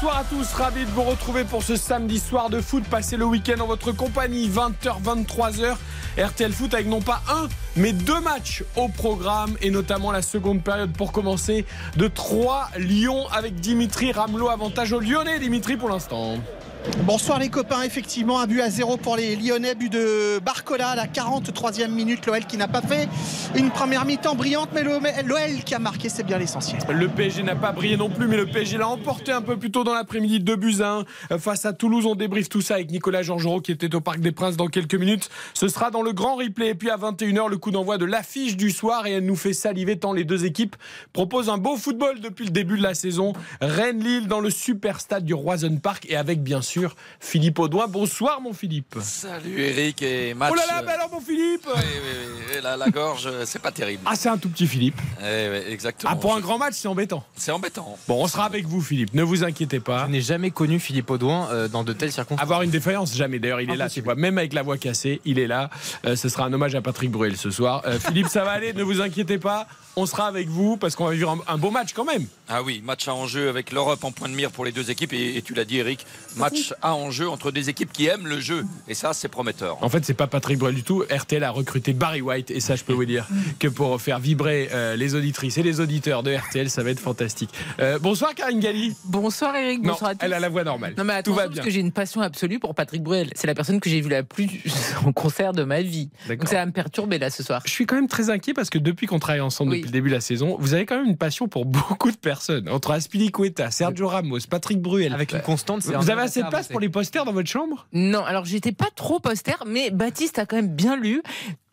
Bonsoir à tous, ravi de vous retrouver pour ce samedi soir de foot. Passez le week-end en votre compagnie, 20h, 23h. RTL Foot avec non pas un, mais deux matchs au programme et notamment la seconde période pour commencer de 3 Lyon avec Dimitri Ramelot. Avantage aux Lyonnais, Dimitri, pour l'instant. Bonsoir les copains, effectivement un but à zéro pour les Lyonnais, but de Barcola à la 43e minute, l'OL qui n'a pas fait une première mi-temps brillante, mais l'OL qui a marqué, c'est bien l'essentiel. Le PSG n'a pas brillé non plus, mais le PSG l'a emporté un peu plus tôt dans l'après-midi, 2 buts à 1 face à Toulouse. On débriefe tout ça avec Nicolas Georgerot qui était au Parc des Princes dans quelques minutes. Ce sera dans le grand replay. Et puis à 21h, le coup d'envoi de l'affiche du soir et elle nous fait saliver tant les deux équipes proposent un beau football depuis le début de la saison. Rennes-Lille dans le super stade du Roison Park et avec bien sûr Philippe Audouin. Bonsoir mon Philippe. Salut Eric et match. Oh là là, bah alors mon Philippe Oui, oui, oui. La, la gorge, c'est pas terrible. Ah c'est un tout petit Philippe. Eh oui, exactement. Ah pour un grand match c'est embêtant. C'est embêtant. Bon on sera avec vous Philippe, ne vous inquiétez pas. Je n'ai jamais connu Philippe Audouin euh, dans de telles circonstances. Avoir une défaillance, jamais. D'ailleurs, il est là, tu vois. Même avec la voix cassée, il est là. Euh, ce sera un hommage à Patrick Bruel ce soir. Euh, Philippe, ça va aller, ne vous inquiétez pas. On sera avec vous parce qu'on va vivre un, un beau match quand même. Ah oui, match à enjeu avec l'Europe en point de mire pour les deux équipes. Et, et tu l'as dit Eric, match à enjeu entre des équipes qui aiment le jeu. Et ça, c'est prometteur. En fait, c'est pas Patrick Bruel du tout. RTL a recruté Barry White et ça, je peux vous dire que pour faire vibrer euh, les auditrices et les auditeurs de RTL, ça va être fantastique. Euh, bonsoir Karine Galli. Bonsoir Eric, Non, bonsoir à tous. elle a la voix normale. Non mais Tout attention va parce bien. que j'ai une passion absolue pour Patrick Bruel. C'est la personne que j'ai vue la plus en concert de ma vie. Donc ça va me perturber là ce soir. Je suis quand même très inquiet parce que depuis qu'on travaille ensemble Oui. depuis le début de la saison, vous avez quand même une passion pour beaucoup de personnes. Entre Aspilicueta, Sergio Ramos, Patrick Bruel. Avec une constante, c'est Vous un avez assez de avancé. place pour les posters dans votre chambre? Non, alors j'étais pas trop poster, mais Baptiste a quand même bien lu.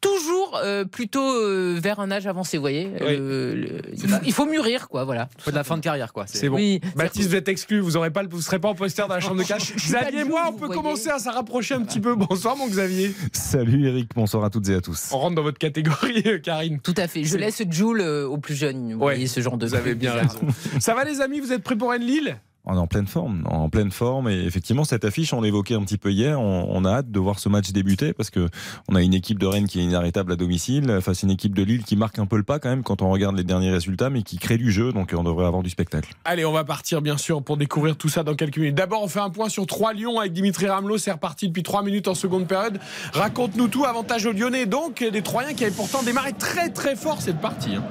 Toujours euh, plutôt euh, vers un âge avancé, vous voyez. Euh, le- il, faut, il faut mûrir, quoi, voilà. Faut de la fin de carrière, quoi. C'est bon. Oui, Baptiste, vous êtes exclu, vous aurez pas, le- vous serez pas en poster dans la chambre de cash. Xavier et moi, on peut voyez. commencer à s'en rapprocher un petit peu. Bonsoir, mon Xavier. Salut Eric, bonsoir à toutes et à tous. On rentre dans votre catégorie, Karine. Tout à fait. Je laisse Joule euh, aux plus jeunes. Vous Ouais, voyez ce genre de. Vous avez bien raison. Ça va, les amis? Vous êtes prêts pour Rennes-Lille On est en pleine forme, en pleine forme. Et effectivement, cette affiche, on l'évoquait un petit peu hier. On, on a hâte de voir ce match débuter parce que on a une équipe de Rennes qui est inarrêtable à domicile face à une équipe de Lille qui marque un peu le pas quand même quand on regarde les derniers résultats, mais qui crée du jeu. Donc on devrait avoir du spectacle. Allez, on va partir bien sûr pour découvrir tout ça dans quelques minutes. D'abord, on fait un point sur 3 Lyon avec Dimitri Ramelot. C'est reparti depuis 3 minutes en seconde période. Raconte-nous tout, avantage aux Lyonnais. Donc, des Troyens qui avaient pourtant démarré très très fort cette partie. hein.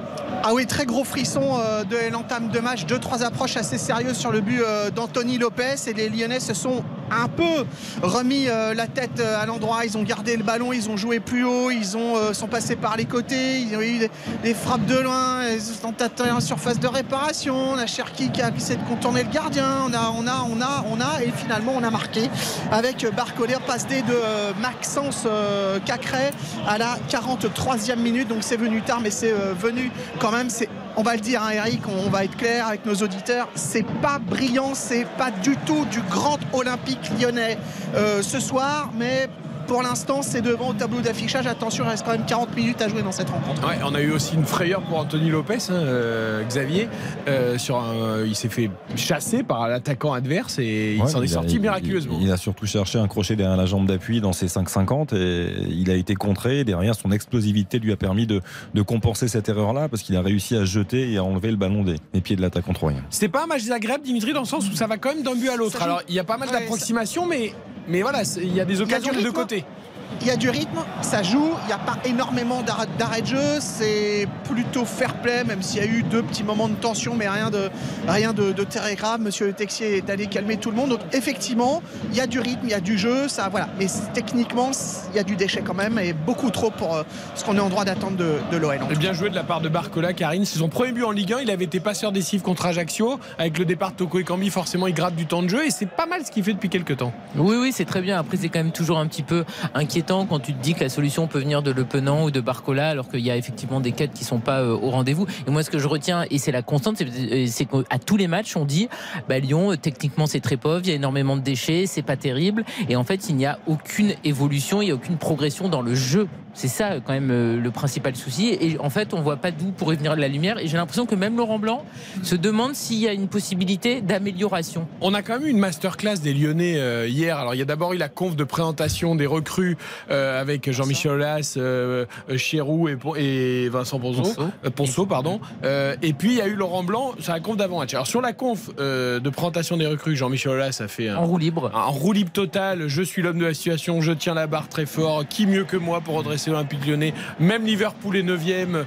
Ah oui, très gros frisson euh, de l'entame de match, deux trois approches assez sérieuses sur le but d'Anthony Lopez et les Lyonnais se sont un peu remis euh, la tête euh, à l'endroit, ils ont gardé le ballon, ils ont joué plus haut, ils ont euh, sont passés par les côtés, ils ont eu des, frappes de loin, ils sont atteint en surface de réparation, on a Cherki qui a essayé de contourner le gardien, on a on a on a on a et finalement on a marqué avec Barcolet passe D de euh, Maxence euh, Cacré à la 43e minute. Donc c'est venu tard mais c'est euh, venu quand même. C'est on va le dire hein, Eric on va être clair avec nos auditeurs c'est pas brillant c'est pas du tout du grand olympique lyonnais euh, ce soir mais pour l'instant, c'est devant au tableau d'affichage. Attention, il reste quand même 40 minutes à jouer dans cette rencontre. On a eu aussi une frayeur pour Anthony Lopez, hein, euh, Xavier. Euh, sur euh, il s'est fait chasser par l'attaquant adverse et il s'en est sorti miraculeusement. Il, a surtout cherché un crochet derrière la jambe d'appui dans ses 5,50 et il a été contré. Derrière, son explosivité lui a permis de, compenser cette erreur-là parce qu'il a réussi à jeter et à enlever le ballon des, pieds de l'attaquant troyen. C'était pas un match désagréable, Dimitri, dans le sens où ça va quand même d'un but à l'autre. Alors, il y a pas mal d'approximations, mais mais voilà, il y a des occasions des deux hein. côtés. 50. Il y a du rythme, ça joue, il n'y a pas énormément d'arrêt de jeu, c'est plutôt fair play, même s'il y a eu deux petits moments de tension, mais rien de, rien de, de très grave. Monsieur Le Texier est allé calmer tout le monde. Donc effectivement, il y a du rythme, il y a du jeu, ça voilà. Mais techniquement, il y a du déchet quand même, et beaucoup trop pour euh, ce qu'on est en droit d'attendre de, de l'OL. Et bien joué de la part de Barcola, Karine. C'est son premier but en Ligue 1. Il avait été passeur décisif contre Ajaccio. Avec le départ de Toko Ekambi, forcément, il gratte du temps de jeu. Et c'est pas mal ce qu'il fait depuis quelques temps. Oui, oui, c'est très bien. Après, c'est quand même toujours un petit peu inquiétant quand tu te dis que la solution peut venir de Le Penant ou de Barcola, alors qu'il y a effectivement des quêtes qui sont pas euh, au rendez-vous. Et moi, ce que je retiens, et c'est la constante, c'est- euh, qu'à tous les matchs, on dit, bah, Lyon, euh, techniquement, c'est très pauvre, il y a énormément de déchets, c'est pas terrible. Et en fait, il n'y a aucune évolution, il n'y a aucune progression dans le jeu C'est ça quand même le principal souci. Et en fait, on voit pas d'où pourrait venir la lumière. Et j'ai l'impression que même Laurent Blanc se demande s'il y a une possibilité d'amélioration. On a quand même eu une masterclass des Lyonnais hier. Alors il y a d'abord eu la conf de présentation des recrues euh, avec Jean-Michel Aulas, euh, Chérou et, Vincent Ponceau, Ponceau. Euh, Ponceau, pardon. Euh, et puis il y a eu Laurent Blanc sur la conf d'avant-match. Alors sur la conf euh, de présentation des recrues, Jean-Michel Aulas a fait un, En roue libre. un roue libre total. Je suis l'homme de la situation. Je tiens la barre très fort. Qui mieux que moi pour redresser l'Olympique Lyonnais? Même Liverpool est 9ème.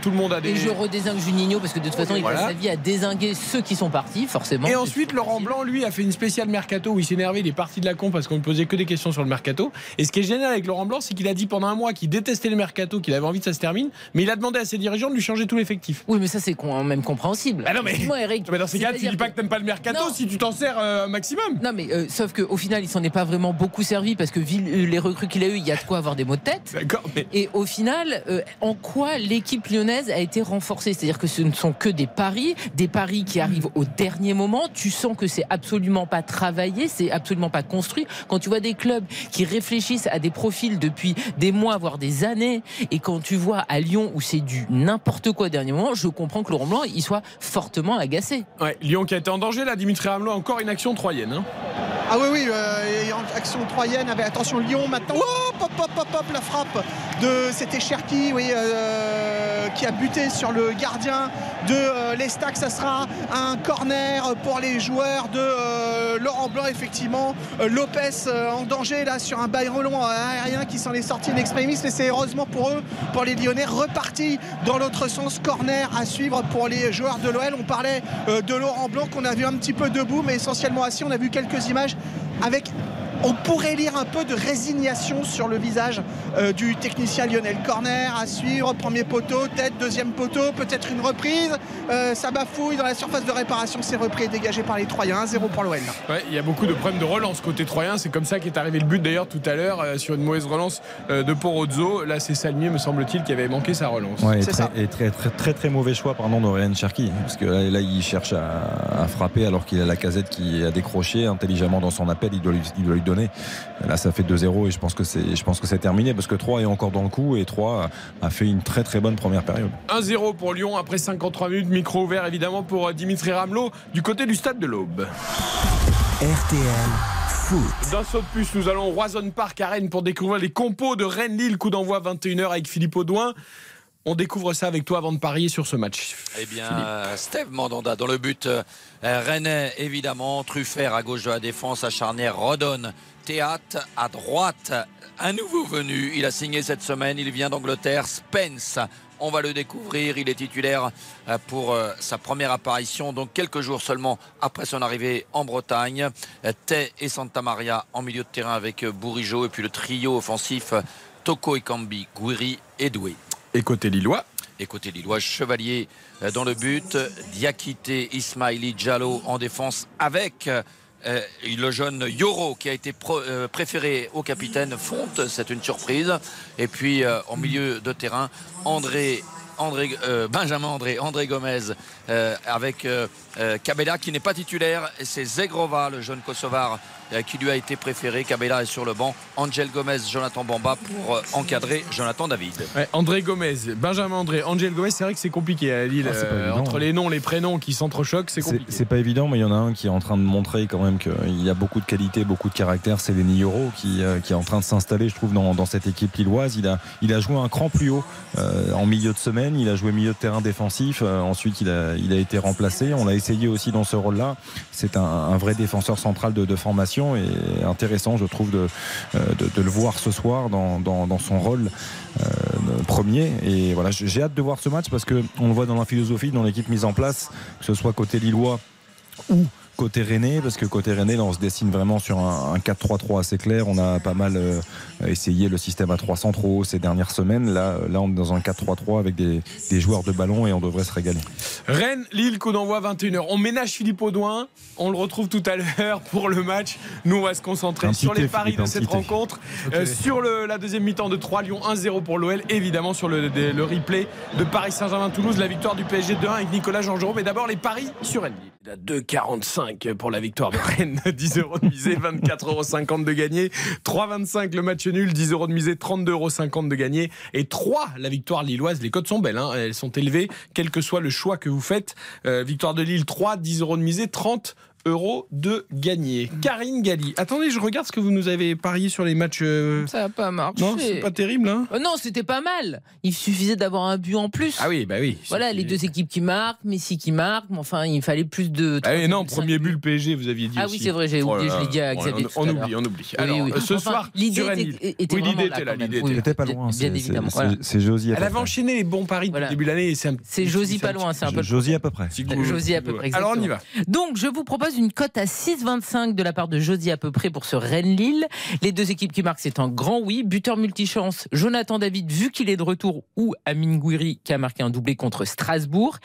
tout le monde a des. Et je redésingue Juninho parce que de toute façon, il passe sa vie à désinguer ceux qui sont partis, forcément. Et ensuite, Laurent Blanc, lui, a fait une spéciale mercato où il s'est énervé. Il est parti de la con parce qu'on ne posait que des questions sur le mercato. Et ce qui est génial avec Laurent Blanc, c'est qu'il a dit pendant un mois qu'il détestait le mercato, qu'il avait envie que ça se termine. Mais il a demandé à ses dirigeants de lui changer tout l'effectif. Oui, mais ça, c'est quand même compréhensible. Ah non, mais- Excuse-moi, Eric. Mais dans ces cas, tu dis pas que- t'aimes pas le mercato Non. si tu t'en sers euh, un maximum. Non, mais euh, sauf qu'au final, il s'en est pas vraiment beaucoup servi parce que vu les recrues qu'il a eu, il y a de quoi avoir des mots de tête. D'accord, mais. Et au final, euh, en quoi l'équipe lyonnaise a été renforcée? C'est-à-dire que ce ne sont que des paris, des paris qui arrivent au dernier moment. Tu sens que c'est absolument pas travaillé, c'est absolument pas construit. Quand tu vois des clubs qui réfléchissent à des profils depuis des mois, voire des années, et quand tu vois à Lyon où c'est du n'importe quoi au dernier moment, je comprends que Laurent Blanc il soit fortement agacé. Ouais, Lyon qui a été en danger, là, Dimitri Ramelot, encore une action troyenne. hein. Ah oui, oui, euh, action troyenne avec attention Lyon maintenant. Hop, hop, hop, hop, hop, la frappe de c'était Cherki, oui, euh, qui a buté sur le gardien de euh, l'Estac. Ça sera un corner pour les joueurs de euh, Laurent Blanc, effectivement. Euh, Lopez euh, en danger là sur un ballon aérien qui s'en est sorti in mais c'est heureusement pour eux, pour les Lyonnais, reparti dans l'autre sens. Corner à suivre pour les joueurs de l'OL. On parlait euh, de Laurent Blanc qu'on a vu un petit peu debout, mais essentiellement assis. On a vu quelques images avec on pourrait lire un peu de résignation sur le visage euh, du technicien Lionel Corner à suivre, premier poteau, tête, deuxième poteau, peut-être une reprise, Euh, ça bafouille dans la surface de réparation, c'est repris et dégagé par les Troyens, 1-0 pour l'OL. Ouais, il y a beaucoup de problèmes de relance côté troyen. C'est comme ça qu'est arrivé le but d'ailleurs tout à l'heure euh, sur une mauvaise relance euh, de Porozzo. Là, c'est Salmier, me semble-t-il, qui avait manqué sa relance. Ouais, et C'est très, ça. et très, très, très, très mauvais choix pardon, Ryan Cherki. Parce que là, là, il cherche à, à frapper alors qu'il a la casette qui a décroché intelligemment dans son appel. Il doit lui, il doit lui Là, ça fait 2-0 et je pense que c'est, je pense que c'est terminé parce que 3 est encore dans le coup et 3 a, fait une très très bonne première période. 1-0 pour Lyon après 53 minutes. Micro ouvert évidemment pour euh, Dimitri Ramelot du côté du stade de l'Aube. RTL Foot. D'un saut de puce, nous allons au Roison Park à Rennes pour découvrir les compos de Rennes-Lille. Coup d'envoi 21h avec Philippe Audouin. On découvre ça avec toi avant de parier sur ce match. Eh bien, Steve Mandanda dans le but. euh, Rennais, évidemment. Truffert à gauche de la défense, à charnière. Rodon, Théâtre à droite. Un nouveau venu. Il a signé cette semaine. Il vient d'Angleterre. Spence. On va le découvrir. Il est titulaire euh, pour euh, sa première apparition, donc quelques jours seulement après son arrivée en Bretagne. Tay et Santa Maria en milieu de terrain avec Bourigeau et puis le trio offensif Toko Ekambi, Gouiri et Doué. Et côté Lillois, Et côté Lillois, Chevalier euh, dans le but, Diakité, Ismaili, Diallo en défense avec euh, le jeune Yoro qui a été euh, préféré au capitaine Fonte, c'est une surprise. Et puis en milieu de terrain, André. Benjamin André, André Gomez avec Cabella qui n'est pas titulaire c'est Zegrova, le jeune Kosovar qui lui a été préféré. Cabella est sur le banc. Angel Gomez, Jonathan Bamba pour euh, encadrer Jonathan David. Ouais, André Gomez, Benjamin André, Angel Gomez, c'est vrai que c'est compliqué à Lille. Ah, euh, évident, entre hein. les noms, les prénoms qui s'entrechoquent, c'est compliqué. c'est pas évident, mais il y en a un qui est en train de montrer quand même qu'il y a beaucoup de qualité, beaucoup de caractère. C'est Lenny Yoro qui, euh, qui est en train de s'installer, je trouve, dans, dans cette équipe lilloise. Il a, il a joué un cran plus haut euh, en milieu de semaine. Il a joué milieu de terrain défensif. Euh, ensuite, il a, il a été remplacé. On l'a essayé aussi dans ce rôle-là. C'est un, un vrai défenseur central de, de formation et intéressant, je trouve, de, euh, de, de le voir ce soir dans, dans, son rôle euh, premier. Et voilà, j'ai hâte de voir ce match parce que on le voit dans la philosophie, dans l'équipe mise en place, que ce soit côté lillois ou côté Rennais, parce que côté là, on se dessine vraiment sur un, un 4-3-3 assez clair. On a pas mal euh, essayé le système à 3 centraux ces dernières semaines. Là, euh, là on est dans un 4-3-3 avec des, des joueurs de ballon et on devrait se régaler. Rennes, Lille, coup d'envoi 21h. On ménage Philippe Audouin. On le retrouve tout à l'heure pour le match. Nous, on va se concentrer sur les paris Philippe, de cette rencontre. Euh, sur le- la deuxième mi-temps de 3 Lyon 1-0 pour l'OL. Évidemment, sur le, le replay de Paris Saint-Germain-Toulouse, la victoire du PSG 2-1 avec Nicolas Jean-Jérôme. Mais d'abord, les paris sur Rennes. Il a 2,45 pour la victoire de Rennes. 10 euros de misée, 24,50 euros de gagné. 3,25 le match nul, 10 euros de misée, 32,50 euros de gagné. Et 3 la victoire lilloise. Les cotes sont belles, hein. elles sont élevées, quel que soit le choix que vous faites. Euh, victoire de Lille, 3, 10 euros de misée, 30 euros de gagné. Karine Galli. Attendez, je regarde ce que vous nous avez parié sur les matchs. euh, Ça n'a pas marché. Non, c'est pas terrible, hein Euh, non, c'était pas mal. Il suffisait d'avoir un but en plus. Ah oui, bah oui. Voilà, les deux équipes qui marquent, Messi qui marque, mais enfin, il fallait plus de. Ah oui, non, premier but, le PSG, vous aviez dit Ah aussi. oui, c'est vrai, j'ai Oh oublié, je l'ai dit à Xavier on, tout on à l'heure. oublie, on oublie. Alors, oui. ce Enfin, soir, l'idée était- était Oui, l'idée était là, l'idée Oui, était pas loin. Bien évidemment, c'est- Josie. Elle peu avait enchaîné les bons paris depuis le début de l'année. C'est Josie pas loin, c'est un peu. Josie à peu près. Josie à peu près, Alors on y va. Donc, je vous propose une cote à 6,25 de la part de Josie à peu près pour ce Rennes-Lille. Les deux équipes qui marquent, c'est un grand oui. Buteur multichance, Jonathan David, vu qu'il est de retour, ou Amine Gouiri, qui a marqué un doublé contre Strasbourg.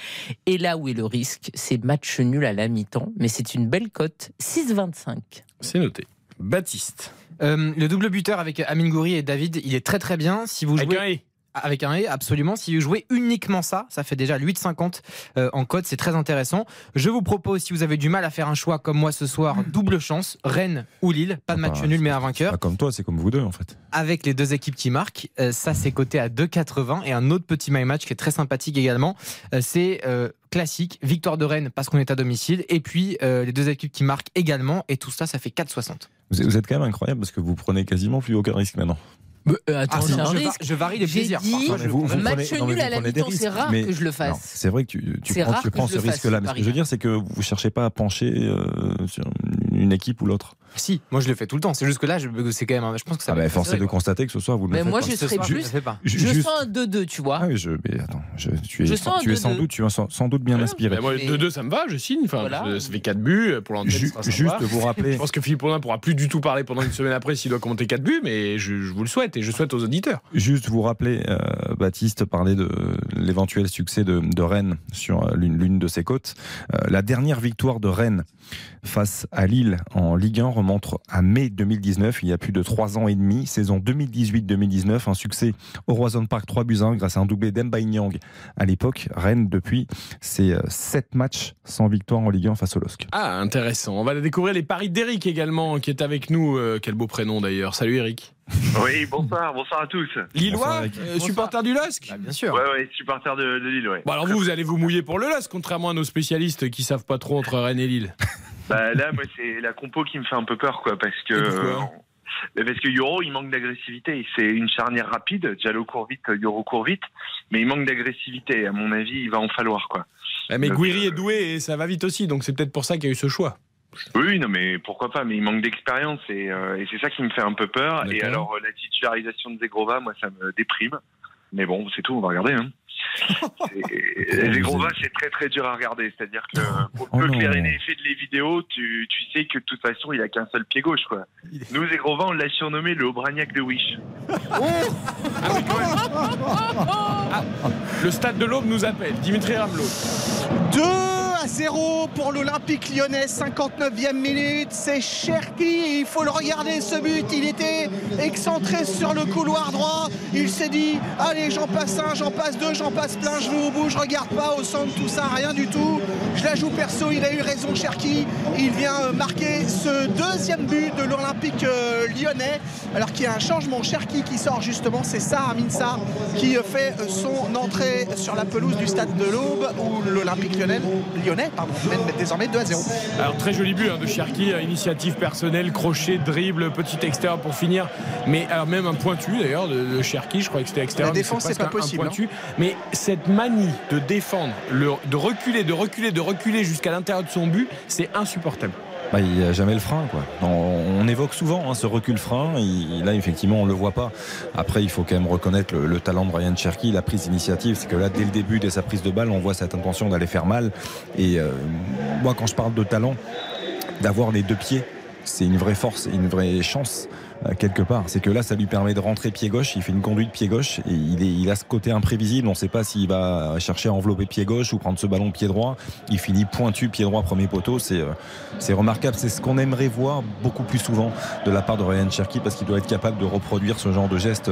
Et là où est le risque, c'est match nul à la mi-temps. Mais c'est une belle cote, 6,25. C'est noté. Baptiste. Euh, le double buteur avec Amine Gouiri et David, il est très très bien. Si vous jouez. Avec un et absolument. Si vous jouez uniquement ça, ça fait déjà 8,50 euh, en code, c'est très intéressant. Je vous propose, si vous avez du mal à faire un choix comme moi ce soir, double chance, Rennes ou Lille, pas de match Enfin, nul mais un Pas vainqueur, comme toi, c'est comme vous deux en fait. avec les deux équipes qui marquent. Euh, ça c'est coté à 2,80 et un autre petit my match qui est très sympathique également, euh, c'est classique, victoire de Rennes parce qu'on est à domicile et puis euh, les deux équipes qui marquent également et tout ça, ça fait 4,60. Vous êtes, vous êtes quand même incroyable parce que vous prenez quasiment plus aucun risque maintenant. Euh, attends, Ah, c'est je, va- je varie les plaisirs. dit- Parfois, Vous- vous match prenez- non, mais nul vous à la mi-temps, c'est rare Mais- que je le Non, fasse. C'est vrai que tu, tu prends, tu prends ce risque-là. Mais ce que je veux dire, c'est que vous ne cherchez pas à pencher euh, sur une équipe ou l'autre. Si, moi je le fais tout le temps. C'est juste que là, je- c'est quand même. un- Je pense que ça Ah va bah, serré, de quoi. constater que ce soir, vous le Mais faites moi, pas. je serais je plus- Je juste- sens un 2-2, tu vois. Ah oui, je, mais attends, je, tu es, Je sans, sens un tu es sans 2-2. doute, tu es sans, sans doute bien inspiré. Mais moi, Mais- 2-2, ça me va, je signe. Enfin, Voilà. je- ça fait 4 buts pour l'antenne. Juste vous rappeler, Je pense que Philippe Audin pourra plus du tout parler pendant une semaine après s'il doit commenter 4 buts, mais je, je vous le souhaite et je souhaite aux auditeurs. juste vous rappeler, euh, Baptiste parlait de l'éventuel succès de, de Rennes sur euh, l'une l'une de ses côtes. Euh, la dernière victoire de Rennes face à Lille en Ligue 1 remonte à mai 2019, il y a plus de 3 ans et demi, saison 2018-2019, un succès au Roison Park 3 buts à 1 grâce à un doublé d'Emba Nyang à l'époque. Rennes, depuis, c'est 7 matchs sans victoire en Ligue 1 face au LOSC. Ah, intéressant. On va découvrir les paris d'Eric également, qui est avec nous. Euh, quel beau prénom d'ailleurs. Salut Eric. Oui, bonsoir, bonsoir à tous. Lillois, euh, supporter du LOSC Bah, bien sûr. Ouais, ouais, supporter de, de Lille, ouais. Bon alors vous, vous allez vous mouiller pour le LOSC, contrairement à nos spécialistes qui savent pas trop entre Rennes et Lille. Bah, là, moi, c'est la compo qui me fait un peu peur, quoi, parce que. Euh, parce que Euro, il manque d'agressivité. C'est une charnière rapide. Diallo court vite, Euro court vite, mais il manque d'agressivité. À mon avis, il va en falloir, quoi. Ah, mais Donc, Guiri euh, est doué et ça va vite aussi, donc c'est peut-être pour ça qu'il y a eu ce choix. Oui, non, mais pourquoi pas Mais il manque d'expérience et, euh, et c'est ça qui me fait un peu peur. Et alors, la titularisation de Zegrova, moi, ça me déprime. Mais bon, c'est tout, on va regarder. Hein. C'est- Zegrova, c'est très très dur à regarder. C'est-à-dire que pour Oh peu que les aient fait de les vidéos, tu, tu sais que de toute façon, il a qu'un seul pied gauche. Quoi. Nous, Zegrova, on l'a surnommé le Aubragnac de Wish. Le stade de l'Aube nous appelle, Dimitri Ramelot. 2 à 0 pour l'Olympique lyonnais, 59e minute. C'est Cherki, il faut le regarder ce but. Il était excentré sur le couloir droit. Il s'est dit Allez, j'en passe un, j'en passe deux, j'en passe plein. Je vais au bout, je regarde pas au centre, tout ça, rien du tout. Je la joue perso, il a eu raison, Cherki. Il vient euh, marquer ce deuxième but de l'Olympique euh, lyonnais. Alors qu'il y a un changement, Cherki qui sort justement, c'est Sarr Amin Sarr qui euh, fait son entrée sur la pelouse du stade de l'Aube où l'Olympique lyonnais, lyonnais pardon, mène désormais 2 à 0. Alors très joli but hein, de Cherki, initiative personnelle, crochet, dribble, petit extérieur pour finir. Mais alors même un pointu d'ailleurs de, de Cherki, je croyais que c'était extérieur. La défense, c'est pas un possible, hein. pointu. Mais cette manie de défendre, le- de reculer, de reculer, de reculer jusqu'à l'intérieur de son but, c'est insupportable. Bah, il n'y a jamais le frein. Quoi. On, évoque souvent hein, ce recul frein. Il- là, effectivement, on ne le voit pas. Après, il faut quand même reconnaître le, le talent de Ryan Cherky, la prise d'initiative. C'est que là, dès le début, dès sa prise de balle, on voit cette intention d'aller faire mal. Et euh, moi, quand je parle de talent, d'avoir les deux pieds, c'est une vraie force et une vraie chance quelque part. C'est que là, ça lui permet de rentrer pied gauche. Il fait une conduite pied gauche et il, est, il a ce côté imprévisible. On ne sait pas s'il va chercher à envelopper pied gauche ou prendre ce ballon pied droit. Il finit pointu pied droit premier poteau. C'est euh, c'est remarquable. C'est ce qu'on aimerait voir beaucoup plus souvent de la part de Ryan Cherky parce qu'il doit être capable de reproduire ce genre de geste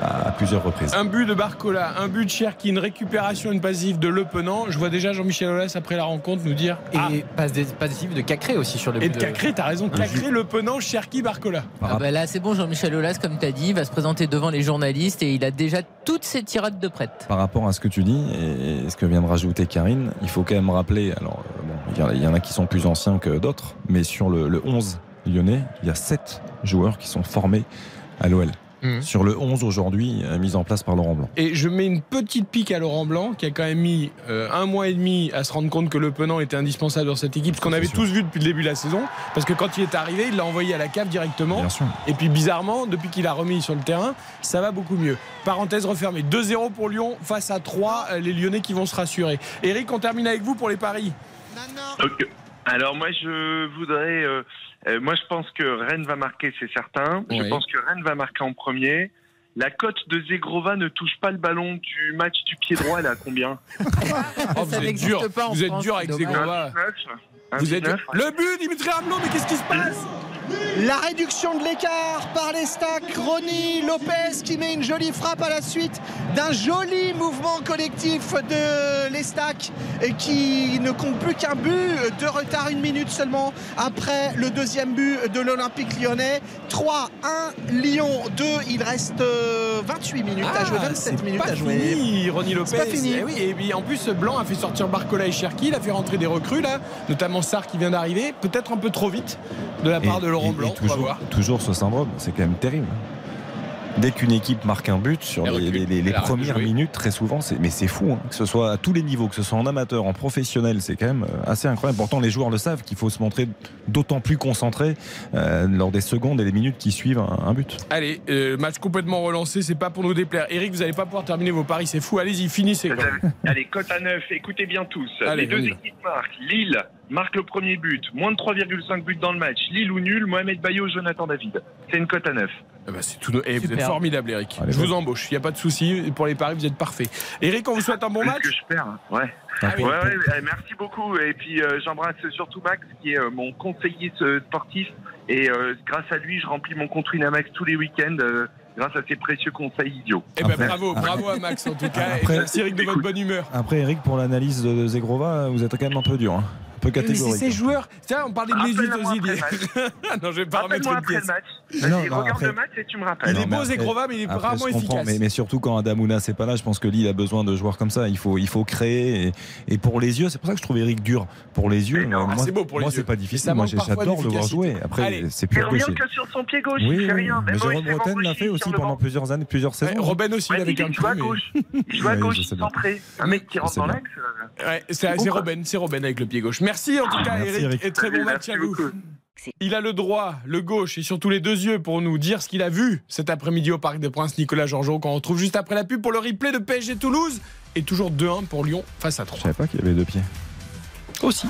à, à plusieurs reprises. Un but de Barcola, un but de Cherki, une récupération, une passive de Le Penant. Je vois déjà Jean-Michel Aulas après la rencontre nous dire. Et Ah, passe des- passive de Cacré aussi sur le et but de Cacré, t'as raison. Cacré, Le Penant, Cherki, Barcola. Ah bah là, c'est bon, Jean-Michel Aulas, comme tu as dit, va se présenter devant les journalistes et il a déjà toutes ses tirades de prête. Par rapport à ce que tu dis et ce que vient de rajouter Karine, il faut quand même rappeler, alors euh, bon, il y en a- il y, en a qui sont plus anciens que d'autres, mais sur le, le 11 lyonnais, il y a 7 joueurs qui sont formés à l'OL. Mhm. Sur le 11 aujourd'hui, euh, mis en place par Laurent Blanc. Et je mets une petite pique à Laurent Blanc, qui a quand même mis euh, un mois et demi à se rendre compte que Le Penant était indispensable dans cette équipe, ce qu'on avait sûr. tous vu depuis le début de la saison. Parce que quand il est arrivé, il l'a envoyé à la cave directement. Bien sûr. Et puis bizarrement, depuis qu'il a remis sur le terrain, ça va beaucoup mieux. Parenthèse refermée. 2-0 pour Lyon face à 3, euh, les Lyonnais qui vont se rassurer. Eric, on termine avec vous pour les paris. Ok. Alors moi je voudrais, euh, euh, moi je pense que Rennes va marquer, c'est certain. Je pense que Rennes va marquer en premier. La cote de Zegrova ne touche pas le ballon du match du pied droit, elle est à combien Oh, vous êtes dur, vous êtes dur avec. 1,19 Vous êtes 1,19. Le but, Dimitri Ramelot, mais qu'est-ce qui se passe? La réduction de l'écart par les stacks. Ronny Lopez qui met une jolie frappe à la suite d'un joli mouvement collectif de l'Estac et qui ne compte plus qu'un but de retard, une minute seulement après le deuxième but de l'Olympique lyonnais. 3-1 Lyon 2. Il reste euh, 28 minutes à jouer, 27 Ah, c'est minutes pas à jouer. Fini, Ronny Lopez. Pas fini. Eh oui, et puis en plus, Blanc a fait sortir Barcola et Cherki. Il a fait rentrer des recrues, là, notamment Sarr qui vient d'arriver. Peut-être un peu trop vite de la part de Laurent et- et Blanc. on va toujours, voir. toujours ce syndrome, c'est quand même terrible. Dès qu'une équipe marque un but sur les, premières minutes, très souvent, c'est, mais c'est fou, hein, que ce soit à tous les niveaux, que ce soit en amateur, en professionnel, c'est quand même euh, assez incroyable. Pourtant, les joueurs le savent qu'il faut se montrer d'autant plus concentré euh, lors des secondes et des minutes qui suivent un, un but. Allez, euh, match complètement relancé, c'est pas pour nous déplaire. Eric, vous n'allez pas pouvoir terminer vos paris, c'est fou. Allez-y, finissez. quoi. Allez, cote à 9, écoutez bien tous. Allez, les deux équipes marquent. Lille marque le premier but, moins de 3,5 buts dans le match. Lille ou nul, Mohamed Bayo, Jonathan David. C'est une cote à 9. Eh ben, c'est tout. Eh, vous êtes formidable, Eric. Allez, je vous embauche. Il n'y a pas de souci. Pour les paris, vous êtes parfait. Eric, on vous souhaite un bon match. que je perds hein Ouais. Ah oui. Ouais, ouais, ouais, merci beaucoup. Et puis euh, j'embrasse surtout Max, qui est euh, mon conseiller sportif. Et euh, grâce à lui, je remplis mon compte Winamax tous les week-ends. euh, grâce à ses précieux conseils idiots. Eh ben, Après- bravo, bravo à Max en tout cas. Après- et merci Eric de votre bonne humeur. Après, Eric, pour l'analyse de Zegrova, vous êtes quand même un peu dur, hein. Un peu Mais c'est catégorique. ces joueurs. Tiens, on parlait de Mesut Ozil. non, je vais pas remettre une après le pièce. match. Non, non, regarde après- le match et tu me rappelles. Il est mais beau, Zegrova, mais il est Après, comprends, efficace. mais, mais surtout quand Adamouna c'est pas là, je pense que Lille a besoin de joueurs comme ça. Il faut, il faut créer et, et pour les yeux, c'est pour ça que je trouve Eric dur. Pour les yeux, Mais non, moi, c'est beau pour les moi, yeux. c'est pas Ça difficile. Moi j'adore le voir jouer. Après, Allez. c'est Il plus gaucher. que sur son pied gauche, Oui, il fait rien. mais Jérôme Bretagne l'a fait aussi pendant plusieurs années, plusieurs saisons. Robben aussi, il avait il qu'un joue à mais- gauche. Il joue à gauche, centré. Un mec qui rentre dans l'axe. euh, Ouais, c'est Robben avec le pied gauche. Merci en tout cas, Merci, Eric, Eric. et très bon match à vous. beaucoup. Il a le droit, le gauche et surtout les deux yeux pour nous dire ce qu'il a vu cet après-midi au Parc des Princes, Nicolas Georgeot, qu'on retrouve juste après la pub pour le replay de PSG Toulouse. Et toujours 2-1 pour Lyon face à 3. Je savais pas qu'il y avait deux pieds. Aussi.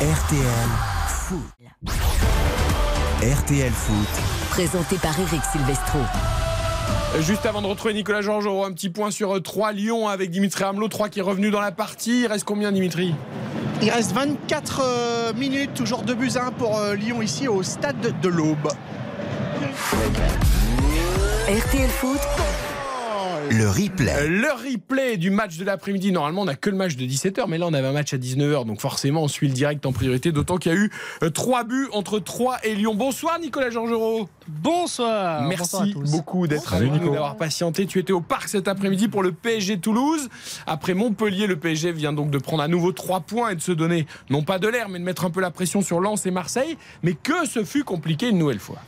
RTL Foot. RTL Foot. Présenté par Eric Silvestro. Juste avant de retrouver Nicolas Georgeot, un petit point sur 3 Lyon avec Dimitri Hamelot, 3 qui est revenu dans la partie. Il reste combien, Dimitri? Il reste 24 euh, minutes, toujours 2 buts à 1 pour euh, Lyon ici au stade de l'Aube. RTL Foot, Le replay. Le replay du match de l'après-midi. Normalement, on n'a que le match de 17h, mais là, on avait un match à 19h. Donc, forcément, on suit le direct en priorité. D'autant qu'il y a eu 3 buts entre 3 et Lyon. Bonsoir, Nicolas Georgerot. Bonsoir. Bonsoir à Merci tous. beaucoup d'être avec nous, d'avoir patienté. Tu étais au parc cet après-midi pour le PSG Toulouse. Après Montpellier, le PSG vient donc de prendre à nouveau 3 points et de se donner, non pas de l'air, mais de mettre un peu la pression sur Lens et Marseille. Mais que ce fut compliqué une nouvelle fois.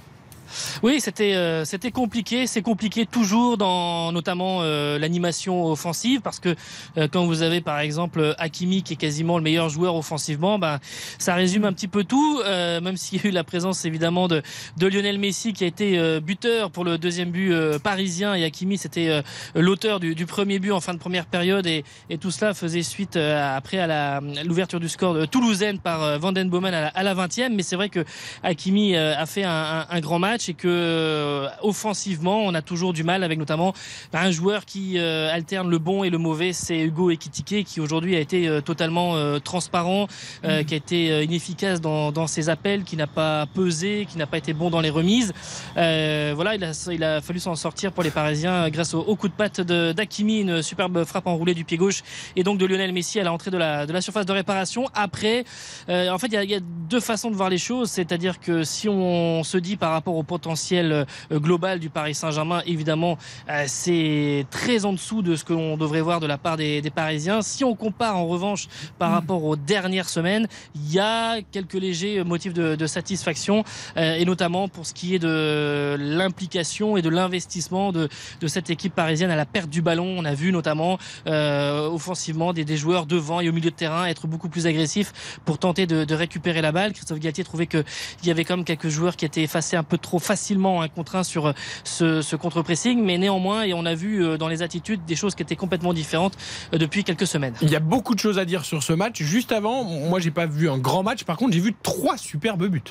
Oui, c'était euh, c'était compliqué. C'est compliqué toujours dans notamment euh, l'animation offensive parce que euh, quand vous avez par exemple Hakimi qui est quasiment le meilleur joueur offensivement, ben ça résume un petit peu tout. même s'il y a eu la présence évidemment de Lionel Messi qui a été buteur pour le deuxième but parisien et Hakimi c'était l'auteur du, premier but en fin de première période et, tout cela faisait suite après à l'ouverture du score de toulousaine par euh, Van Den Bomen à la, à la 20e. Mais c'est vrai que Hakimi a fait un grand match. Match et que euh, offensivement, on a toujours du mal avec notamment un joueur qui euh, alterne le bon et le mauvais, c'est Hugo Ekitike qui aujourd'hui a été euh, totalement transparent, euh, qui a été inefficace dans, dans ses appels, qui n'a pas pesé, qui n'a pas été bon dans les remises. Euh, voilà, il a, il a fallu s'en sortir pour les Parisiens grâce au, au coup de patte d'Akimi, une superbe frappe enroulée du pied gauche et donc de Lionel Messi à l'entrée de la, de la surface de réparation. Après, euh, en fait, il y, a, il y a deux façons de voir les choses, c'est-à-dire que si on se dit par rapport au potentiel euh, global du Paris Saint-Germain, évidemment, euh, c'est très en dessous de ce que l'on devrait voir de la part des, des Parisiens. Si on compare en revanche par rapport aux dernières semaines, il y a quelques légers motifs de, de satisfaction, euh, et notamment pour ce qui est de l'implication et de l'investissement de, de cette équipe parisienne à la perte du ballon. On a vu notamment euh, offensivement des, des joueurs devant et au milieu de terrain être beaucoup plus agressifs pour tenter de, de récupérer la balle. Christophe Galtier trouvait qu'il y avait quand même quelques joueurs qui étaient effacés un peu trop facilement un contre un sur ce, ce contre-pressing, mais néanmoins, et on a vu euh, dans les attitudes des choses qui étaient complètement différentes euh, depuis quelques semaines. Il y a beaucoup de choses à dire sur ce match. Juste avant, moi j'ai pas vu un grand match. Par contre, j'ai vu trois superbes buts.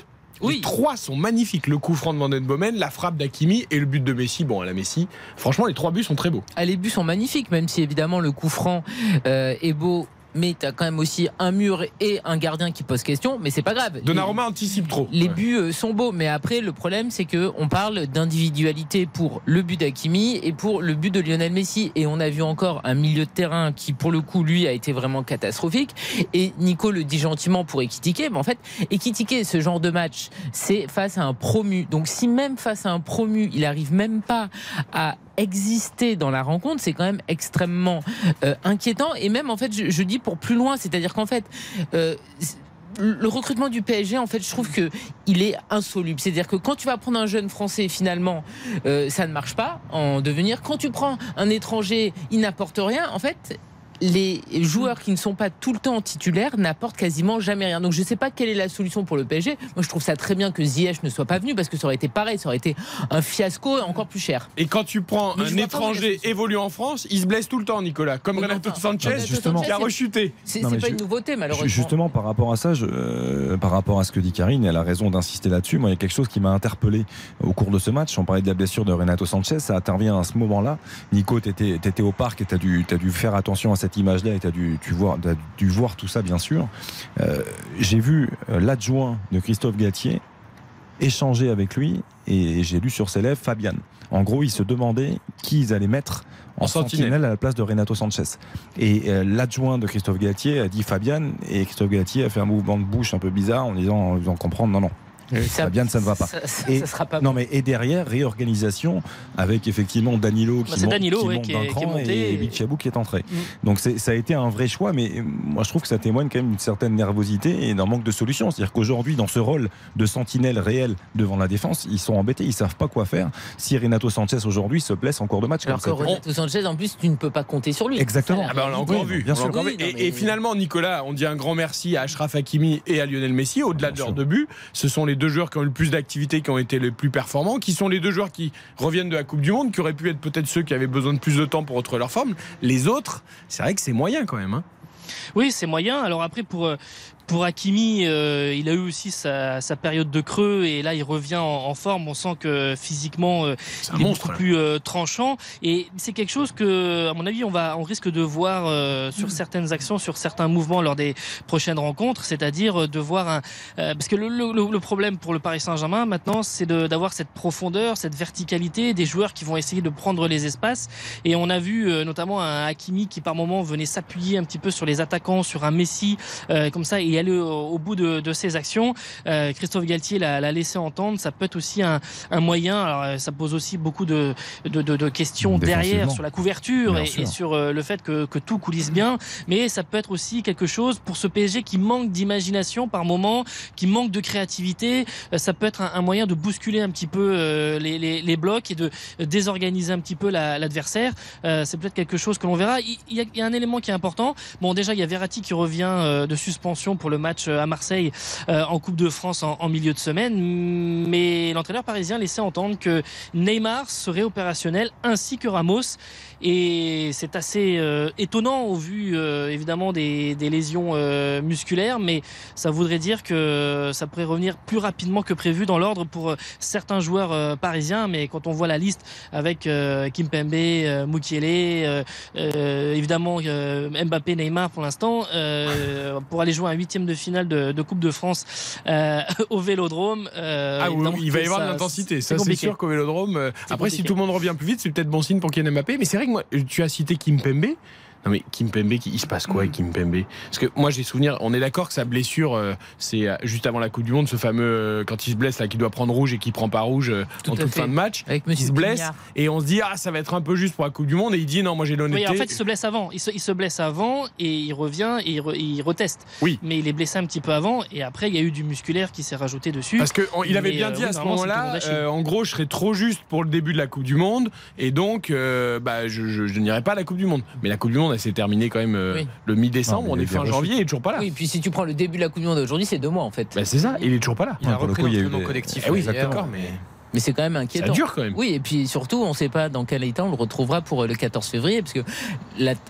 Oui. Les trois sont magnifiques. Le coup franc de Van den Bomen, la frappe d'Akimi et le but de Messi. Bon, à la Messi. Franchement, les trois buts sont très beaux. Ah, les buts sont magnifiques, même si évidemment le coup franc euh, est beau. Mais tu as quand même aussi un mur et un gardien qui pose question, mais c'est pas grave. Donnarumma anticipe trop. Les Ouais. buts euh, sont beaux, mais après le problème c'est que on parle d'individualité pour le but d'Akimi et pour le but de Lionel Messi, et on a vu encore un milieu de terrain qui pour le coup lui a été vraiment catastrophique. Et Nico le dit gentiment pour Ekitike, mais en fait Ekitike ce genre de match c'est face à un promu. Donc si même face à un promu il arrive même pas à exister dans la rencontre, c'est quand même extrêmement euh, inquiétant. Et même en fait, je, je dis pour plus loin, c'est-à-dire qu'en fait, euh, le recrutement du PSG, en fait, je trouve que il est insoluble. C'est-à-dire que quand tu vas prendre un jeune français, finalement, euh, ça ne marche pas en devenir. Quand tu prends un étranger, il n'apporte rien. En fait, les joueurs qui ne sont pas tout le temps titulaires n'apportent quasiment jamais rien. Donc je ne sais pas quelle est la solution pour le PSG. Moi je trouve ça très bien que Ziyech ne soit pas venu parce que ça aurait été pareil, ça aurait été un fiasco encore plus cher. Et quand tu prends Mais un étranger évolué en France, il se blesse tout le temps, Nicolas. Comme Renato enfin, Sanchez, Renato justement. qui a rechuté. C'est pas je- une nouveauté malheureusement. Justement, par rapport à ça, je- euh, par rapport à ce que dit Karine, elle a raison d'insister là-dessus. Moi, il y a quelque chose qui m'a interpellé au cours de ce match. On parlait de la blessure de Renato Sanchez. Ça intervient à ce moment-là. Nico, tu étais, au parc et tu as, dû t'as dû faire attention à cette image-là et tu as dû, tu voir, t'as dû voir tout ça, bien sûr. Euh, J'ai vu euh, l'adjoint de Christophe Galtier échanger avec lui et j'ai lu sur ses lèvres Fabian. En gros, il se demandait qui ils allaient mettre en, En sentinelle. sentinelle à la place de Renato Sanchez. Et euh, l'adjoint de Christophe Galtier a dit Fabian et Christophe Galtier a fait un mouvement de bouche un peu bizarre en disant, en faisant comprendre non, non. Fabian, ça ne va pas. Ça, ça- Et- ça sera pas Non mais et derrière réorganisation avec effectivement Danilo qui Bah, c'est monte, Danilo, qui ouais, monte qui est- qui est cran monté et et- Bichabou qui est entré. Mm. Donc c'est- ça a été un vrai choix, mais moi je trouve que ça témoigne quand même d'une certaine nervosité et d'un manque de solution. C'est-à-dire qu'aujourd'hui dans ce rôle de sentinelle réel devant la défense, ils sont embêtés, ils savent pas quoi faire. Si Renato Sanchez aujourd'hui se blesse en cours de match, Alors que comme ça Renato Sanchez, en plus, tu ne peux pas compter sur lui. Exactement. Ça, Ah bah, on l'a encore Oui, vu. bien on sûr. encore vu. Non, et, mais- et finalement, Nicolas, on dit un grand merci à Ashraf Hakimi et à Lionel Messi. Au-delà de Bien leurs deux buts, ce sont les deux joueurs qui ont eu le plus d'activité, qui ont été les plus performants, qui sont les deux joueurs qui reviennent de la Coupe du Monde, qui auraient pu être peut-être ceux qui avaient besoin de plus de temps pour retrouver leur forme. Les autres, c'est vrai que c'est moyen quand même. hein. Oui, c'est moyen. Alors après, pour euh, pour Hakimi, euh, il a eu aussi sa, sa période de creux et là il revient en, en forme. On sent que physiquement euh, il est monstre. beaucoup là. plus euh, tranchant et c'est quelque chose que, à mon avis, on va, on risque de voir euh, sur certaines actions, sur certains mouvements lors des prochaines rencontres, c'est-à-dire euh, de voir un, euh, parce que le, le- le problème pour le Paris Saint-Germain maintenant, c'est d'avoir cette profondeur, cette verticalité, des joueurs qui vont essayer de prendre les espaces et on a vu euh, notamment un Hakimi qui par moment venait s'appuyer un petit peu sur les attaquants, sur un Messi euh, comme ça et aller au, au bout de, de ses actions. Euh, Christophe Galtier l'a l'a laissé entendre. Ça peut être aussi un, un moyen. Alors euh, ça pose aussi beaucoup de, de, de, de questions derrière sur la couverture et, et sur euh, le fait que, que tout coulisse bien. Mais ça peut être aussi quelque chose pour ce PSG qui manque d'imagination par moment, qui manque de créativité. Ça peut être un, un moyen de bousculer un petit peu les, les, les blocs et de désorganiser un petit peu la- l'adversaire. Euh, c'est peut-être quelque chose que l'on verra. Il, il y a, il y a un élément qui est important. Bon, déjà, il y a Verratti qui revient de suspension pour le match à Marseille en Coupe de France en milieu de semaine. Mais l'entraîneur parisien laissait entendre que Neymar serait opérationnel ainsi que Ramos. Et c'est assez euh, étonnant au vu euh, évidemment des, des lésions euh, musculaires, mais ça voudrait dire que ça pourrait revenir plus rapidement que prévu dans l'ordre pour certains joueurs parisiens. Mais quand on voit la liste avec Kimpembe, Mukiele, évidemment Mbappé, Neymar pour l'instant, pour aller jouer un huitième de finale de, de Coupe de France au Vélodrome. ah oui, il va y avoir de l'intensité. Ça c'est sûr qu'au Vélodrome. après, si tout le monde revient plus vite, c'est peut-être bon signe pour Kylian Mbappé. Mais c'est vrai que tu as cité Kim Pembe. Non mais Kim Pembe, il se passe quoi avec Kim Pembe? Parce que moi j'ai souvenir, on est d'accord que sa blessure, euh, c'est euh, juste avant la Coupe du Monde, ce fameux euh, quand il se blesse là, qui doit prendre rouge et qui prend pas rouge en toute fin de match, avec il se blesse et on se dit ah ça va être un peu juste pour la Coupe du Monde et il dit non moi j'ai l'honnêteté. Oui, en fait il se blesse avant, il se, blesse avant et il revient et il, reteste. Oui. Mais il est blessé un petit peu avant et après il y a eu du musculaire qui s'est rajouté dessus. Parce qu'il avait bien dit à ce moment-là, en gros je serais trop juste pour le début de la Coupe du Monde et donc bah, je, je, je n'irai pas à la Coupe du Monde. Mais la Coupe du Monde elle s'est terminée quand même euh, le mi-décembre, on est fin janvier, il est toujours pas là. Oui, puis si tu prends le début de la Coupe du Monde aujourd'hui, c'est deux mois en fait. Bah, c'est ça, il est toujours pas là. Il a repris l'entraînement collectif. Eh oui, d'accord, mais. Mais c'est quand même inquiétant. Ça dure quand même. Oui, et puis surtout, on ne sait pas dans quel état on le retrouvera pour euh, le 14 février, parce que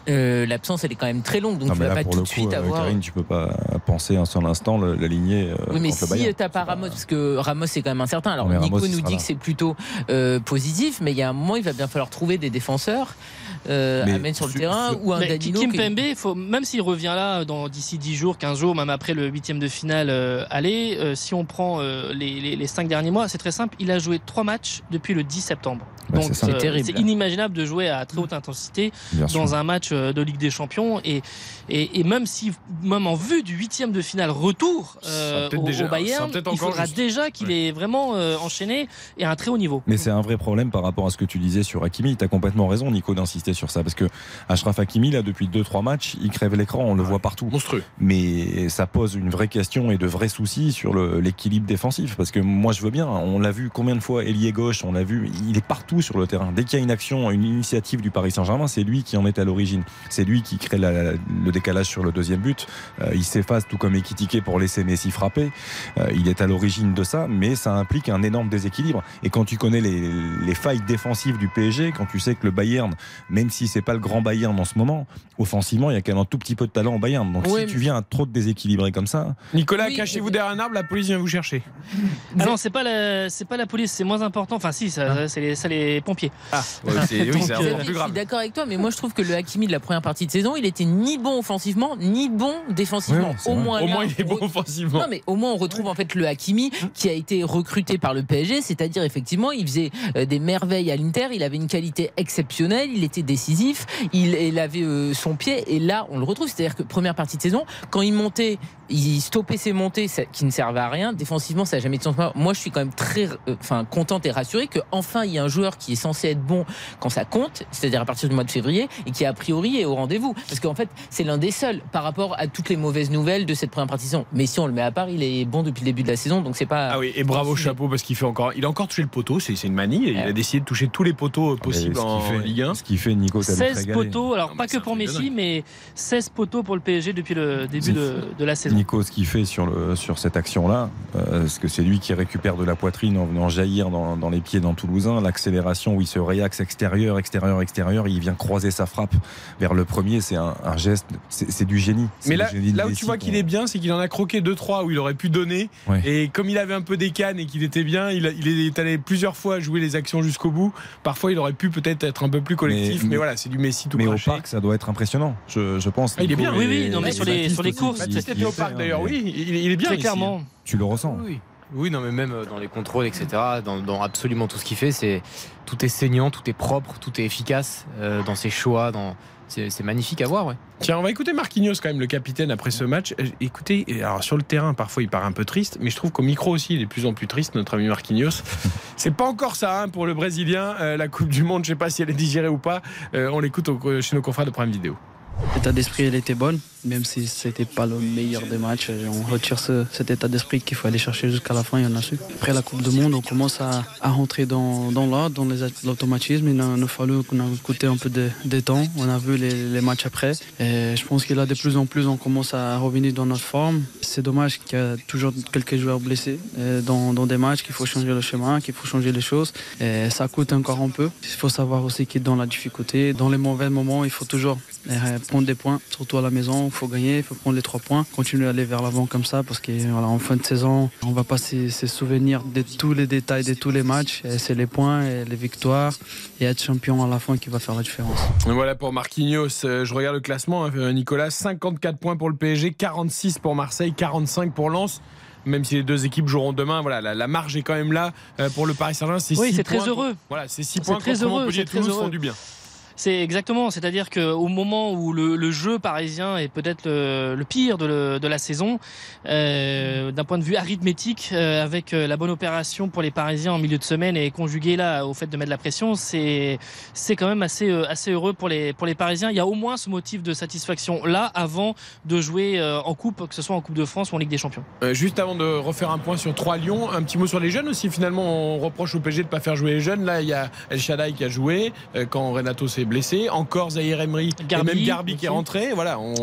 euh, l'absence, elle est quand même très longue, donc tu vas pas tout de suite avoir. Karine, tu peux pas penser un seul instant l'aligner. oui, mais si tu n'as pas Ramos, parce que Ramos c'est quand même incertain. Alors Nico nous dit que c'est plutôt positif, mais il y a un moment, il va bien falloir trouver des défenseurs euh, sur le terrain ou un Danilo. Kim Pembe, faut, même s'il revient là dans d'ici 10 jours, 15 jours, même après le huitième de finale euh, aller, euh, si on prend euh, les, les, les 5 derniers mois, c'est très simple. Il a joué 3 matchs depuis le 10 septembre. Donc c'est terrible. C'est inimaginable de jouer à très haute intensité dans un match de Ligue des Champions et, et, et, même si même en vue du huitième de finale retour au, déjà, au, Bayern, il faudra déjà qu'il ouais. est vraiment enchaîné et à un très haut niveau. Mais c'est un vrai problème par rapport à ce que tu disais sur Hakimi. Tu as complètement raison, Nico, d'insister sur ça parce que Ashraf Hakimi là depuis 2-3 matchs il crève l'écran on le voit partout. Monstrueux. Mais ça pose une vraie question et de vrais soucis sur l'équilibre défensif parce que moi je veux bien on l'a vu combien de fois ailier gauche on l'a vu il est partout sur le terrain. Dès qu'il y a une action une initiative du Paris Saint-Germain c'est lui qui en est à l'origine. C'est lui qui crée la, la, le décalage sur le deuxième but. Euh, il s'efface tout comme Ekitike pour laisser Messi frapper. Euh, il est à l'origine de ça mais ça implique un énorme déséquilibre. Et quand tu connais les, les failles défensives du PSG quand tu sais que le Bayern même si c'est pas le grand Bayern en ce moment, offensivement, il y a quand même un tout petit peu de talent au Bayern. Donc si tu viens à trop te déséquilibrer comme ça. Nicolas, cachez-vous derrière un arbre, la police vient vous chercher. Ah non, c'est pas la, c'est pas la police, c'est moins important. Enfin, si, ça, ah. c'est les, ça, les, pompiers. Ah, oui, c'est euh, plus grave. Je suis d'accord avec toi, mais moi je trouve que le Hakimi de la première partie de saison, il était ni bon offensivement, ni bon défensivement. au moins, au moins, il est bon offensivement. Non, mais au moins on retrouve en fait le Hakimi qui a été recruté par le PSG, c'est-à-dire effectivement, il faisait euh, des merveilles à l'Inter, il avait une qualité exceptionnelle, il était décisif, il, il avait euh, son pied et là on le retrouve. C'est-à-dire que première partie de saison, quand il montait, il stoppait ses montées qui ne servaient à rien. Défensivement, ça n'a jamais de sens. Moi, je suis quand même très, euh, enfin, contente et rassurée que enfin il y a un joueur qui est censé être bon quand ça compte, c'est-à-dire à partir du mois de février, et qui a priori est au rendez-vous. Parce qu'en fait, c'est l'un des seuls par rapport à toutes les mauvaises nouvelles de cette première partie de saison. Mais si on le met à part, il est bon depuis le début de la saison, donc c'est pas. Ah oui, et bravo chapeau parce qu'il fait encore, il a encore touché le poteau, c'est une manie. Il a décidé de toucher tous les poteaux possibles en fait, Ligue 1. Ce qui fait Nico 16 poteaux, alors pas que pour Messi, mais 16 poteaux pour le PSG depuis le début de, de, la saison. Nico, ce qu'il fait sur, le, sur cette action-là, euh, parce que c'est lui qui récupère de la poitrine en venant jaillir dans, dans les pieds d'un Toulousain, l'accélération où il se réaxe extérieur, extérieur, extérieur, il vient croiser sa frappe vers le premier, c'est un, un, geste, c'est du génie. Mais là, génie là où tu vois qu'il est bien, c'est qu'il en a croqué 2-3 où il aurait pu donner, ouais. et comme il avait un peu des cannes et qu'il était bien, il, il, est allé plusieurs fois jouer les actions jusqu'au bout. Parfois, il aurait pu peut-être être un peu plus collectif, mais, mais, mais voilà, c'est du Messi tout Mais craché. au parc, ça doit être impressionnant, je, je pense. Ah, il est bien, oui, oui, non, mais sur les, sur les courses. C'était au parc d'ailleurs, oui, il, il, est bien. Très clairement. Tu le ressens. Oui. Oui, non, mais même dans les contrôles, etc., dans, dans absolument tout ce qu'il fait, c'est tout est saignant, tout est propre, tout est efficace euh, dans ses choix, dans c'est magnifique à voir. Ouais. Tiens, on va écouter Marquinhos quand même, le capitaine après ce match. Écoutez, alors sur le terrain, parfois il part un peu triste, mais je trouve qu'au micro aussi, il est de plus en plus triste, notre ami Marquinhos. C'est pas encore ça hein, pour le Brésilien. Euh, la Coupe du Monde, je sais pas si elle est digérée ou pas. Euh, on l'écoute chez nos confrères de Prime Vidéo. L'état d'esprit, était bonne, même si c'était pas le meilleur des matchs. On retire ce, cet état d'esprit qu'il faut aller chercher jusqu'à la fin, y en a su. Après la Coupe du Monde, on commence à, à rentrer dans, dans l'ordre, dans l'automatisme. Il a, nous fallu qu'on a coûté un peu de, temps. On a vu les, matchs après. Et je pense que là, de plus en plus, on commence à revenir dans notre forme. C'est dommage qu'il y a toujours quelques joueurs blessés dans, dans des matchs, qu'il faut changer le schéma, qu'il faut changer les choses. Et ça coûte encore un peu. Il faut savoir aussi qu'il est dans la difficulté. Dans les mauvais moments, il faut toujours prendre des points, surtout à la maison. Il faut gagner, il faut prendre les trois points, continuer à aller vers l'avant comme ça, parce qu'en voilà, en fin de saison, on va pas se souvenir de tous les détails de tous les matchs. C'est les points et les victoires et être champion à la fin qui va faire la différence. Voilà pour Marquinhos. Je regarde le classement, hein, Nicolas. 54 points pour le PSG, 46 pour Marseille, 45 pour Lens même si les deux équipes joueront demain, voilà, la, la marge est quand même là euh, pour le Paris Saint-Germain. Oui, c'est très heureux. Voilà, c'est 6 points très heureux, Montpellier Toulouse font du bien. C'est exactement, c'est-à-dire qu'au moment où le, le, jeu parisien est peut-être le, le, pire de, le, de, la saison, euh, d'un point de vue arithmétique, euh, avec euh, la bonne opération pour les Parisiens en milieu de semaine et conjugué là au fait de mettre la pression, c'est c'est quand même assez euh, assez heureux pour les pour les Parisiens. Il y a au moins ce motif de satisfaction là avant de jouer en coupe, que ce soit en Coupe de France ou en Ligue des Champions. juste avant de refaire un point sur 3 Lyon, un petit mot sur les jeunes aussi. Finalement, on reproche au PSG de pas faire jouer les jeunes. Là, il y a El Shaddai qui a joué quand Renato s'est blessé. Encore Zahir Emery et même Garbi qui est rentré. Voilà, on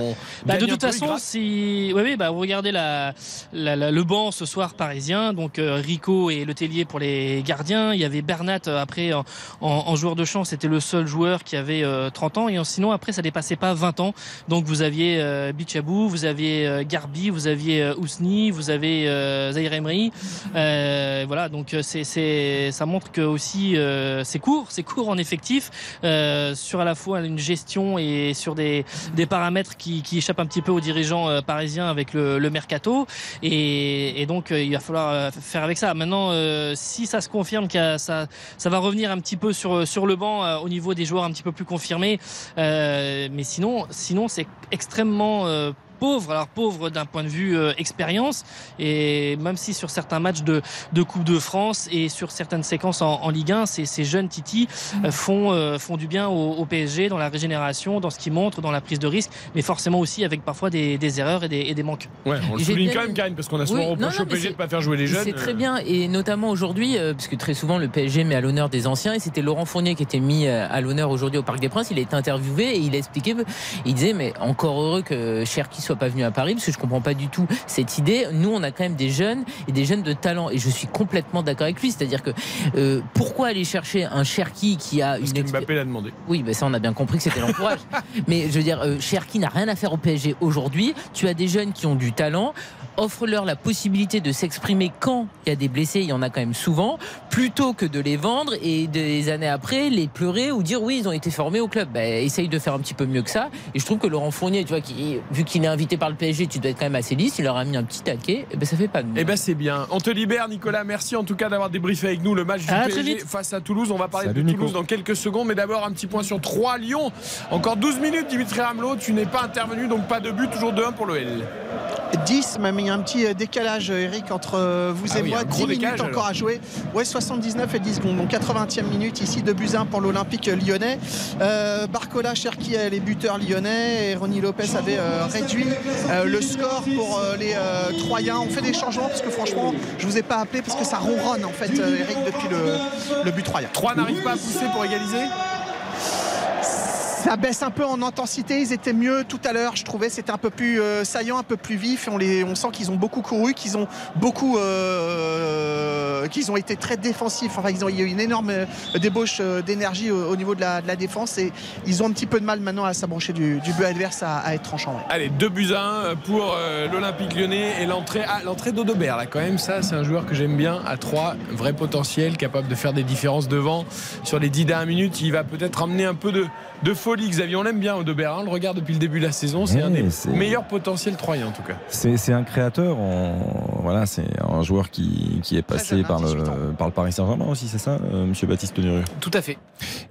bah, de toute façon, si oui, oui, bah, vous regardez la, la, la, le banc ce soir parisien, donc euh, Rico et Le Tellier pour les gardiens. Il y avait Bernat euh, après en, en, joueur de champ, c'était le seul joueur qui avait euh, 30 ans. Et sinon après, ça dépassait pas 20 ans. Donc vous aviez euh, Bichabou, vous aviez euh, Garbi, vous aviez euh, Ousni, vous avez Zahir Emery. voilà, donc c'est ça montre que aussi c'est court, c'est court en effectif sur à la fois une gestion et sur des, des paramètres qui, qui, échappent un petit peu aux dirigeants euh, parisiens avec le, mercato. Et, et, donc, euh, il va falloir euh, faire avec ça. Maintenant, si ça se confirme que ça, ça va revenir un petit peu sur, sur le banc au niveau des joueurs un petit peu plus confirmés. mais sinon, sinon c'est extrêmement pauvre, alors pauvre d'un point de vue euh, expérience, et même si sur certains matchs de, de Coupe de France et sur certaines séquences en, en Ligue 1, ces, ces jeunes Titi euh, font, euh, font du bien au, au, PSG dans la régénération, dans ce qu'ils montrent, dans la prise de risque, mais forcément aussi avec parfois des, des erreurs et des, et des, manques. Ouais, on le souligne quand même, Karine, parce qu'on a souvent oui, reproché au PSG de ne pas faire jouer les jeunes. C'est très bien, et notamment aujourd'hui, parce que très souvent le PSG met à l'honneur des anciens, et c'était Laurent Fournier qui était mis à l'honneur aujourd'hui au Parc des Princes. Il a été interviewé et il a expliqué, il disait, mais encore heureux que Cherki soit pas venu à Paris parce que je comprends pas du tout cette idée. Nous, on a quand même des jeunes et des jeunes de talent et je suis complètement d'accord avec lui. C'est-à-dire que euh, pourquoi aller chercher un Cherki qui a parce une Mbappé l'a demandé. Oui, ben ça on a bien compris que c'était l'encourage. Mais je veux dire, euh, Cherki n'a rien à faire au PSG aujourd'hui. Tu as des jeunes qui ont du talent offre-leur la possibilité de s'exprimer quand il y a des blessés, il y en a quand même souvent, plutôt que de les vendre et des années après les pleurer ou dire oui ils ont été formés au club. Bah, essaye de faire un petit peu mieux que ça. Et je trouve que Laurent Fournier, tu vois, qui, vu qu'il est invité par le PSG, tu dois être quand même assez lisse. Il leur a mis un petit taquet. Et ben ça fait pas de mal. Et ben c'est bien. On te libère, Nicolas. Merci en tout cas d'avoir débriefé avec nous le match du à PSG face à Toulouse. On va parler Salut, de Toulouse Nico. dans quelques secondes, mais d'abord un petit point sur 3 Lyon. Encore 12 minutes, Dimitri Ramelot. Tu n'es pas intervenu, donc pas de but, toujours 2-1 pour l'OL. 10, même il y a un petit décalage, Eric, entre vous ah et oui, moi. 10 minutes décalage, encore alors. à jouer. Ouais, 79 et 10 secondes. Donc 80e minute ici, de buts 1 pour l'Olympique lyonnais. Euh, Barcola, Cherki, les buteurs lyonnais. Et Ronny Lopez avait euh, réduit euh, le score pour euh, les Troyens. On fait des changements parce que franchement, je vous ai pas appelé parce que ça ronronne en fait, Eric, depuis le, le but troyen. 3 n'arrive pas à pousser pour égaliser ça baisse un peu en intensité. Ils étaient mieux tout à l'heure. Je trouvais c'était un peu plus euh, saillant, un peu plus vif. On, sent qu'ils ont beaucoup couru, qu'ils ont beaucoup, euh, qu'ils ont été très défensifs. Enfin, ils ont eu une énorme euh, débauche d'énergie au, au, niveau de la, défense et ils ont un petit peu de mal maintenant à s'abrocher du, du, but adverse à, être tranchant. Allez, 2 buts à 1 pour l'Olympique Lyonnais et l'entrée, ah, l'entrée là quand même. Ça, c'est un joueur que j'aime bien à 3 vrai potentiel, capable de faire des différences devant sur les 10 dernières minutes. Il va peut-être amener un peu de, de folie. Xavier, on l'aime bien Audebert. Hein, on le regarde depuis le début de la saison. C'est Ouais, un des meilleurs potentiels troyens en tout cas. C'est un créateur, voilà, c'est un joueur qui, qui est passé jeune, hein, par, 18 le, ans. par le Paris Saint-Germain aussi, c'est ça, euh, Monsieur Baptiste Nuru Tout à fait.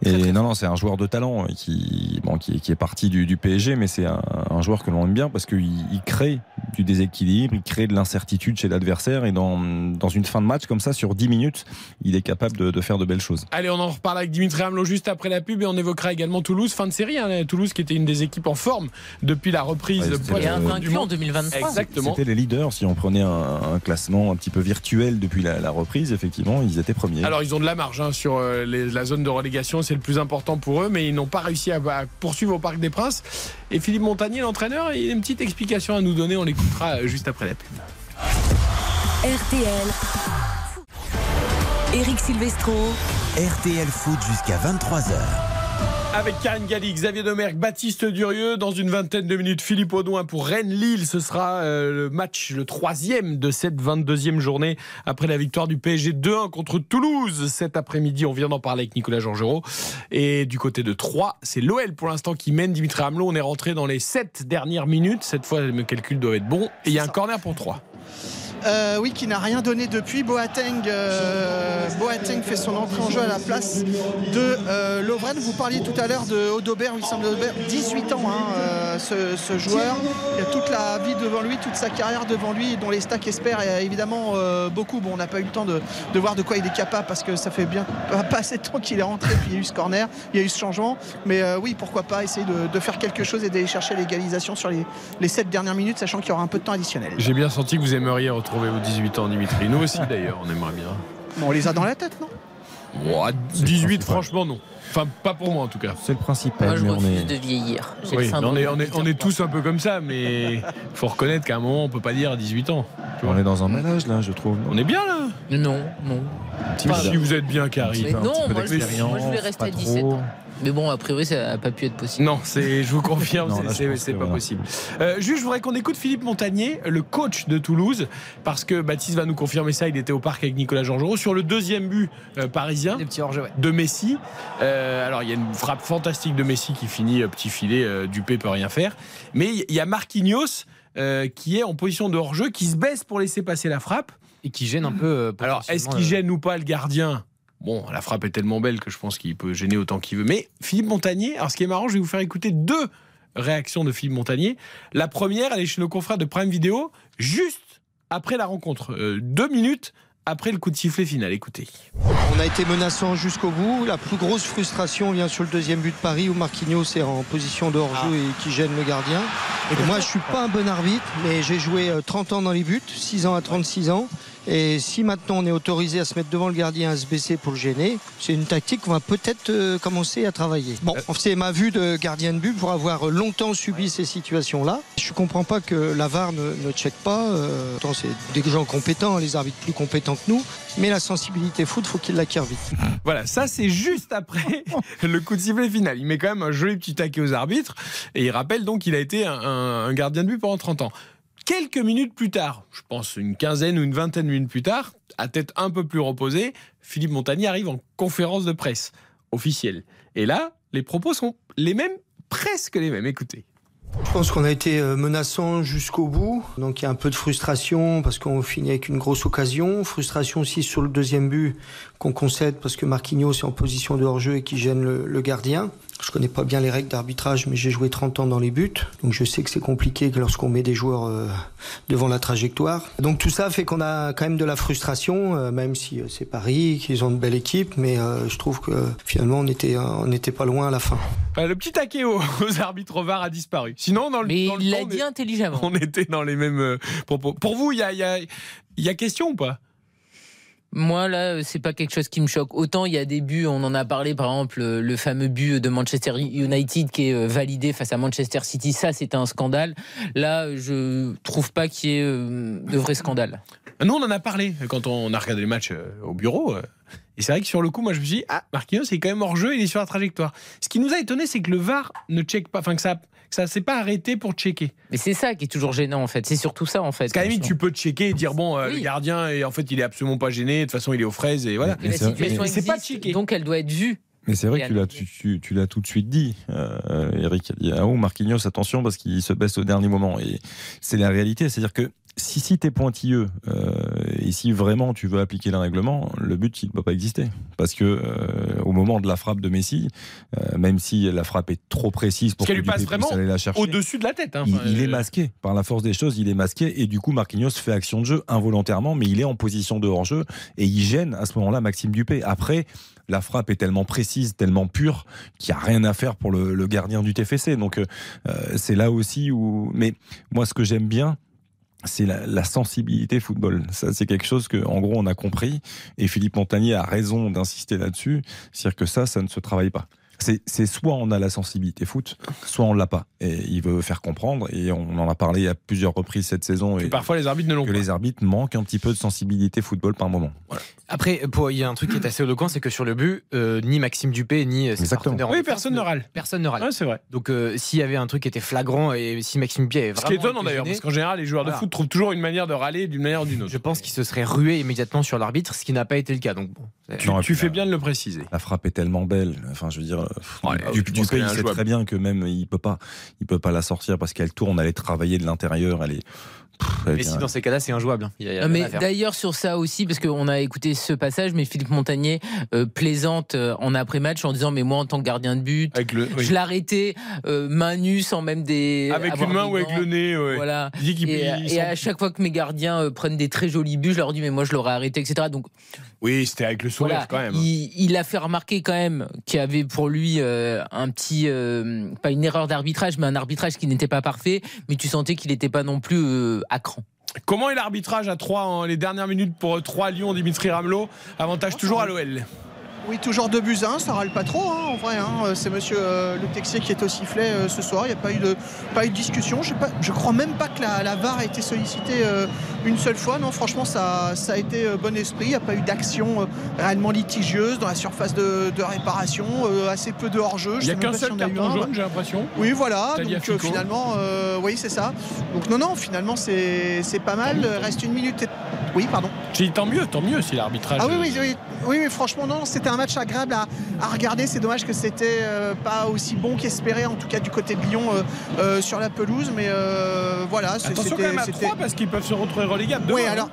Et non, non, c'est un joueur de talent et qui, bon, qui, est- qui est parti du, du PSG, mais c'est un, un joueur que l'on aime bien parce qu'il il crée du déséquilibre, il crée de l'incertitude chez l'adversaire et dans, dans une fin de match comme ça, sur 10 minutes, il est capable de, de faire de belles choses. Allez, on en reparle avec Dimitri Hamelot juste après la pub et on évoquera également Toulouse. Fin de série, hein, Toulouse qui était une des équipes en forme depuis la reprise Ouais, de Et le- invaincu en 2023. Exactement. C'était les leaders. Si on prenait un, un classement un petit peu virtuel depuis la, la reprise, effectivement, ils étaient premiers. Alors ils ont de la marge hein, sur euh, les- la zone de relégation, c'est le plus important pour eux, mais ils n'ont pas réussi à, à poursuivre au Parc des Princes. Et Philippe Montagnier, l'entraîneur, il a une petite explication à nous donner, on l'écoutera juste après la pub. RTL. Eric Silvestro. RTL Foot jusqu'à 23h. Avec Karine Galli, Xavier Domergue, Baptiste Durieux, dans une vingtaine de minutes, Philippe Audouin pour Rennes-Lille. Ce sera euh, le match, le troisième de cette 22e journée après la victoire du PSG 2-1 contre Toulouse cet après-midi. On vient d'en parler avec Nicolas Georgerot. Et du côté de Troyes, c'est l'OL pour l'instant qui mène Dimitri Hamelot. On est rentré dans les 7 dernières minutes. Cette fois, mes calculs doivent être bons. Et il y a un corner pour 3. Euh, oui, qui n'a rien donné depuis. Boateng, euh, Boateng fait son entrée en jeu à la place de euh, Lovren. Vous parliez tout à l'heure de Odobert, Wissam Odobert, 18 ans, hein, ce, joueur. Il a toute la vie devant lui, toute sa carrière devant lui, dont les stacks espèrent évidemment beaucoup. Bon, on n'a pas eu le temps de, voir de quoi il est capable parce que ça fait bien pas, assez de temps qu'il est rentré. Puis il y a eu ce corner, il y a eu ce changement. Mais oui, pourquoi pas essayer de, de faire quelque chose et d'aller chercher l'égalisation sur les, les 7 dernières minutes, sachant qu'il y aura un peu de temps additionnel. J'ai bien senti que vous aimeriez retrouver vos 18 ans, Dimitri. Nous aussi, d'ailleurs, on aimerait bien. Bon, on les a dans la tête, non Bon, à 18, franchement, non. Enfin, pas pour moi en tout cas. C'est le principal. Moi, je on refuse est- de vieillir. Le Oui, on est, on, est, du on est Peter tous un peu comme ça, mais faut reconnaître qu'à un moment, on peut pas dire 18 ans. on est dans un bel âge là, je trouve. On est bien là. Non, non. Si vous êtes bien, Carrie. Non, petit peu moi je, moi, je voulais rester à 17 trop. ans. Mais bon, a priori, ça n'a pas pu être possible. Non, c'est, je vous confirme, c'est- pas voilà. possible. Euh, juste, je voudrais qu'on écoute Philippe Montagnier, le coach de Toulouse, parce que Baptiste va nous confirmer ça. Il était au parc avec Nicolas Georgerot sur le deuxième but euh, parisien Des petits hors-jeux, ouais. de Messi. Euh, alors, il y a une frappe fantastique de Messi qui finit euh, petit filet, euh, Dupé peut rien faire. Mais il y a Marquinhos euh, qui est en position de hors-jeu, qui se baisse pour laisser passer la frappe. Et qui gêne un peu. euh, Alors, est-ce qu'il euh, gêne ou pas le gardien Bon, la frappe est tellement belle que je pense qu'il peut gêner autant qu'il veut. Mais Philippe Montagnier, alors ce qui est marrant, je vais vous faire écouter deux réactions de Philippe Montagnier. La première, elle est chez nos confrères de Prime Video, juste après la rencontre, euh, deux minutes après le coup de sifflet final. Écoutez. On a été menaçant jusqu'au bout. La plus grosse frustration vient sur le deuxième but de Paris où Marquinhos est en position de hors-jeu et qui gêne le gardien. Et moi, je suis pas un bon arbitre, mais j'ai joué euh, 30 ans dans les buts, 6 ans à 36 ans. Et si maintenant on est autorisé à se mettre devant le gardien, à se baisser pour le gêner, c'est une tactique qu'on va peut-être euh, commencer à travailler. Bon, c'est ma vue de gardien de but pour avoir longtemps subi ces situations-là. Je comprends pas que la VAR ne, ne check pas. Euh, c'est des gens compétents, les arbitres plus compétents que nous. Mais la sensibilité foot, faut qu'il l'acquiert vite. Voilà, ça c'est juste après le coup de sifflet final. Il met quand même un joli petit taquet aux arbitres et il rappelle donc qu'il a été un gardien de but pendant 30 ans. Quelques minutes plus tard, je pense une quinzaine ou une vingtaine de minutes plus tard, à tête un peu plus reposée, Philippe Montagnier arrive en conférence de presse officielle. Et là, les propos sont les mêmes, presque les mêmes. Écoutez. Je pense qu'on a été euh, menaçant jusqu'au bout. Donc il y a un peu de frustration parce qu'on finit avec une grosse occasion. Frustration aussi sur le deuxième but qu'on concède parce que Marquinhos est en position de hors-jeu et qui gêne le gardien. Je connais pas bien les règles d'arbitrage, mais j'ai joué 30 ans dans les buts. Donc je sais que c'est compliqué que lorsqu'on met des joueurs euh, devant la trajectoire. Donc tout ça fait qu'on a quand même de la frustration, euh, même si euh, c'est Paris, qu'ils ont une belle équipe. Mais je trouve que finalement on était, on n'était pas loin à la fin. Le petit taquet aux, aux arbitres au VAR a disparu. Sinon, dans le, Mais dans il l'a on dit est- intelligemment. on était dans les mêmes propos. Pour vous, il y a, il y, a, il y a question ou pas? Moi, là, euh, c'est pas quelque chose qui me choque. Autant il y a des buts, on en a parlé, par exemple, le fameux but de Manchester United qui est euh, validé face à Manchester City. Ça, c'était un scandale. Là, je trouve pas qu'il y ait euh, de vrai scandale. Nous, on en a parlé quand on a regardé les matchs au bureau. Et c'est vrai que sur le coup, moi, je me suis dit, ah, Marquinhos, il est quand même hors jeu, il est sur la trajectoire. Ce qui nous a étonné, c'est que le VAR ne check pas, enfin, que ça ça s'est pas arrêté pour checker. Mais c'est ça qui est toujours gênant, en fait. C'est surtout ça, en fait. Parce qu'à la limite, tu peux checker et dire, bon, euh, le gardien, et en fait, il est absolument pas gêné, de toute façon, il est aux fraises, et voilà. Situation mais c'est pas existe, checké. donc elle doit être vue. Mais c'est vrai que tu l'as, tu, tu- tu l'as tout de suite dit, euh, Eric. Il y a oh, Marquinhos, attention parce qu'il se baisse au dernier moment. Et c'est la réalité. C'est-à-dire que si, si tu es pointilleux euh, et si vraiment tu veux appliquer le règlement, le but il ne peut pas exister. Parce que euh, au moment de la frappe de Messi, euh, même si la frappe est trop précise pour Parce qu'elle que lui passe vraiment aller la chercher, au-dessus de la tête. hein. il, est masqué. Par la force des choses, il est masqué. Et du coup, Marquinhos fait action de jeu involontairement, mais il est en position de hors-jeu. Et il gêne à ce moment-là Maxime Dupé. Après, la frappe est tellement précise, tellement pure, qu'il n'y a rien à faire pour le, le gardien du TFC. Donc, c'est là aussi où. Mais moi, ce que j'aime bien, c'est la, la sensibilité football. Ça, c'est quelque chose que, en gros, on a compris. Et Philippe Montagnier a raison d'insister là-dessus. C'est-à-dire que ça, ça ne se travaille pas. C'est soit on a la sensibilité foot, soit on l'a pas. Et il veut faire comprendre. Et on en a parlé à plusieurs reprises cette saison. Et parfois les arbitres ne l'ont que pas. les arbitres manquent un petit peu de sensibilité football par moment. Après, il y a un truc qui est assez éloquent, c'est que sur le but, euh, ni Maxime Dupé ni euh, ses Exactement. partenaires Oui, personne ne râle. Personne ne râle. Ouais, c'est vrai. Donc euh, s'il y avait un truc qui était flagrant et si Maxime Dupé Ce vraiment qui est étonnant d'ailleurs, parce qu'en général, les joueurs de foot trouvent toujours une manière de râler d'une manière ou d'une autre. je pense qu'il se serait rué immédiatement sur l'arbitre, ce qui n'a pas été le cas. Donc bon, Tu, Non, tu fais là- bien de le préciser. La frappe est tellement belle. Enfin, je veux dire, Ouais, Du- qu'elle est il sait très bien que même il peut pas, il peut pas la sortir parce qu'elle tourne, elle est travaillée de l'intérieur, elle est. mais si dans ces cas-là, c'est injouable. hein. Il y a- il y a Non, rien mais d'ailleurs sur ça aussi, parce qu'on a écouté ce passage, mais Philippe Montagnier euh, plaisante euh, en après-match en disant mais moi en tant que gardien de but, Avec le, oui. je l'arrêtais euh, main nue sans même des avec une main ou avec le nez. ouais. Voilà. Il dit qu'il Et, il et sent- à chaque fois que mes gardiens euh, prennent des très jolis buts, je leur dis mais moi je l'aurais arrêté, etc. Donc Oui, c'était avec le sourire voilà, quand même. il, il a fait remarquer quand même qu'il y avait pour lui euh, un petit, euh, pas une erreur d'arbitrage, mais un arbitrage qui n'était pas parfait, mais tu sentais qu'il n'était pas non plus euh, à cran. Comment est l'arbitrage à 3 en les dernières minutes pour 3 Lyon, Dimitri Ramelot Avantage toujours à l'OL. Oui, toujours 2 buts à 1, ça râle pas trop hein, en vrai. hein. C'est monsieur euh, Le Texier qui est au sifflet euh, ce soir. Il n'y a pas eu de, pas eu de discussion. Je, pas, je crois même pas que la, la VAR a été sollicitée euh, une seule fois. Non, franchement, ça, ça a été euh, bon esprit. Il n'y a pas eu d'action euh, réellement litigieuse dans la surface de, de réparation. euh, assez peu de hors-jeu. Il n'y a qu'un seul carton jaune, j'ai l'impression. Oui, voilà. Donc euh, finalement, euh, oui, c'est ça. Donc non, non, finalement, c'est pas mal. Reste une minute. et- Oui, pardon. J'ai dit tant mieux, tant mieux si l'arbitrage. Ah oui, oui, oui, oui, oui, franchement, non, c'était un match agréable à, à regarder. C'est dommage que c'était euh, pas aussi bon qu'espéré, en tout cas du côté de Lyon euh, euh, sur la pelouse. Mais euh, voilà, c'est- Attention quand c'était. même à c'était- 3 parce qu'ils peuvent se retrouver relégables. Oui, demain, hein. alors.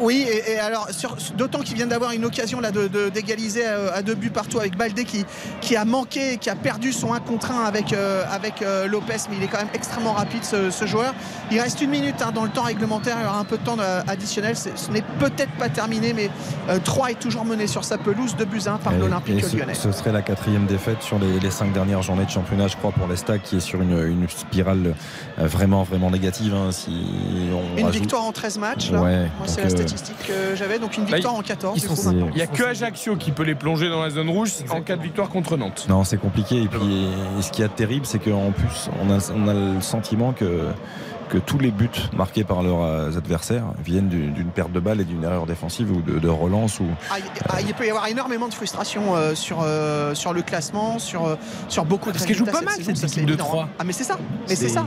Oui, et, et alors, d'autant qu'ils viennent d'avoir une occasion là de- de- d'égaliser euh, à deux buts partout avec Baldé qui, qui a manqué, qui a perdu son 1 contre 1 avec, euh, avec euh, Lopez, mais il est quand même extrêmement rapide ce, ce joueur. Il reste une minute hein, dans le temps réglementaire, il y aura un peu de temps additionnel. Ce n'est peut-être pas terminé, mais 3 est toujours mené sur sa pelouse, 2 buts à 1 par l'Olympique lyonnais. ce serait la quatrième défaite sur les, les cinq dernières journées de championnat, je crois, pour l'Estac, qui est sur une, une spirale vraiment, vraiment négative. hein, si on Une rajoute- victoire en 13 matchs, là. Ouais, Moi, c'est donc, la que j'avais, donc une Là, victoire en 14. ils du sont coup, c'est- maintenant. Il n'y a que Ajaccio qui peut les plonger dans la zone rouge en cas de victoire contre Nantes. Non, c'est compliqué. Et puis, et ce qui est terrible, c'est qu'en plus, on a, on a le sentiment que, que tous les buts marqués par leurs euh, adversaires viennent d'une perte de balle et d'une erreur défensive ou de, de relance. Ou... Ah, il- ah, il peut y avoir énormément de frustration euh, sur, euh, sur le classement, sur, sur beaucoup de Parce qu'elle joue résultats pas mal, cette ça, équipe de évident, Troyes. hein. Ah mais c'est ça, mais c'est ça.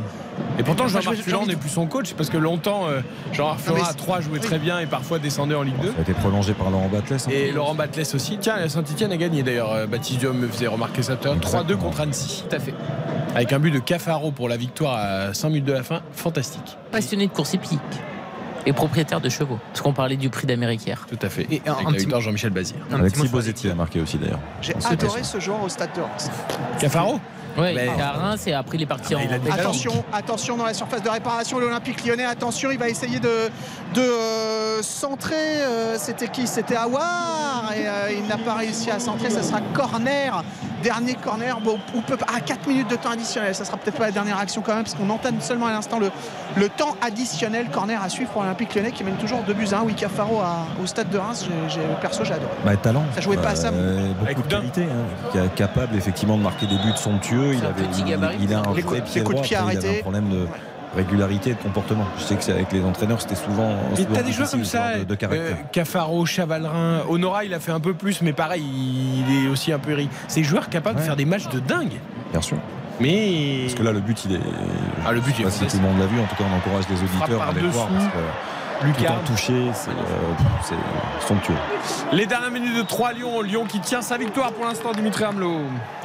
Et pourtant, Jean-Marc je- Furlan n'est plus son coach parce que longtemps, euh, Jean Non, mais Flora à c'est- 3 jouait oui. très bien et parfois descendait en Ligue 2. Ça a été prolongé par Laurent Batles. hein. Et Laurent Batles aussi. Tiens, Saint-Etienne a gagné d'ailleurs. Baptiste Diom me faisait remarquer ça tout à l'heure. 3-2 contre Annecy. Tout à fait. Avec un but de Cafaro pour la victoire à 5 minutes de la fin. Fantastique. Passionné de course hippique et propriétaire de chevaux, parce qu'on parlait du prix d'Amérique hier. Tout à fait. Et un- Avec un petit- Jean-Michel Bazir. Un petit Alexis Bosetti a marqué aussi d'ailleurs. J'ai adoré ce joueur au stade de Reims. Cafaro Ouais, Mais- à Reims et après il est parti Ah, en. Attention, attention dans la surface de réparation, l'Olympique lyonnais. Attention, il va essayer de, de euh, centrer. euh, C'était qui C'était Awar. Et euh, il n'a pas réussi à centrer. Ça sera corner. Dernier corner. Bon, on peut pas- à 4 minutes de temps additionnel. Ça sera peut-être pas la dernière action quand même, parce qu'on entame seulement à l'instant le, le temps additionnel. Corner à suivre pour l'Olympique lyonnais qui mène toujours 2 buts à 1. Oui, Cafaro à- au stade de Reims. J'ai- j'ai- perso, j'ai adoré. Bah, talent. Ça jouait pas à ça. Euh, Avec beaucoup de qualité. hein, qui est capable effectivement de marquer des buts somptueux. Il, avait, il, a un Les vrai pied les coups de droit. pied après, il avait arrêtés. un problème de régularité et de comportement. Je sais que c'est avec les entraîneurs, c'était souvent. Mais t'as des joueurs comme ça, de, de caractère. euh, Cafaro, Chavalrin, Honora, il a fait un peu plus, mais pareil, il est aussi un peu ri. C'est des joueurs capables de faire des matchs de dingue. Bien sûr. Mais Parce que là, le but, il est. Ah, le but, je sais il est pas si tout le monde l'a vu. En tout cas, on encourage les auditeurs à aller voir. Parce que Lucas. Tout touché, c'est euh, c'est somptueux. Les dernières minutes de 3 Lyon. Lyon qui tient sa victoire pour l'instant, Dimitri Hamelot.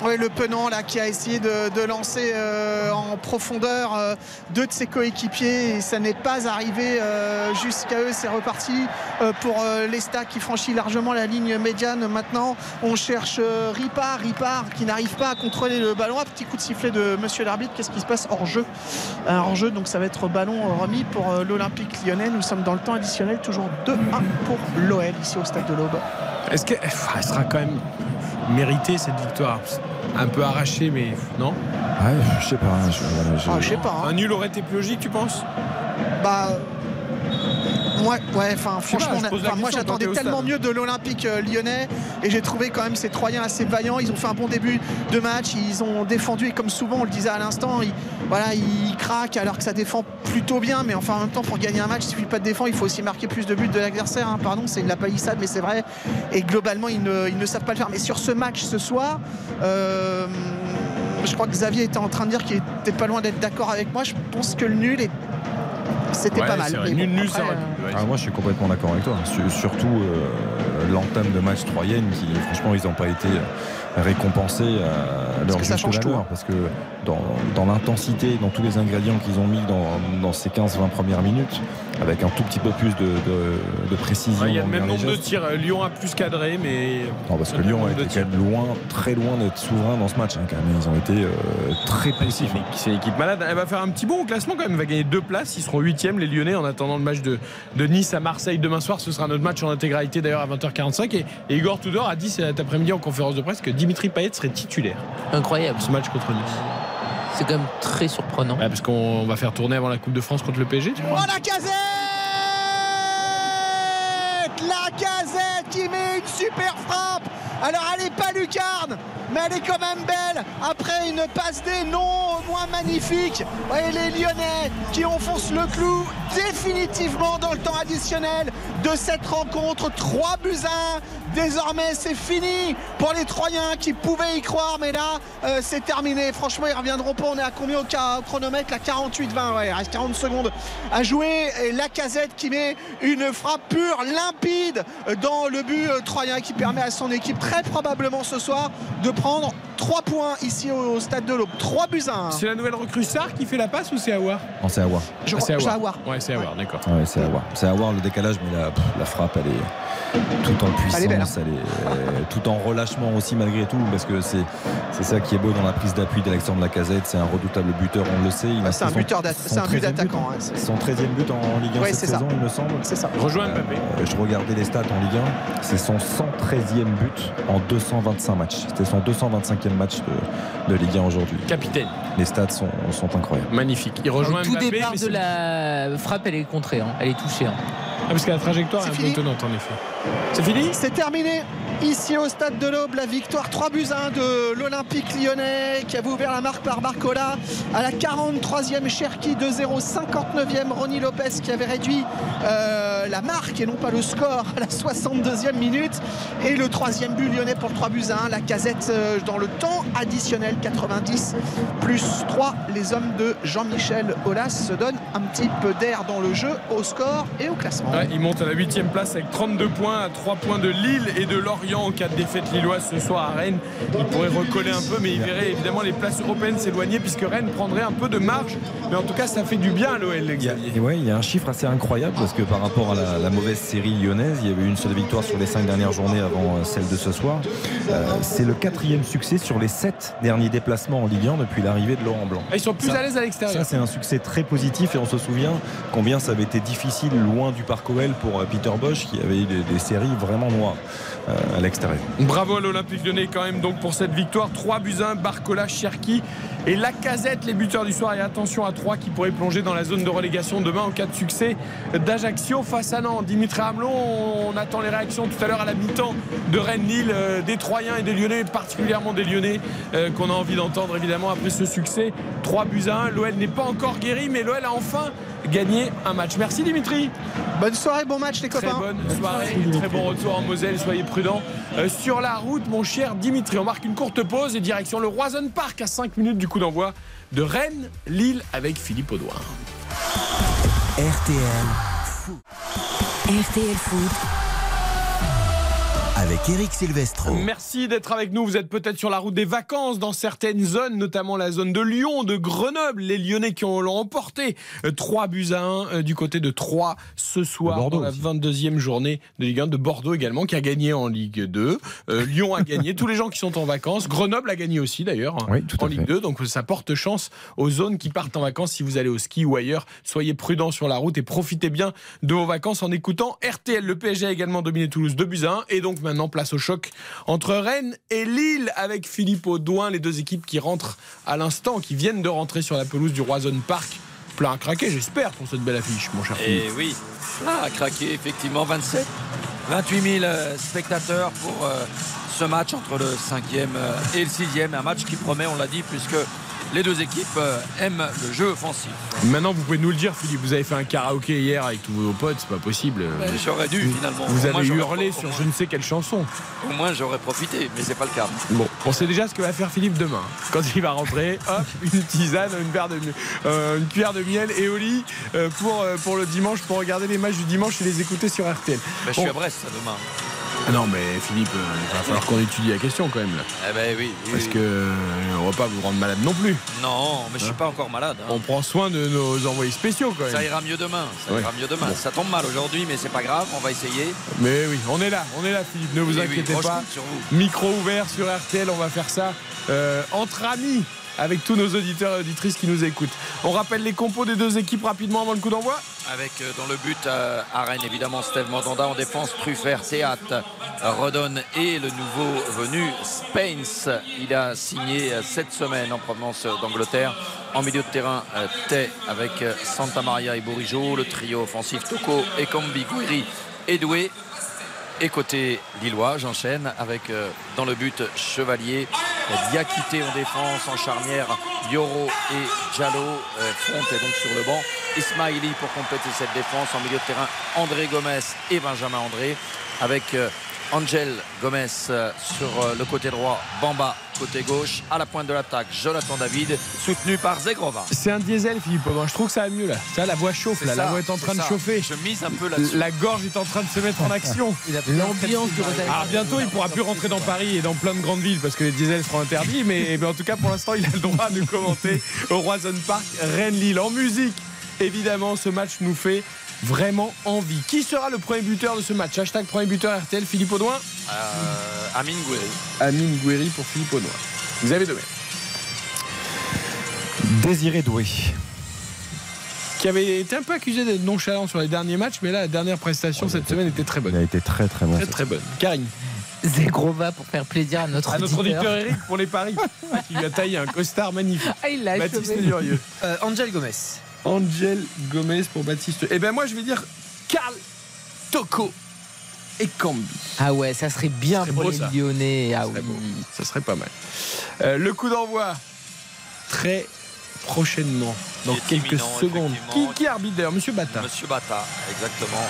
Oui, le Penant là qui a essayé de, de lancer euh, en profondeur euh, deux de ses coéquipiers et ça n'est pas arrivé euh, jusqu'à eux. C'est reparti euh, pour euh, l'Esta qui franchit largement la ligne médiane. Maintenant, on cherche euh, Ripard, Ripard qui n'arrive pas à contrôler le ballon. Un petit coup de sifflet de Monsieur l'arbitre. Qu'est-ce qui se passe hors jeu? Un hors jeu, donc ça va être ballon remis pour euh, l'Olympique Lyonnais. Nous sommes dans le temps additionnel, toujours 2-1 pour l'OL ici au stade de l'Aube. Est-ce qu'elle sera quand même méritée cette victoire? Un peu arrachée, mais non? Ouais, je sais pas. Je, voilà, je- Ah, je sais pas. hein. Un nul aurait été plus logique, tu penses? Bah. Moi, ouais, enfin, pas, franchement, on a- moi j'attendais tellement mieux de l'Olympique euh, lyonnais et j'ai trouvé quand même ces Troyens assez vaillants. Ils ont fait un bon début de match, ils ont défendu et comme souvent on le disait à l'instant, ils, voilà, ils craquent alors que ça défend plutôt bien. Mais enfin, en même temps, pour gagner un match, il suffit pas de défendre, il faut aussi marquer plus de buts de l'adversaire. hein. Pardon, c'est de la palissade, mais c'est vrai. Et globalement, ils ne, ils ne savent pas le faire. Mais sur ce match ce soir, euh, je crois que Xavier était en train de dire qu'il était pas loin d'être d'accord avec moi. Je pense que le nul est c'était Ouais, pas mal. vrai. Nul, bon, nul, ça après, euh. Ah, moi, je suis complètement d'accord avec toi. Sur- Surtout euh, l'entame de match troyenne qui, franchement, ils n'ont pas été récompensés à leur que ça juste tout, valeur. Parce que dans, dans l'intensité, dans tous les ingrédients qu'ils ont mis dans, dans ces 15-20 premières minutes, avec un tout petit peu plus de, de- de précision. Ouais, Il y a le même nombre de tirs. Euh, Lyon a plus cadré, mais. Non, parce que Lyon tirs. quand même loin, très loin d'être souverain dans ce match. hein, quand même. Ils ont été euh, très précis. C'est une équipe malade. Elle va faire un petit bon au classement quand même. Elle va gagner deux places. Ils seront huitièmes, les Lyonnais, en attendant le match de, de Nice à Marseille demain soir. Ce sera notre match en intégralité d'ailleurs à 20h45. Et, et Igor Tudor a dit cet après-midi en conférence de presse que Dimitri Payet serait titulaire. Incroyable. Ce match contre Nice. C'est quand même très surprenant. Ouais, parce qu'on va faire tourner avant la Coupe de France contre le PSG. tu vois. Oh la casette La casette qui met une super frappe Alors elle n'est pas lucarne, mais elle est quand même belle après une passe des non moins magnifique. Et les Lyonnais qui enfoncent le clou définitivement dans le temps additionnel de cette rencontre. 3 buts à 1. Désormais c'est fini pour les Troyens qui pouvaient y croire, mais là euh, c'est terminé. Franchement ils reviendront pas. On est à combien au, au chronomètre? La 48-20, ouais, il reste 40 secondes à jouer. Et la casette qui met une frappe pure, limpide dans le but euh, troyen qui permet à son équipe très probablement ce soir de prendre 3 points ici au stade de l'Aube. 3 buts à 1. C'est la nouvelle recrue Sarr qui fait la passe ou c'est Aouar Non, c'est Aouar. Je Ah, c'est Aouar. Aouar. Ouais, c'est Aouar, d'accord. Ouais, c'est voir. C'est le décalage, mais la, pff, la frappe, elle est tout en puissance, Elle est belle, hein. elle est, euh, tout en relâchement aussi malgré tout, parce que c'est c'est ça qui est beau dans la prise d'appui d'Alexandre Lacazette. C'est un redoutable buteur, on le sait. Ouais, c'est un buteur d'atta- son c'est un but 13e d'attaquant, hein, c'est- Son 13e but en Ligue 1 Ouais, cette c'est ça. saison, il me semble. C'est ça. Rejoins Mbappé. Euh, je regardais les stats en Ligue 1. C'est son 113e but en 225 matchs. C'était son 225e match de, de Ligue 1 aujourd'hui. Capitaine. Les stats sont, sont incroyables. Magnifique. Il rejoint Au tout Mbappé. départ de la frappe, elle est contrée, hein. elle est touchée. hein. Ah, parce que la trajectoire est C'est un peu fini. étonnante en effet. C'est fini C'est terminé ici au stade de l'Aube. La victoire 3 buts à 1 de l'Olympique lyonnais qui avait ouvert la marque par Barcola. À la 43e, Cherki 2-0. 59e, Ronny Lopez qui avait réduit euh, la marque et non pas le score à la 62e minute. Et le troisième but lyonnais pour 3 buts à 1. La casette euh, dans le temps additionnel 90 plus 3. Les hommes de Jean-Michel Aulas se donnent un petit peu d'air dans le jeu, au score et au classement. Il monte à la 8 place avec 32 points, à 3 points de Lille et de Lorient en cas de défaite lilloise ce soir à Rennes. Il pourrait recoller un peu, mais il verrait évidemment les places européennes s'éloigner puisque Rennes prendrait un peu de marge. Mais en tout cas, ça fait du bien à l'OL, Xavier. ouais, il y a un chiffre assez incroyable parce que par rapport à la, la mauvaise série lyonnaise, il y avait eu une seule victoire sur les cinq dernières journées avant euh, celle de ce soir. Euh, c'est le quatrième succès sur les sept derniers déplacements en Ligue 1 depuis l'arrivée de Laurent Blanc. Ah, Ils sont plus Ça- à l'aise à l'extérieur. Ça, c'est un succès très positif et on se souvient combien ça avait été difficile loin du Parc OL pour euh, Peter Bosch qui avait eu des, des séries vraiment noires euh, Bravo à l'Olympique Lyonnais quand même pour cette victoire. 3 buts 1, Barcola, Cherki et Lacazette, les buteurs du soir. Et attention à 3 qui pourraient plonger dans la zone de relégation demain en cas de succès d'Ajaccio face à Nantes. Dimitri Hamelon, on attend les réactions tout à l'heure à la mi-temps de Rennes-Lille, euh, des Troyens et des Lyonnais, particulièrement des Lyonnais euh, qu'on a envie d'entendre évidemment après ce succès. 3 buts à 1. L'OL n'est pas encore guéri, mais l'OL a enfin gagné un match. Merci Dimitri. Bonne soirée, bon match les Très copains. bonne soirée, très bon retour en Moselle, soyez prudents. Euh, sur la route, mon cher Dimitri, on marque une courte pause et direction le Roison Park à 5 minutes du coup d'envoi de Rennes, Lille avec Philippe Audouin. RTL Foot. RTL Foot. Avec Eric Silvestro. Merci d'être avec nous. Vous êtes peut-être sur la route des vacances dans certaines zones, notamment la zone de Lyon, de Grenoble. Les Lyonnais qui ont l'ont emporté 3 buts à 1 euh, du côté de 3 ce soir dans la 22e journée de Ligue 1 de Bordeaux également qui a gagné en Ligue 2. Euh, Lyon a gagné. Tous les gens qui sont en vacances. Grenoble a gagné aussi d'ailleurs Oui, tout à en Ligue fait. 2. Donc ça porte chance aux zones qui partent en vacances. Si vous allez au ski ou ailleurs, soyez prudents sur la route et profitez bien de vos vacances en écoutant RTL. Le PSG a également dominé Toulouse 2 buts à 1 et donc maintenant place au choc entre Rennes et Lille avec Philippe Audouin, les deux équipes qui rentrent à l'instant, qui viennent de rentrer sur la pelouse du Roison Park. Plein à craquer, j'espère, pour cette belle affiche, mon cher Philippe. Et oui, là, a craqué effectivement 27, 28 000 euh, spectateurs pour euh, ce match entre le 5e et le 6e. Un match qui promet, on l'a dit, puisque les deux équipes euh, aiment le jeu offensif. Maintenant, vous pouvez nous le dire, Philippe, vous avez fait un karaoké hier avec tous vos potes, c'est pas possible. Ben, J'aurais dû finalement. Vous Au avez hurlé sur je ne sais quelle chanson. Au moins j'aurais profité, mais c'est pas le cas. Bon, on sait déjà ce que va faire Philippe demain. Quand il va rentrer, hop, une tisane, une, verre de, euh, une cuillère de miel et au lit euh, pour, euh, pour le dimanche, pour regarder les matchs du dimanche et les écouter sur RTL. Ben, je suis Bon. à Brest demain. Non, mais Philippe, euh, il va falloir qu'on étudie la question quand même. Là. Eh ben oui. oui, Parce que euh, on va pas vous rendre malade non plus. Non, mais je suis pas encore malade. hein. On prend soin de nos envoyés spéciaux quand même. Ça ira mieux demain. Ça Ouais. ira mieux demain. Bon. Ça tombe mal aujourd'hui, mais c'est pas grave. On va essayer. Mais oui, on est là, on est là Philippe, ne vous Oui, inquiétez pas. compte sur vous. Micro ouvert sur RTL, on va faire ça euh, entre amis avec tous nos auditeurs et auditrices qui nous écoutent. On rappelle les compos des deux équipes rapidement avant le coup d'envoi Avec euh, dans le but euh, à Rennes, évidemment, Steve Mandanda en défense, Truffert, Théâtre, Rodon et le nouveau venu, Spence. Il a signé euh, cette semaine en provenance d'Angleterre. En milieu de terrain, euh, Tay avec Santa Maria et Bourigeau. Le trio offensif, Toko, Ekambi, Guiri et Doué. Et côté lillois, j'enchaîne avec euh, dans le but Chevalier, Diakité en défense, en charnière, Yoro et Diallo, euh, Front est donc sur le banc. Ismaili pour compléter cette défense en milieu de terrain, André Gomez et Benjamin André avec euh, Angel Gomez euh, sur euh, le côté droit, Bamba côté gauche, à la pointe de l'attaque, Jonathan David, soutenu par Zegrova. C'est un diesel Philippe, je trouve que ça va mieux là. Ça, la voix chauffe là, la voix est en train de ça. chauffer. Je mise un peu là-dessus. La gorge est en train de se mettre en action. L'ambiance du Rosalie. Alors bientôt, il pourra plus rentrer dans Paris et dans plein de grandes villes parce que les diesels seront interdits. Mais, mais en tout cas, pour l'instant, il a le droit de commenter au Roison Park Rennes-Lille en musique. Évidemment, ce match nous fait vraiment envie. Qui sera le premier buteur de ce match Hashtag premier buteur RTL, Philippe Audouin. Euh, Amine Gouiri. Amine Gouiri pour Philippe Audouin. Vous avez donné. Désiré Doué. Qui avait été un peu accusé d'être nonchalant sur les derniers matchs, mais là, la dernière prestation cette semaine était très Il bonne. a été très très bon. Très très bonne. Karine. Zegrova pour faire plaisir à notre À notre auditeur. auditeur Eric pour les paris. Ah, qui lui a taillé un costard magnifique. Ah, il l'a Baptiste. Durieux. Euh, Angel Gomez. Angel Gomez pour Baptiste. Eh ben moi je vais dire Karl Toko et Cambi. Ah ouais, ça serait bien Ça serait pour beau, les ça. Lyonnais. Ah Ça serait oui. beau. Ça serait pas mal. Euh, le coup d'envoi très prochainement, dans quelques imminent, secondes. Qui, qui arbitre d'ailleurs? Monsieur Bata. Monsieur Bata, exactement.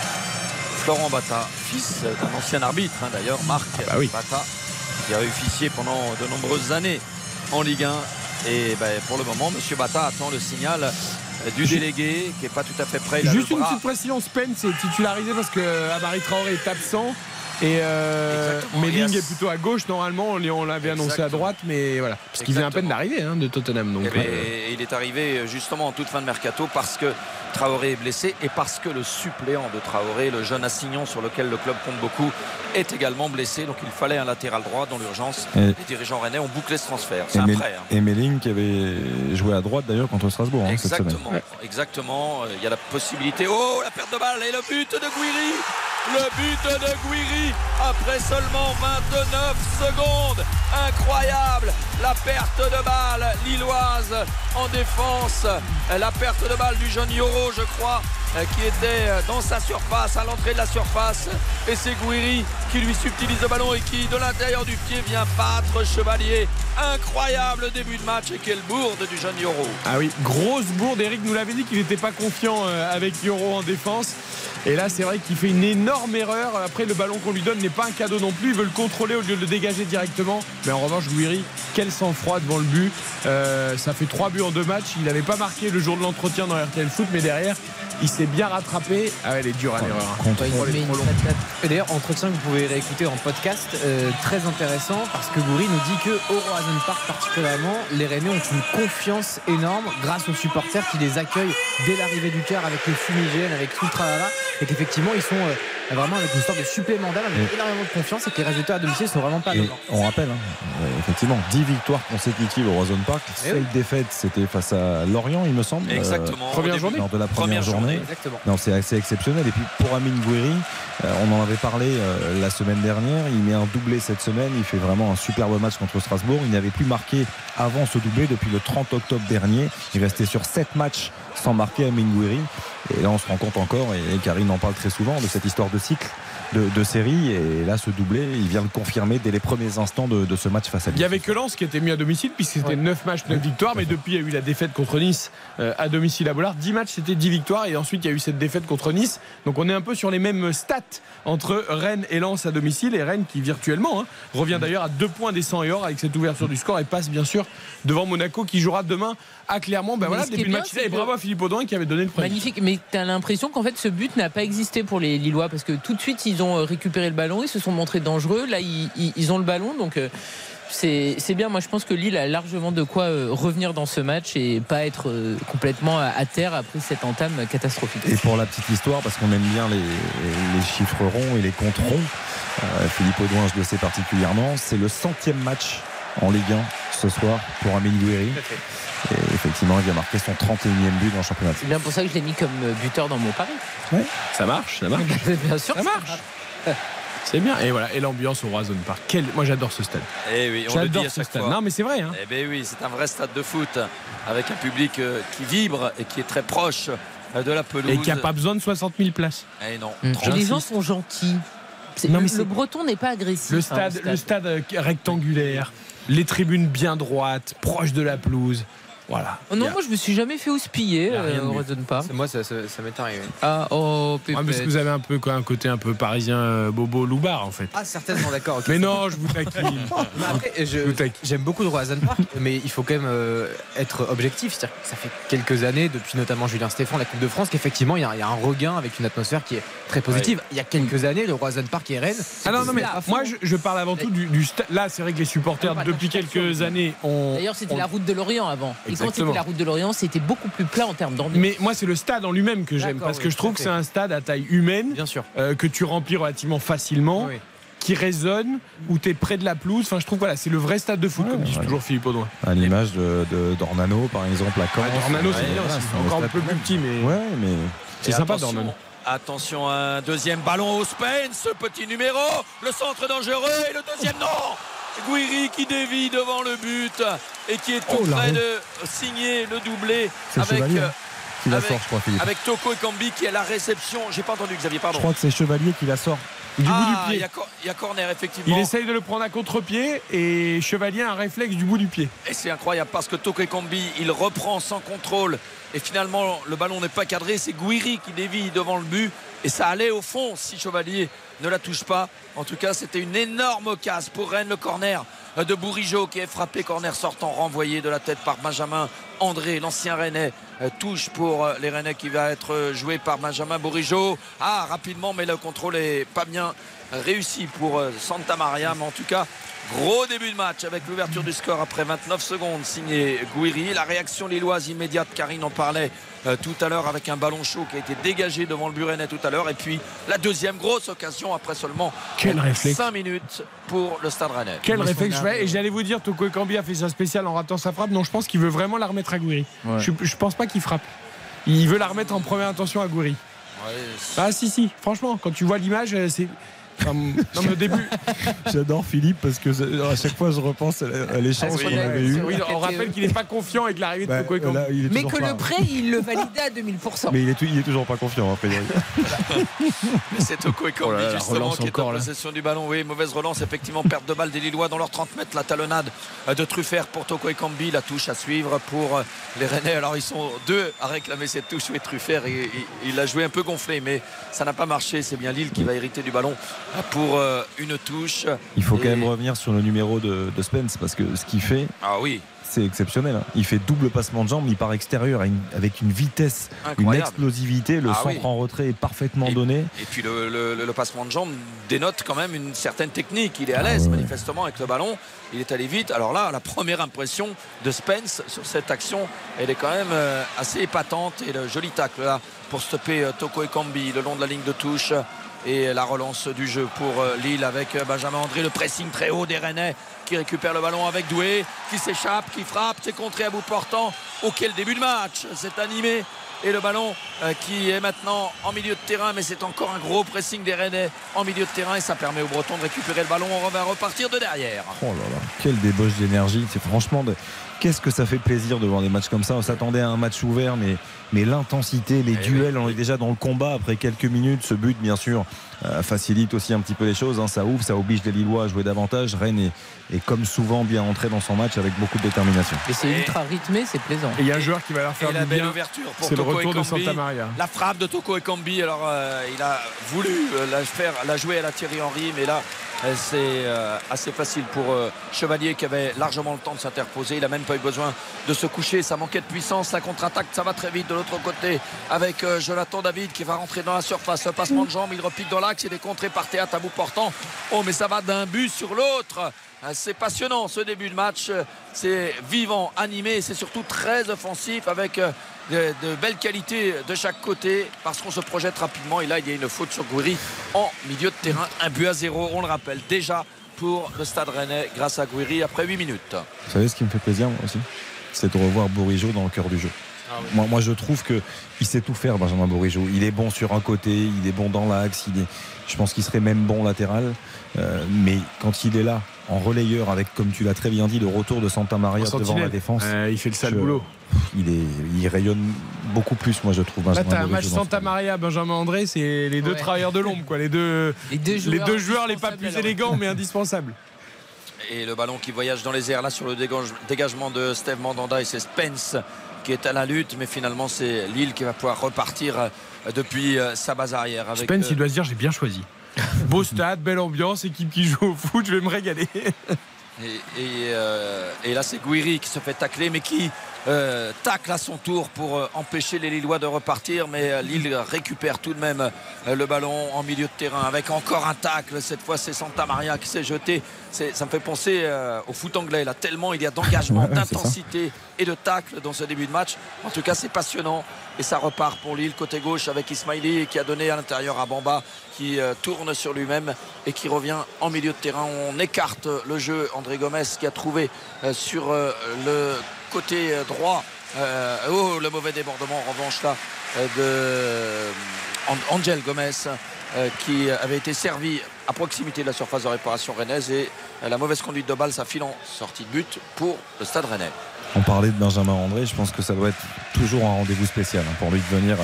Florent Bata, fils d'un ancien arbitre hein, d'ailleurs, Marc bah oui. Bata, qui a officié pendant de nombreuses années en Ligue 1. Et ben, pour le moment, Monsieur Bata attend le signal du Ju- délégué qui n'est pas tout à fait prêt. Juste une petite précision, Spence est titularisé parce que Amari Traoré est absent. Et euh, Exactement. Melling Et est plutôt à gauche normalement, on, l'avait annoncé à Exactement. droite, mais voilà. Parce qu'il vient à peine Exactement. d'arriver hein, de Tottenham. Donc, Eh ben, euh, il est arrivé justement en toute fin de mercato parce que Traoré est blessé et parce que le suppléant de Traoré, le jeune Assignon sur lequel le club compte beaucoup, est également blessé. Donc il fallait un latéral droit dans l'urgence. Et- Les dirigeants rennais ont bouclé ce transfert. C'est Et, un prêt. hein. et Melling qui avait joué à droite d'ailleurs contre Strasbourg hein, cette semaine. Exactement, exactement. Euh, Il y a la possibilité. Oh, la perte de balle et le but de Guiri. Le but de Guiri après seulement 29 secondes. Incroyable. La perte de balle lilloise en défense. La perte de balle du jeune Yoro, je crois, qui était euh, dans sa surface, à l'entrée de la surface. Et c'est Guiri qui lui subtilise le ballon et qui, de l'intérieur du pied, vient battre Chevalier. Incroyable début de match et quelle bourde du jeune Yoro. Ah oui, grosse bourde. Eric nous l'avait dit qu'il n'était pas confiant euh, avec Yoro en défense. Et là, c'est vrai qu'il fait une énorme erreur. Après, le ballon qu'on lui donne n'est pas un cadeau non plus. Il veut le contrôler au lieu de le dégager directement. Mais en revanche, Guiri, quel sang-froid devant le but. Euh, ça fait trois buts en deux matchs. Il n'avait pas marqué le jour de l'entretien dans RTL Foot, mais derrière, Il s'est bien rattrapé. Ah ouais, elle est dure à l'erreur. Et d'ailleurs, entretien que vous pouvez réécouter en podcast, euh, très intéressant parce que Goury nous dit que au Horizon Park particulièrement, les Rennais ont une confiance énorme grâce aux supporters qui les accueillent dès l'arrivée du car avec le fumigène, avec tout le tralala, et qu'effectivement ils sont euh, vraiment avec une sorte de supplément d'âme, avec Et- énormément de confiance et que les résultats à domicile sont vraiment pas Et on rappelle, hein, effectivement, 10 victoires consécutives au Horizon Park. Eh Seule oui. défaite, c'était face à Lorient, il me semble. Exactement. première Au début. journée lors de la première, Première journée. journée. Exactement. Non, c'est assez exceptionnel. Et puis pour Amine Gouiri, euh, on en avait parlé euh, la semaine dernière. Il met un doublé cette semaine. Il fait vraiment un superbe match contre Strasbourg. Il n'avait plus marqué avant ce doublé depuis le 30 octobre dernier. Il restait sur 7 matchs sans marquer Amine Gouiri. Et là, on se rend compte encore, et, et Karine en parle très souvent, de cette histoire de cycle. De, de série et là ce doublé il vient le confirmer dès les premiers instants de, de ce match face à Il y Lille. avait que Lens qui était mis à domicile puisque c'était 9 matchs, 9 victoires. Mais depuis, il y a eu la défaite contre Nice euh, à domicile à Bollard. 10 matchs, c'était 10 victoires. Et ensuite, il y a eu cette défaite contre Nice. Donc on est un peu sur les mêmes stats entre Rennes et Lens à domicile. Et Rennes qui virtuellement hein, revient d'ailleurs à 2 points des 100 et or avec cette ouverture du score et passe bien sûr devant Monaco qui jouera demain à Clermont. Ben Mais voilà, début de c'est Et bravo à Philippe Audouin qui avait donné le premier. Magnifique, mais tu as l'impression qu'en fait ce but n'a pas existé pour les Lillois parce que tout de suite ils ont euh, récupéré le ballon, ils se sont montrés dangereux. Là, ils, ils- ils ont le ballon donc. euh, c'est c'est bien, moi je pense que Lille a largement de quoi euh, revenir dans ce match et pas être complètement à, terre après cette entame catastrophique. Et pour la petite histoire, parce qu'on aime bien les, les chiffres ronds et les comptes ronds, euh, Philippe Audouin, je le sais particulièrement, c'est le centième match en Ligue 1 ce soir pour Amélie Gouiri. Et effectivement, il vient marquer son 31e but dans le championnat. C'est bien pour ça que je l'ai mis comme euh, buteur dans mon pari. Ça marche, ça marche. bien sûr. Ça marche. C'est bien. Et voilà. Et l'ambiance au Horizon Park. Quel... Moi, j'adore ce stade. Eh oui, on le dit J'adore à ce stade. fois. Non, mais c'est vrai. Hein. Eh bien oui, c'est un vrai stade de foot avec un public euh, qui vibre et qui est très proche euh, de la pelouse. Et qui n'a pas besoin de 60 000 places. Eh non, Et les gens sont gentils. C'est- Non, mais le, c'est- le breton n'est pas agressif. Le hein, stade, le stade euh, rectangulaire, les tribunes bien droites, proches de la pelouse. Voilà. Oh non, moi je me suis jamais fait houspiller euh. Horizon Park. C'est- Moi, ça, ça- ça m'est arrivé. Ah, oh, Ouais, parce que vous avez un peu quoi, un côté un peu parisien euh, bobo loupard en fait? Ah, certainement, d'accord. Mais non, je vous taquine. J'aime beaucoup le Horizon Park, mais il faut quand même euh, être objectif. C'est-à-dire que ça fait quelques années, depuis notamment Julien Stéphane, la Coupe de France, qu'effectivement il y, a- il y a un regain avec une atmosphère qui est très positive. Il y a quelques années, le Horizon Park et Rennes. Ah non, non, mais moi je, je parle avant tout du, du stade. Là, c'est vrai que les supporters, Pas depuis quelques années, ont. D'ailleurs, c'était la route de l'Orient avant. Quand c'était la route de l'Orient, c'était beaucoup plus plat en termes d'ambiance. Mais moi, c'est le stade en lui-même que j'aime parce oui, que je trouve que c'est un stade à taille humaine Bien sûr. euh, que tu remplis relativement facilement. Oui. qui résonne, où tu es près de la pelouse. Enfin, je trouve voilà, c'est le vrai stade de foot, Ouais, comme dit ouais. toujours Philippe Audouin. À l'image de, de Dornano, par exemple, à Caen. Ouais, Dornano, c'est Ouais, bien c'est un Encore un peu plus petit, mais Ouais, mais c'est sympa, Dornano. Attention, un deuxième ballon au Spence, petit numéro, le centre dangereux et le deuxième non Guiri qui dévie devant le but et qui est tout Oh, près de signer le doublé c'est avec, Chevalier euh, hein, qui la avec- sort, je crois, Philippe. avec Toko Ekambi qui est à la réception. J'ai pas entendu Xavier, Je pardon. crois que c'est Chevalier qui la sort. Du bout ah, du il y, pied. a il y a corner effectivement. Il essaye de le prendre à contre-pied et Chevalier a un réflexe du bout du pied. Et c'est incroyable parce que Toko Ekambi, il reprend sans contrôle et finalement le ballon n'est pas cadré. C'est Guiri qui dévie devant le but et ça allait au fond si Chevalier ne la touche pas. En tout cas, c'était une énorme casse pour Rennes. Le corner de Bourigeau qui est frappé, corner sortant, renvoyé de la tête par Benjamin André, l'ancien Rennais. Euh, Touche pour euh, les Rennais qui va être euh, joué par Benjamin Bourigeau. Ah, rapidement, mais le contrôle est pas bien réussi pour Santa Maria. Mais en tout cas, Gros début de match avec l'ouverture du score après 29 secondes signé Guiri. La réaction lilloise immédiate, Karine en parlait euh, tout à l'heure avec un ballon chaud qui a été dégagé devant le Burenet tout à l'heure. Et puis la deuxième grosse occasion après seulement Quel réflexe. 5 minutes pour le Stade Rennais. Quel réflexe. Et j'allais vous dire, Toko Ekambi a fait sa spéciale en ratant sa frappe. Non, je pense qu'il veut vraiment la remettre à Gouiri. Ouais. Je, je pense pas qu'il frappe. Il veut la remettre en première intention à Gouiri. Ah si si, franchement, quand tu vois l'image, euh, c'est. Enfin, non mais au début, J'adore Philippe parce que à chaque fois je repense à l'échange Ah, qu'on avait eu. oui, on rappelle qu'il n'est pas confiant avec l'arrivée de Bah, Toko Ekambi. là, Mais que pas- le prêt, il le validait à 2000%. Mais il est, tou- il est toujours pas confiant, Frédéric. Mais C'est Toko Oh là là, la justement qui est en là. possession du ballon. Oui, mauvaise relance, effectivement, perte de balle des Lillois dans leurs 30 mètres. La talonnade euh, de Truffert pour Toko Ekambi. La touche à suivre pour euh, les Rennais. Alors ils sont deux à réclamer cette touche. Oui, Truffert, il, il- il a joué un peu gonflé, mais ça n'a pas marché. C'est bien Lille qui va hériter du ballon pour euh, une touche. Il faut quand Et- même revenir sur le numéro de, de Spence parce que ce qu'il fait, Ah oui, c'est exceptionnel. hein. Il fait double passement de jambes, il part extérieur avec une vitesse, une explosivité. Le Ah centre oui. en retrait est parfaitement donné. Et puis le, le- le passement de jambes dénote quand même une certaine technique. Il est à Ah l'aise ouais. manifestement avec le ballon. Il est allé vite. Alors là, la première impression de Spence sur cette action, elle est quand même euh, assez épatante. Et le joli tacle là pour stopper euh, Toko Ekambi le long de la ligne de touche. Et la relance du jeu pour euh, Lille avec euh, Benjamin André, le pressing très haut des Rennais qui récupère le ballon avec Doué, qui s'échappe, qui frappe, c'est contré à bout portant. Auquel début de match, c'est animé et le ballon euh, qui est maintenant en milieu de terrain mais c'est encore un gros pressing des Rennais en milieu de terrain et ça permet aux Bretons de récupérer le ballon on va repartir de derrière Oh là là, quelle débauche d'énergie. C'est franchement, de... qu'est-ce que ça fait plaisir de voir des matchs comme ça. On s'attendait à un match ouvert, mais, mais l'intensité, les Eh duels, on est déjà dans le combat après quelques minutes. Ce but, bien sûr, facilite aussi un petit peu les choses. hein. Ça ouvre, ça oblige les Lillois à jouer davantage. Rennes est, est comme souvent bien entré dans son match avec beaucoup de détermination. Et c'est ultra rythmé, c'est plaisant. Et il y a un joueur qui va leur faire et la du belle bien. ouverture pour C'est le retour de. Santa Maria. la frappe de Toko Ekambi alors euh, il a voulu euh, la faire la jouer à la Thierry Henry mais là euh, c'est euh, assez facile pour euh, Chevalier qui avait largement le temps de s'interposer il a même pas eu besoin de se coucher ça manquait de puissance la contre-attaque ça va très vite de l'autre côté avec euh, Jonathan David qui va rentrer dans la surface un passement de jambes il repique dans l'axe il est contré par Théâtre à bout portant. Oh mais ça va d'un but sur l'autre. Euh, c'est passionnant ce début de match. C'est vivant animé c'est surtout très offensif avec euh, de, de belles qualités de chaque côté. Parce qu'on se projette rapidement et là il y a une faute sur Gouiri en milieu de terrain. Un but à zéro on le rappelle déjà pour le stade rennais grâce à Gouiri après 8 minutes. Vous savez ce qui me fait plaisir, moi aussi? C'est de revoir Bourigeau dans le cœur du jeu. Moi, moi, je trouve que il sait tout faire, Benjamin Bourigeau. Il est bon sur un côté, il est bon dans l'axe. Il est, je pense qu'il serait même bon latéral. Euh, mais quand il est là, en relayeur, avec, comme tu l'as très bien dit, le retour de Santa Maria En devant la défense, Euh, il fait le sale je- boulot. il, est, il rayonne beaucoup plus, moi, je trouve. Là, t'as un match Santa Maria, Benjamin André, c'est les deux Ouais. travailleurs de l'ombre, quoi. Les deux, Les deux joueurs, les deux joueurs les pas plus élégants, mais indispensables. et le ballon qui voyage dans les airs là sur le dégage- dégagement de Steve Mandanda et c'est Spence qui est à la lutte mais finalement c'est Lille qui va pouvoir repartir euh, depuis euh, sa base arrière avec Spence, euh, il doit se dire j'ai bien choisi. Beau stade, belle ambiance, équipe qui joue au foot, je vais me régaler. Et, et, euh, et là, c'est Guiri qui se fait tacler, mais qui euh, tacle à son tour pour euh, empêcher les Lillois de repartir. Mais euh, Lille récupère tout de même le ballon en milieu de terrain avec encore un tacle. Cette fois, c'est Santa Maria qui s'est jeté. Ça me fait penser euh, au foot anglais, là, tellement il y a d'engagement, Ouais, d'intensité et de tacle dans ce début de match. En tout cas, c'est passionnant. Et ça repart pour Lille côté gauche avec Ismaili qui a donné à l'intérieur à Bamba qui euh, tourne sur lui-même et qui revient en milieu de terrain. On écarte le jeu. André Gomez qui a trouvé euh, sur le côté euh, droit. euh, oh, le mauvais débordement en revanche là euh, de An- Angel Gomez qui avait été servi à proximité de la surface de réparation rennaise et la mauvaise conduite de balle, ça file en sortie de but pour le stade rennais. On parlait de Benjamin André, je pense que ça doit être toujours un rendez-vous spécial hein, pour lui de venir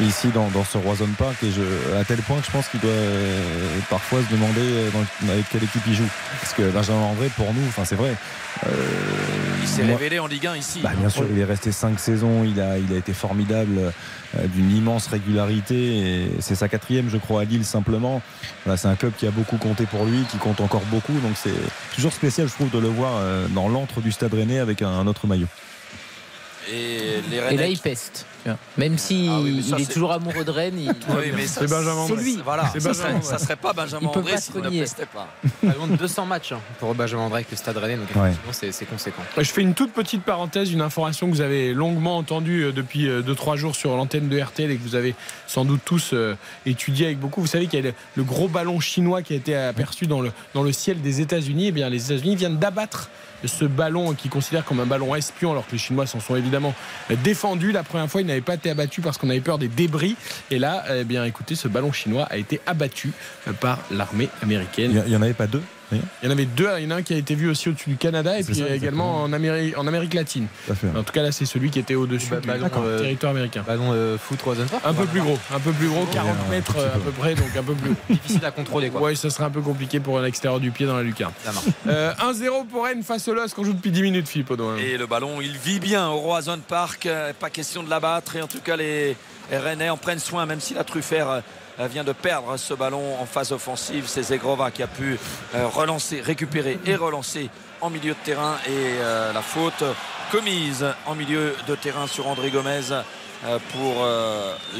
ici dans, dans ce Roison Park et je, à tel point que je pense qu'il doit euh, parfois se demander euh, dans- avec quelle équipe il joue. Parce que Benjamin André, pour nous, enfin c'est vrai. euh, Il s'est révélé en Ligue 1 ici. bah, bien sûr, il est resté cinq saisons, il a, il a été formidable, euh, d'une immense régularité. et C'est sa quatrième, je crois, à Lille simplement. Voilà, c'est un club qui a beaucoup compté pour lui, qui compte encore beaucoup. Donc c'est toujours spécial, je trouve, de le voir euh, dans l'antre du Stade Rennais avec un, un autre maillot. Et les Et là, il peste. Même si Ah oui, mais ça, il est toujours amoureux de Rennes, il... Oui, C'est Benjamin André. lui. Voilà, C'est ça Benjamin serait, ça serait pas Benjamin Il peut André pas s'il se ne pestait pas. Pas loin de 200 matchs hein, pour Benjamin André avec le Stade Rennais, donc Ouais. c'est- conséquent. Je fais une toute petite parenthèse, une information que vous avez longuement entendue euh, depuis 2-3 jours sur l'antenne de RTL et que vous avez sans doute tous euh, étudié avec beaucoup. Vous savez qu'il y a le, le gros ballon chinois qui a été aperçu dans le, dans le ciel des États-Unis. Eh bien, les États-Unis viennent d'abattre ce ballon qu'ils considèrent comme un ballon espion, alors que les Chinois s'en sont évidemment euh, défendus. La première fois, il n'avait pas été abattu parce qu'on avait peur des débris. Et là, eh bien, écoutez, ce ballon chinois a été abattu euh, par l'armée américaine. Il n'y en avait pas deux? Il y en avait deux. Il y en a un qui a été vu aussi au-dessus du Canada et puis ça, également en Amérique, en Amérique latine. Fait. En tout cas, là, c'est celui qui était au-dessus Bah, du ballon, euh, territoire américain. Ballon euh, foot. Un peu plus gros, un peu plus gros, 40 un mètres euh, à peu. près, donc un peu plus. Difficile à contrôler quoi. Ouais, ça serait un peu compliqué pour l'extérieur du pied dans la lucarne. Ça marche. Euh, 1-0 pour Rennes face au LOSC qu'on joue depuis 10 minutes, Philippe Audouin. Et le ballon, il vit bien au Roison Park. Pas question de l'abattre. Et en tout cas, les Rennais en prennent soin, même si la Truffert vient de perdre ce ballon en phase offensive. C'est Zegrova qui a pu relancer, récupérer et relancer en milieu de terrain et la faute commise en milieu de terrain sur André Gomez pour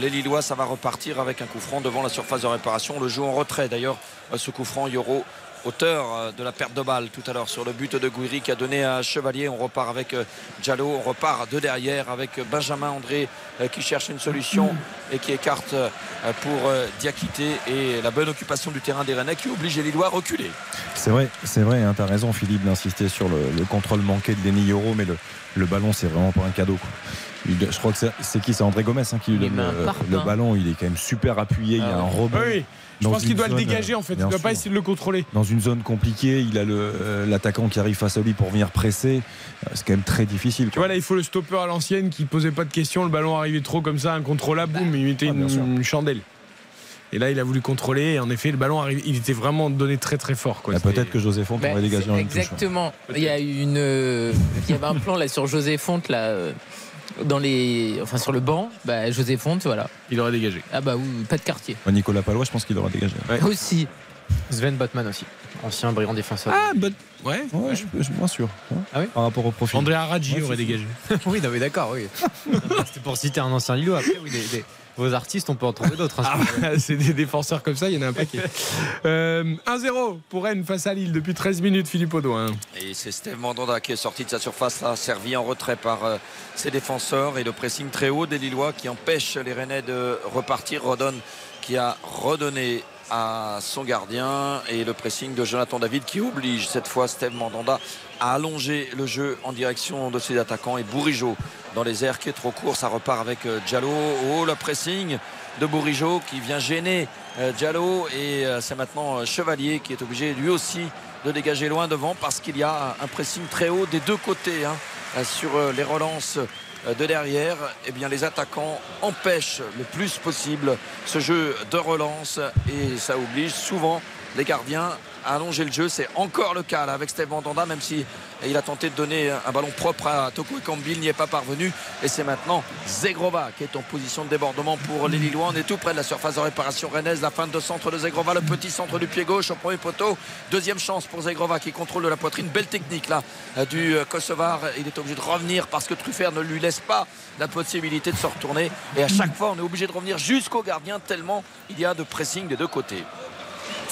les Lillois. Ça va repartir avec un coup franc devant la surface de réparation. Le jeu en retrait d'ailleurs, ce coup franc Euro auteur euh, de la perte de balle tout à l'heure sur le but de Gouiri qui a donné à Chevalier. On repart avec euh, Diallo, on repart de derrière avec Benjamin André euh, qui cherche une solution et qui écarte pour Diakité et la bonne occupation du terrain des Rennais qui oblige les Lillois à reculer. C'est vrai, c'est vrai, hein, tu as raison Philippe d'insister sur le, contrôle manqué de Denis Euro, mais le, ballon c'est vraiment pas un cadeau. je crois que c'est qui C'est André Gomez hein, qui lui donne le, ballon. Il est quand même super appuyé. il y a ah un rebond. Je pense qu'il doit le dégager en fait. Il ne doit pas essayer de le contrôler. Dans une zone compliquée, il a euh, l'attaquant qui arrive face à lui pour venir presser. Euh, c'est quand même très difficile. Tu vois, là, il faut le stopper à l'ancienne qui posait pas de questions. Le ballon arrivait trop comme ça, incontrôlable, boum, il mettait ah, une, chandelle. Et là, il a voulu contrôler. Et en effet, le ballon arrive. Il était vraiment donné très très fort. Bah, peut-être que José Fonte aurait dégagé en Exactement. Il y a une. Euh, il y avait un plan là sur José Fonte là dans les, enfin sur le banc, bah, José Fonte, voilà. Il aurait dégagé. Ah bah oui, pas de quartier. Nicolas Palois, je pense qu'il aurait dégagé. Aussi. Sven Botman aussi, ancien brillant défenseur. Ah, but... ouais, ouais, je, suis moins sûr. Ah oui Par rapport au profil. André Aradji aurait dégagé. oui, d'accord, oui. C'était pour citer un ancien Lilo. Après, oui, des, vos artistes, on peut en trouver d'autres. Hein, ah, c'est des défenseurs comme ça, il y en a un paquet. 1-0 euh, pour Rennes face à Lille depuis 13 minutes, Philippe Audouin. Et c'est Steve Mandanda qui est sorti de sa surface, là, servi en retrait par euh, ses défenseurs et le pressing très haut des Lillois qui empêche les Rennais de repartir. Rodon qui a redonné à son gardien et le pressing de Jonathan David qui oblige cette fois Steve Mandanda à allonger le jeu en direction de ses attaquants et Bourigeau dans les airs qui est trop court. Ça repart avec euh, Diallo. Oh le pressing de Bourigeau qui vient gêner euh, Diallo et euh, c'est maintenant Chevalier qui est obligé lui aussi de dégager loin devant parce qu'il y a un pressing très haut des deux côtés hein, sur les relances de derrière, eh bien, les attaquants empêchent le plus possible ce jeu de relance et ça oblige souvent les gardiens allonger le jeu. C'est encore le cas avec Steve Mandanda, même si il a tenté de donner un ballon propre à Toko Kambil, n'y est pas parvenu. Et c'est maintenant Zegrova qui est en position de débordement pour les Lillois. On est tout près de la surface de réparation rennaise. La fin de centre de Zegrova, le petit centre du pied gauche au premier poteau. Deuxième chance pour Zegrova qui contrôle de la poitrine. Belle technique là du Kosovar. Il est obligé de revenir parce que Truffert ne lui laisse pas la possibilité de se retourner. Et à chaque fois, on est obligé de revenir jusqu'au gardien tellement il y a de pressing des deux côtés.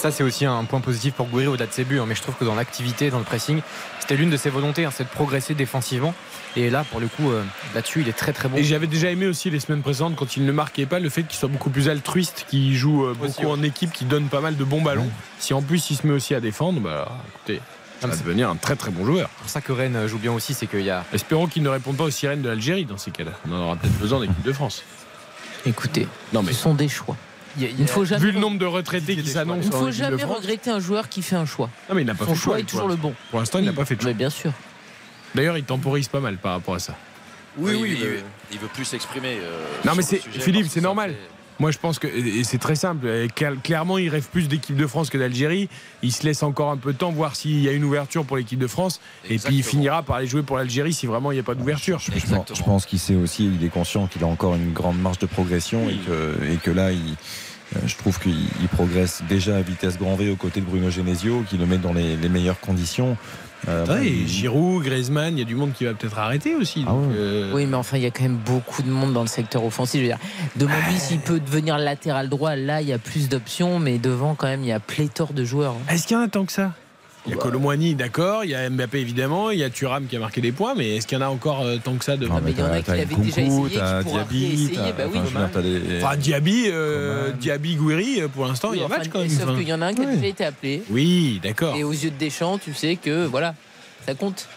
Ça, c'est aussi un point positif pour Gouiri au-delà de ses buts. Hein. Mais je trouve que dans l'activité, dans le pressing, c'était l'une de ses volontés, hein, c'est de progresser défensivement. Et là, pour le coup, euh, là-dessus, il est très très bon. Et j'avais déjà aimé aussi les semaines précédentes, quand il ne marquait pas, le fait qu'il soit beaucoup plus altruiste, qu'il joue euh, beaucoup en équipe, qu'il donne pas mal de bons ballons. Si en plus il se met aussi à défendre, bah écoutez. Ça va devenir un très très bon joueur. C'est pour ça que Rennes joue bien aussi, c'est qu'il y a. Espérons qu'il ne réponde pas aux sirènes de l'Algérie dans ces cas-là. On en aura peut-être besoin d'équipe de France. Écoutez, non, mais... ce sont des choix. Il, faut jamais Vu le nombre de retraités qui s'annoncent. Il ne faut jamais regretter un joueur qui fait un choix. Non, mais il n'a pas Son fait choix. est toujours le bon. Pour l'instant, il n'a pas fait de choix. Mais bien sûr. D'ailleurs, il temporise pas mal par rapport à ça. Oui, oui, il, veut, plus s'exprimer. Euh, non, mais c'est Philippe, c'est normal. Moi, je pense que c'est très simple. Clairement, il rêve plus d'équipe de France que d'Algérie. Il se laisse encore un peu de temps, voir s'il y a une ouverture pour l'équipe de France. Et puis, il finira par aller jouer pour l'Algérie si vraiment il n'y a pas d'ouverture. Je, pense qu'il sait aussi, il est conscient qu'il a encore une grande marge de progression et, que, et que là, il euh, je trouve qu'il progresse déjà à vitesse grand V aux côtés de Bruno Genesio, qui le met dans les, meilleures conditions. Euh, Giroud, Griezmann, il y a du monde qui va peut-être arrêter aussi. Ah euh, oui, mais enfin, il y a quand même beaucoup de monde dans le secteur offensif. Je veux dire, demande-lui s'il peut devenir latéral droit. Là, il y a plus d'options, mais devant, quand même, il y a pléthore de joueurs. Hein. Est-ce qu'il y en a tant que ça? Il y a Colomboigny, d'accord. Il y a Mbappé, évidemment. Il y a Thuram qui a marqué des points. Mais est-ce qu'il y en a encore euh, tant que ça de ah, mais Il y en a qui l'avaient déjà essayé. Qui Diaby, bah oui, enfin, Diaby, euh, Diaby, Gouiri, euh, pour l'instant, il y a match quand même. Sauf qu'il y en a un qui a déjà été appelé. Oui, d'accord. Et aux yeux de Deschamps, tu sais que voilà, ça compte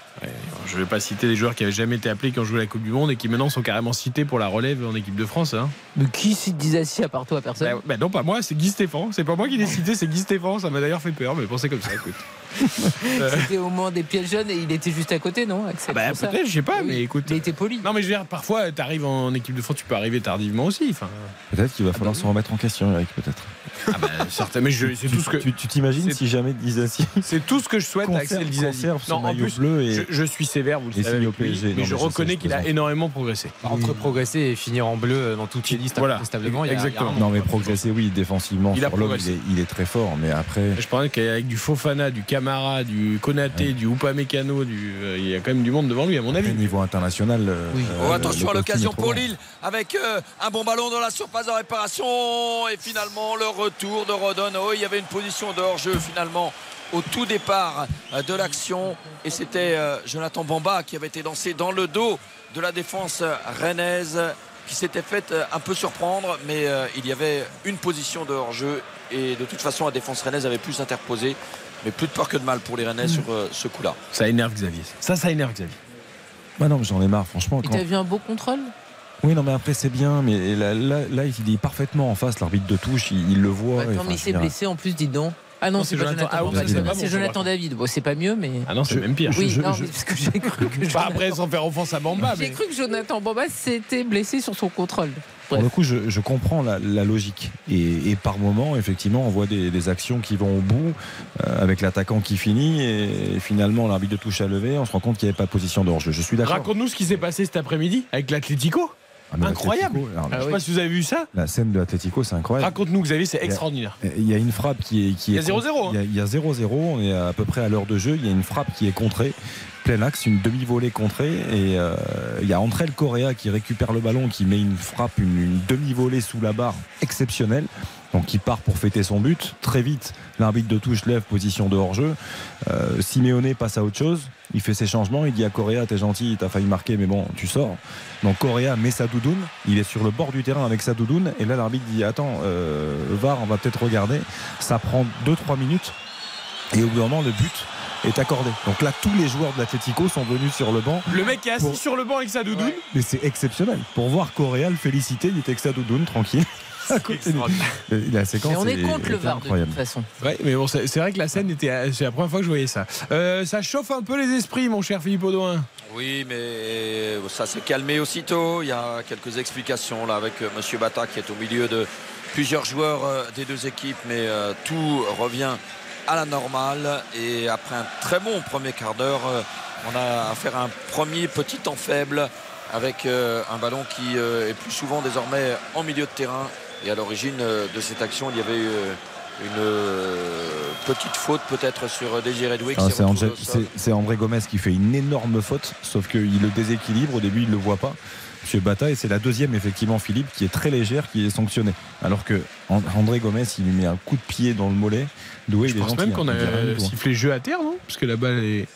je ne vais pas citer les joueurs qui avaient jamais été appelés qui ont joué la Coupe du Monde et qui maintenant sont carrément cités pour la relève en équipe de France. Hein. Mais qui disait si à part toi, personne bah, bah, Non, pas moi, c'est Guy Stéphane. C'est pas moi qui l'ai cité, c'est Guy Stéphane. Ça m'a d'ailleurs fait peur, mais pensez comme ça, écoute. C'était au moment des pièges jeunes et il était juste à côté, non ah bah, Peut-être, je sais pas, mais écoute. Il était poli. Non, mais je veux dire, parfois, tu arrives en équipe de France, tu peux arriver tardivement aussi. Peut-être qu'il va falloir se remettre en question, Eric, peut-être. Ah bah, certain, mais je- c'est tout ce que. Tu t'imagines si jamais Disasi C'est tout ce que je souhaite à Axel Disasi. Non, en maillot plus, bleu et- je, je suis sévère, vous le savez, mais mais je reconnais qu'il a énormément progressé. Entre progresser et finir en bleu euh, dans toutes les listes, Voilà. incontestablement, il y a- il y a Exactement. un Non mais progresser oui défensivement Il a sur l'homme il est, il est très fort mais après Je parlais qu'avec du Fofana, du Camara, du Konaté, du Upamecano, du, euh, il y a quand même du monde devant lui, à mon au avis. niveau international euh, Oui. euh, Oh, attention à l'occasion pour. Lille avec un bon ballon dans la surface de réparation et finalement le retour de Rodon. Oh, il y avait une position de hors-jeu finalement au tout départ euh, de l'action et c'était euh, Jonathan Bamba qui avait été lancé dans le dos de la défense rennaise qui s'était fait euh, un peu surprendre mais il y avait une position de hors-jeu et de toute façon la défense rennaise avait pu s'interposer mais plus de peur que de mal pour les Rennais sur ce coup-là. Ça énerve Xavier. Ça, ça énerve Xavier. Bah non mais j'en ai marre franchement Et quand- t'as vu un beau contrôle? Oui non mais après c'est bien mais là, là, là, il est parfaitement en face l'arbitre de touche il, il le voit Attends, mais il s'est blessé en plus, dis donc. Ah non, Non, c'est pas Jonathan- Jonathan ah oui, c'est pas bon, Jonathan. David. Bon, c'est pas mieux, mais. Ah non, c'est même pire. Oui, je- non, je- parce que j'ai cru que Pas Jonathan- après sans faire offense à Bamba, J'ai mais. cru que Jonathan Bamba s'était blessé sur son contrôle. Pour Bref. le coup, je, je comprends la, la logique. Et, et par moment, effectivement, on voit des, des actions qui vont au bout, euh, avec l'attaquant qui finit, et, finalement, l'arbitre de touche à lever, on se rend compte qu'il n'y avait pas de position d'orge. Je suis d'accord. Raconte-nous ce qui s'est passé cet après-midi avec l'Atlético. Ah, incroyable. alors, Je sais pas si vous avez vu ça. La scène de l'Atletico, c'est incroyable. Raconte-nous, Xavier, c'est extraordinaire. Il y a une frappe qui est. Qui Il y a est 0-0, hein. Il y a- Il y a 0-0, on est à peu près à l'heure de jeu. Il y a une frappe qui est contrée, plein axe, une demi-volée contrée. Et euh, il y a André Correa qui récupère le ballon, qui met une frappe, une, demi-volée sous la barre exceptionnelle. Donc qui part pour fêter son but. Très vite, l'arbitre de touche lève position de hors-jeu. Euh, Simeone passe à autre chose. Il fait ses changements. Il dit à Correa T'es gentil, t'as failli marquer, mais bon, tu sors. Donc Correa met sa doudoune. Il est sur le bord du terrain avec sa doudoune. Et là, l'arbitre dit Attends, euh, VAR, on va peut-être regarder. Ça prend 2-3 minutes. Et au bout d'un moment, le but est accordé. Donc là, tous les joueurs de l'Atlético sont venus sur le banc. Le mec est assis Pour- sur le banc avec sa doudoune. Mais c'est exceptionnel. Pour voir Correa le féliciter, il était avec sa doudoune, tranquille. À côté de- La séquence Mais on est est- contre le VAR de toute façon. Ouais, mais bon, c'est vrai que la scène était. C'est la première fois que je voyais ça. Euh, ça chauffe un peu les esprits, mon cher Philippe Audouin. Oui, mais ça s'est calmé aussitôt. Il y a quelques explications là avec euh, Monsieur Bata qui est au milieu de plusieurs joueurs euh, des deux équipes, mais euh, tout revient à la normale. Et après un très bon premier quart d'heure, euh, on a affaire à un premier petit temps faible avec euh, un ballon qui euh, est plus souvent désormais en milieu de terrain. Et à l'origine de cette action, il y avait eu une petite faute peut-être sur Désiré Doué Ah, c'est, André Gomez qui fait une énorme faute, sauf qu'il le déséquilibre. Au début, il ne le voit pas. Monsieur Bata, et c'est la deuxième, effectivement, Philippe, qui est très légère, qui est sanctionnée. Alors que An- André Gomez, il lui met un coup de pied dans le mollet. Doué, Je il est pense gentil, même qu'on a sifflé jeu à terre, non? Parce que la balle est.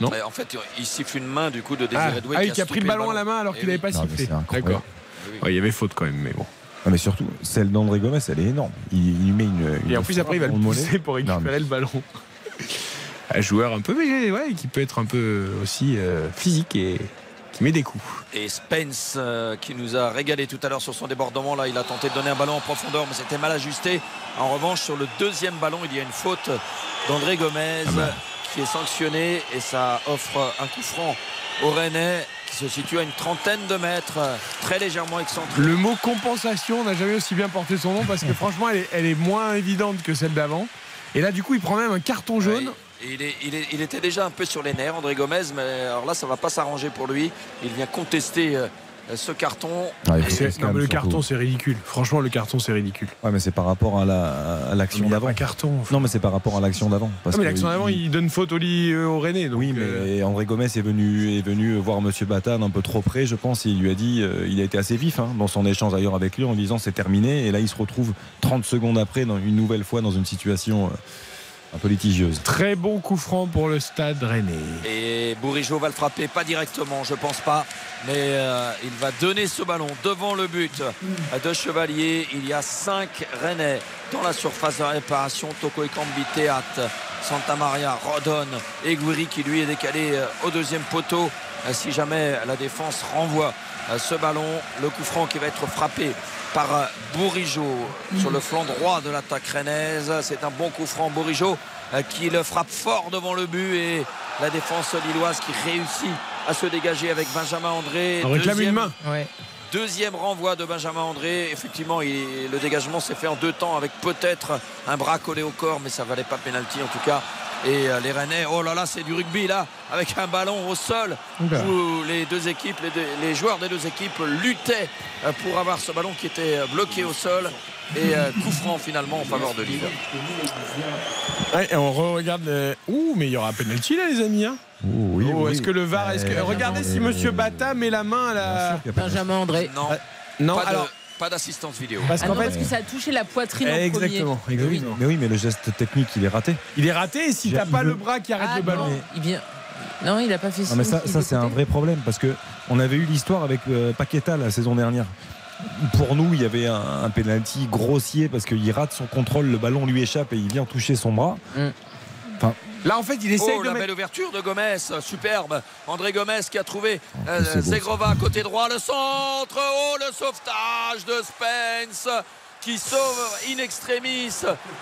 Non? Mais en fait, il siffle une main du coup de Ah, Désiré Doué ah oui, qui a pris le ballon à la main alors Eh qu'il n'avait oui. pas Non, sifflé. D'accord. Oui, oui. Ouais, il y avait faute quand même, mais bon. Mais surtout, celle d'André Gomez, elle est énorme. Il, il lui met une. une Et en plus, après, il va le pousser pour récupérer Non, mais- le ballon. Un joueur un peu, mais ouais, qui peut être un peu aussi euh, physique et qui met des coups. Et Spence euh, qui nous a régalé tout à l'heure sur son débordement. Là, il a tenté de donner un ballon en profondeur, mais c'était mal ajusté. En revanche, sur le deuxième ballon, il y a une faute d'André Gomez Ah bah. qui est sanctionnée et ça offre un coup franc au Rennais qui se situe à une trentaine de mètres, très légèrement excentré. Le mot compensation n'a jamais aussi bien porté son nom parce que franchement, elle est, elle est moins évidente que celle d'avant. Et là, du coup, il prend même un carton jaune. Il, est- il est- il était déjà un peu sur les nerfs, André Gomez, mais alors là, ça va pas s'arranger pour lui. Il vient contester euh, ce carton. Ouais, non, mais le surtout. carton, c'est ridicule. Franchement, le carton, c'est ridicule. Ouais, mais c'est par rapport à, la, à l'action d'avant. carton. Non, mais c'est par rapport à l'action d'avant. parce mais que l'action d'avant, il donne faute au lit euh, au donc, Oui, mais euh, André Gomez est venu, est venu voir Monsieur Batane un peu trop près, je pense, et il lui a dit, euh, il a été assez vif hein, dans son échange d'ailleurs avec lui en disant c'est terminé, et là il se retrouve 30 secondes après, dans, une nouvelle fois, dans une situation euh, un peu litigieuse. Très bon coup franc pour le stade Rennais. Et Bourigeau va le frapper, pas directement, je pense pas, mais euh, il va donner ce ballon devant le but de Chevalier. Il y a 5 Rennais dans la surface de réparation. Toko Ekambi, Théâtre, Santa Maria, Rodon et Gouiri qui lui est décalé euh, au deuxième poteau. Euh, Si jamais la défense renvoie ce ballon, le coup franc qui va être frappé par euh, Bourigeau sur le flanc droit de l'attaque rennaise. C'est un bon coup franc. Bourigeau euh, qui le frappe fort devant le but et la défense lilloise qui réussit à se dégager avec Benjamin André. On réclame Deuxième- une main. Ouais. deuxième renvoi de Benjamin André. Effectivement, il- le dégagement s'est fait en deux temps avec peut-être un bras collé au corps, mais ça valait pas pénalty en tout cas. Et euh, les Rennais, oh là là, c'est du rugby là, avec un ballon au sol où les deux équipes, les, deux- les joueurs des deux équipes luttaient euh, pour avoir ce ballon qui était euh, bloqué au sol. Et coup franc finalement en faveur de Lille. Ouais, et on regarde le. Ouh, mais il y aura penalty là, les amis. Hein oui, Oh, oui. Est-ce que le VAR. Est-ce que... Regardez si Monsieur Bata met la main à la. Benjamin André. Non, Non, pas de- alors. Pas d'assistance vidéo. Parce Ah non, fait. parce que ça a touché la poitrine en premier. Exactement. Mais oui, mais oui, mais le geste technique, il est raté. Il est raté et si t'as pas le bras qui arrête Ah le ballon. non, il vient. Non, il a pas fait Non, mais ça, ça qu'il c'est un vrai problème parce que on avait eu l'histoire avec euh, Paqueta la saison dernière. Pour nous, il y avait un, un penalty grossier parce qu'il rate son contrôle, le ballon lui échappe et il vient toucher son bras. Là, en fait, il essaye Oh, de la mettre. belle ouverture de Gomez, superbe. André Gomez qui a trouvé euh, beau, Zegrova côté droit, le centre. Oh, le sauvetage de Spence qui sauve in extremis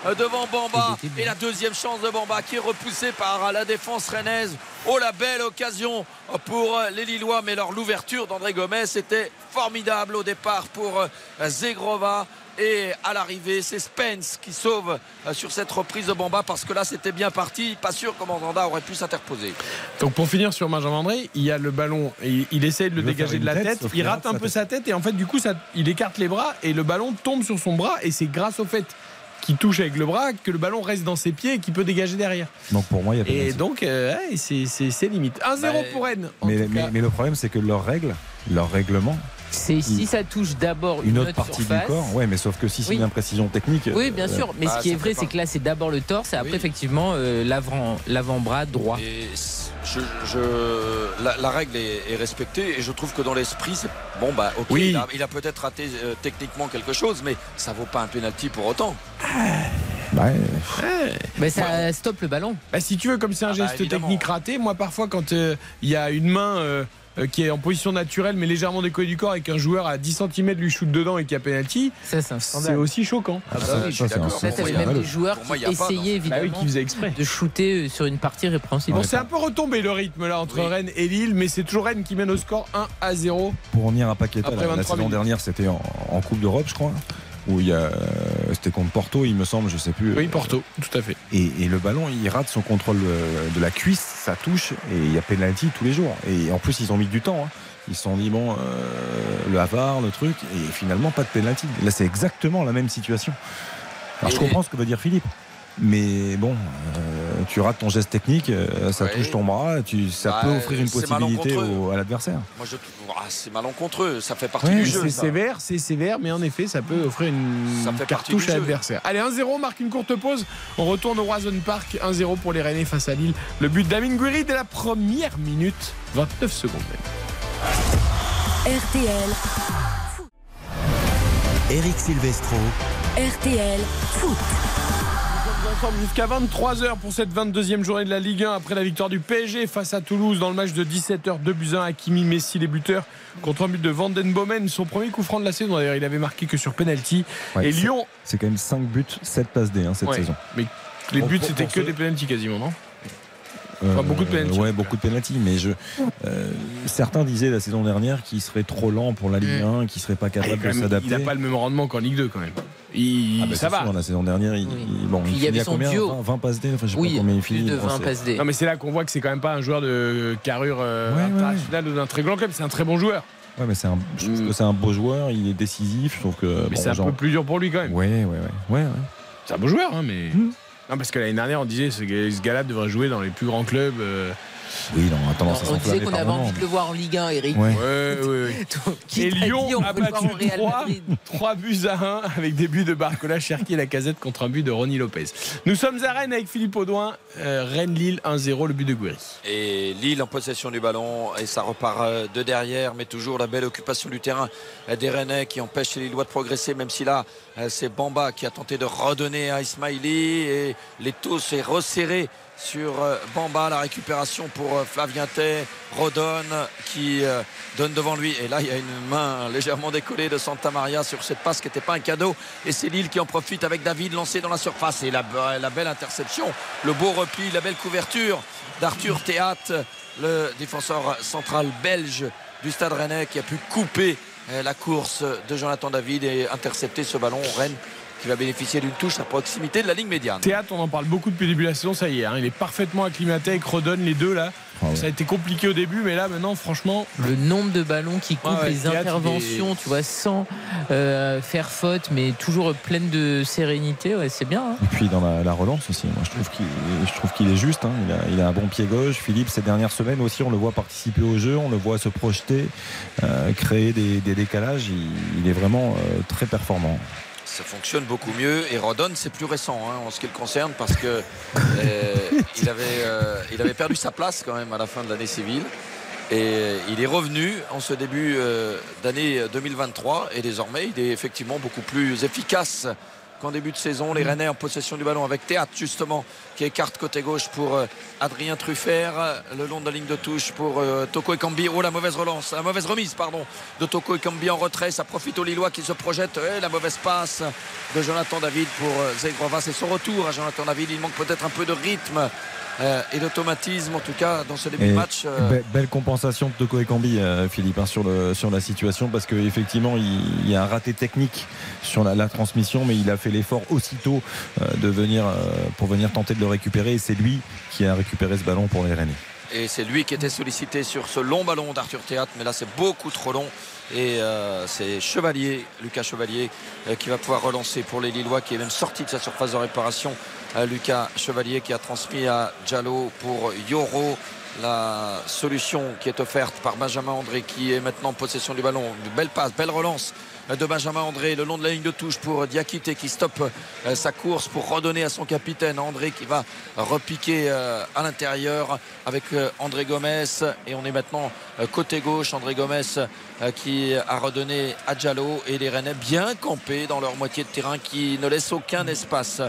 euh, devant Bamba. Et la deuxième chance de Bamba qui est repoussée par la défense rennaise. Oh, la belle occasion pour les Lillois. Mais alors, l'ouverture d'André Gomez était formidable au départ pour euh, Zegrova. Et à l'arrivée, c'est Spence qui sauve euh, sur cette reprise de Bamba parce que là, c'était bien parti. Pas sûr que Mandanda aurait pu s'interposer. Donc pour finir sur Benjamin André, il y a le ballon et il essaye de le dégager de la tête, Il rate un sa peu sa tête et en fait du coup ça, il écarte les bras et le ballon tombe sur son bras et c'est grâce au fait qu'il touche avec le bras que le ballon reste dans ses pieds et qu'il peut dégager derrière. Donc pour moi, il y a Et donc euh, ouais, c'est limite. 1-0 Bah, pour Rennes. mais le problème, c'est que leur règle, leur règlement, C'est si ça touche d'abord une, une autre partie surface. du corps. Ouais, mais sauf que si c'est Oui. une imprécision technique. Oui, bien euh, sûr. Mais bah, ce qui est vrai, c'est que là, c'est d'abord le torse et après, Oui. effectivement, euh, l'avant- l'avant-bras droit. Et je, je- la, la règle est, est respectée et je trouve que dans l'esprit, c'est bon. Bah, ok, Oui. il a, il a peut-être raté euh, techniquement quelque chose, mais ça vaut pas un penalty pour autant. ouais. Mais ça stoppe le ballon. Bah, si tu veux, comme c'est un Ah bah, geste technique raté, moi parfois quand euh, il y a une main euh, qui est en position naturelle mais légèrement décollée du corps et qu'un joueur à 10 cm lui shoot dedans et qu'il y a penalty, Ça, c'est un c'est scandale. aussi choquant. Ah bah oui, t'avais même des joueurs qui essayaient Bah évidemment qui exprès. de shooter euh, sur une partie répréhensible. Bon, c'est un peu retombé le rythme là entre. Rennes et Lille, mais c'est toujours Rennes qui mène au score 1 à 0. Pour revenir à Paqueta, la, la 23 saison dernière, c'était en Coupe d'Europe, je crois. Où il y a, euh, c'était contre Porto, il me semble, je sais plus. Oui, Porto, tout à fait. Et, et le ballon, il rate son contrôle euh, de la cuisse, ça touche, et il y a penalty tous les jours. Et en plus, ils ont mis du temps. hein. Ils se sont dit, bon, euh, le Havard, le truc, et finalement, pas de penalty. Là, c'est exactement la même situation. Alors, je comprends ce que veut dire Philippe. Mais bon, euh, tu rates ton geste technique, euh, ça Ouais. touche ton bras, tu, ça Bah, peut offrir une c'est possibilité au- à l'adversaire. Moi, je trouve ah, c'est malencontreux. Ça fait partie Ouais, du C'est jeu. ça. sévère, c'est sévère, mais en effet, ça peut offrir une Ça fait partie cartouche à l'adversaire. Allez, 1-0, marque une courte pause. On retourne au Roison Park. 1-0 pour les Rennais face à Lille. Le but d'Amin Gouiri dès la première minute, 29 secondes. RTL, Eric Silvestro. RTL Foot. Ensemble jusqu'à 23h pour cette 22e journée de la Ligue 1 après la victoire du PSG face à Toulouse dans le match de 17h 2 buts 1 Hakimi Messi les buteurs contre un but de Vandenbomen son premier coup franc de la saison d'ailleurs il avait marqué que sur penalty Ouais, et Lyon C'est quand même 5 buts, 7 passes D hein, cette Ouais. saison. mais les buts c'était que ceux- des penalty quasiment non? Enfin, beaucoup de penalty, en Ouais, beaucoup de penalty. Mais je, euh, certains disaient la saison dernière qu'il serait trop lent pour la Ligue 1, qu'il serait pas Ah, capable de s'adapter. il a pas le même rendement qu'en Ligue 2 quand même il, Ah bah, ça va sûr, la saison dernière, il, Oui. il- bon, il il y avait son combien duo. 20, 20 passes D enfin, je sais pas Oui, combien il plus finit. de Bon, 20 c'est- passes D. non mais c'est là qu'on voit que c'est quand même pas un joueur de carrure euh, Ouais, ouais, ouais. internationale ou d'un très grand club c'est un très bon joueur Ouais, mais c'est un, je trouve Mm. que c'est un beau joueur, il est décisif. Je trouve que. mais Euh, bon, c'est un genre- peu plus dur pour lui quand même Ouais, ouais, ouais. ouais, ouais. C'est un beau joueur, hein, mais. Mm. Non, parce que l'année dernière, on disait ce ce gars-là devrait jouer dans les plus grands clubs. euh. Oui, non, a tendance à on disait qu'on avait moment, envie de le voir en Ligue 1, Eric. Ouais. Ouais, ouais, Et Lyon dit, on a peut le voir battu au Real 3, Madrid 3 buts à 1 avec des buts de Barcola, Cherki et la casette contre un but de Ronny Lopez. Nous sommes à Rennes avec Philippe Audouin. Euh, Rennes-Lille 1-0, le but de Gouiri. Et Lille en possession du ballon et ça repart euh, de derrière mais toujours la belle occupation du terrain euh, des Rennais qui empêche les Lillois de progresser même si là c'est Bamba qui a tenté de redonner à Ismaili et l'étau s'est resserré sur euh, Bamba la récupération pour euh, Flavien Tay redonne qui euh, donne devant lui. Et là il y a une main légèrement décollée de Santa Maria sur cette passe qui n'était pas un cadeau. Et c'est Lille qui en profite avec David lancé dans la surface. Et la, la belle interception le beau repli la belle couverture d'Arthur Théâtre le défenseur central belge du Stade Rennais qui a pu couper la course de Jonathan David et intercepter ce ballon. Rennes qui va bénéficier d'une touche à proximité de la ligne médiane. Théâtre, on en parle beaucoup depuis le début de la saison, ça y est, hein, il est parfaitement acclimaté avec Rodon, les deux là. Ah ouais. Ça a été compliqué au début, mais là maintenant, franchement, Le nombre de ballons qui coupent ouais, les Théâtre, interventions, tu vois, sans euh, faire faute, mais toujours pleine de sérénité, ouais, c'est bien. hein. Et puis dans la, la relance aussi, moi je trouve qu'il je trouve qu'il est juste. hein. Il, a, il a un bon pied gauche. Philippe, ces dernières semaines aussi, on le voit participer au jeu, on le voit se projeter, euh, créer des, des décalages. Il, il est vraiment euh, très performant. Ça fonctionne beaucoup mieux. Et Rodon, c'est plus récent hein, en ce qui le concerne parce que euh, il, avait, euh, il avait perdu sa place quand même à la fin de l'année civile. Et il est revenu en ce début euh, d'année 2023 et désormais il est effectivement beaucoup plus efficace qu'en début de saison. Les Rennais en possession du ballon avec Théâtre justement qui écarte côté gauche pour euh, Adrien Truffert le long de la ligne de touche pour euh, Toko Ekambi. Oh la mauvaise relance, la mauvaise remise pardon de Toko Ekambi en retrait. Ça profite aux Lillois qui se projettent. Et la mauvaise passe de Jonathan David pour euh, Zegrovas et son retour à Jonathan David. Il manque peut-être un peu de rythme euh, et d'automatisme en tout cas dans ce début Et de match. euh, be- belle compensation de Toko Ekambi, euh, Philippe, hein, sur, le, sur la situation, parce qu'effectivement, il, il y a un raté technique sur la, la transmission, mais il a fait l'effort aussitôt de venir, pour venir tenter de le récupérer, et c'est lui qui a récupéré ce ballon pour les Rennais. Et c'est lui qui était sollicité sur ce long ballon d'Arthur Théâtre, mais là c'est beaucoup trop long. Et euh, c'est Chevalier, Lucas Chevalier, euh, qui va pouvoir relancer pour les Lillois, qui est même sorti de sa surface de réparation. Euh, Lucas Chevalier qui a transmis à Diallo pour Yoro. La solution qui est offerte par Benjamin André, qui est maintenant en possession du ballon. Une belle passe, belle relance de Benjamin André le long de la ligne de touche pour Diakité qui stoppe euh, sa course pour redonner à son capitaine André qui va repiquer euh, à l'intérieur avec André Gomez et on est maintenant côté gauche André Gomez qui a redonné à Diallo et les Rennais bien campés dans leur moitié de terrain qui ne laisse aucun espace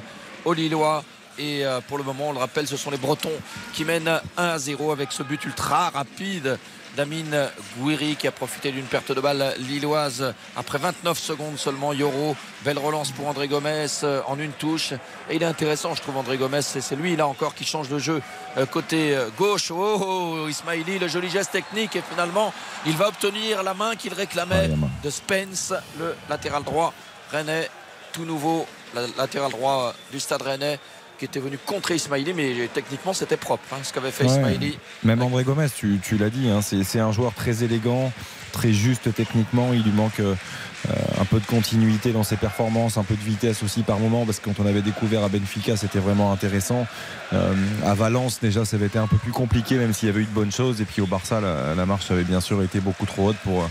aux Lillois. Et euh, pour le moment on le rappelle ce sont les Bretons qui mènent 1 à 0 avec ce but ultra rapide d'Amine Gouiri qui a profité d'une perte de balle lilloise. Après 29 secondes seulement Yoro belle relance pour André Gomez euh, en une touche. Et il est intéressant je trouve André Gomez c'est lui là encore qui change de jeu euh, côté gauche. Oh, oh, Ismaili le joli geste technique et finalement il va obtenir la main qu'il réclamait de Spence le latéral droit. Rennais tout nouveau latéral droit du stade Rennais qui était venu contrer Ismaili mais techniquement c'était propre hein, ce qu'avait fait Ouais. Ismaili Même André Gomez, tu, tu l'as dit, hein, c'est c'est un joueur très élégant, très juste techniquement. Il lui manque euh, un peu de continuité dans ses performances, un peu de vitesse aussi par moment, parce que quand on avait découvert à Benfica, c'était vraiment intéressant. Euh, à Valence, déjà, ça avait été un peu plus compliqué, même s'il y avait eu de bonnes choses. Et puis au Barça, la, la marche avait bien sûr été beaucoup trop haute pour,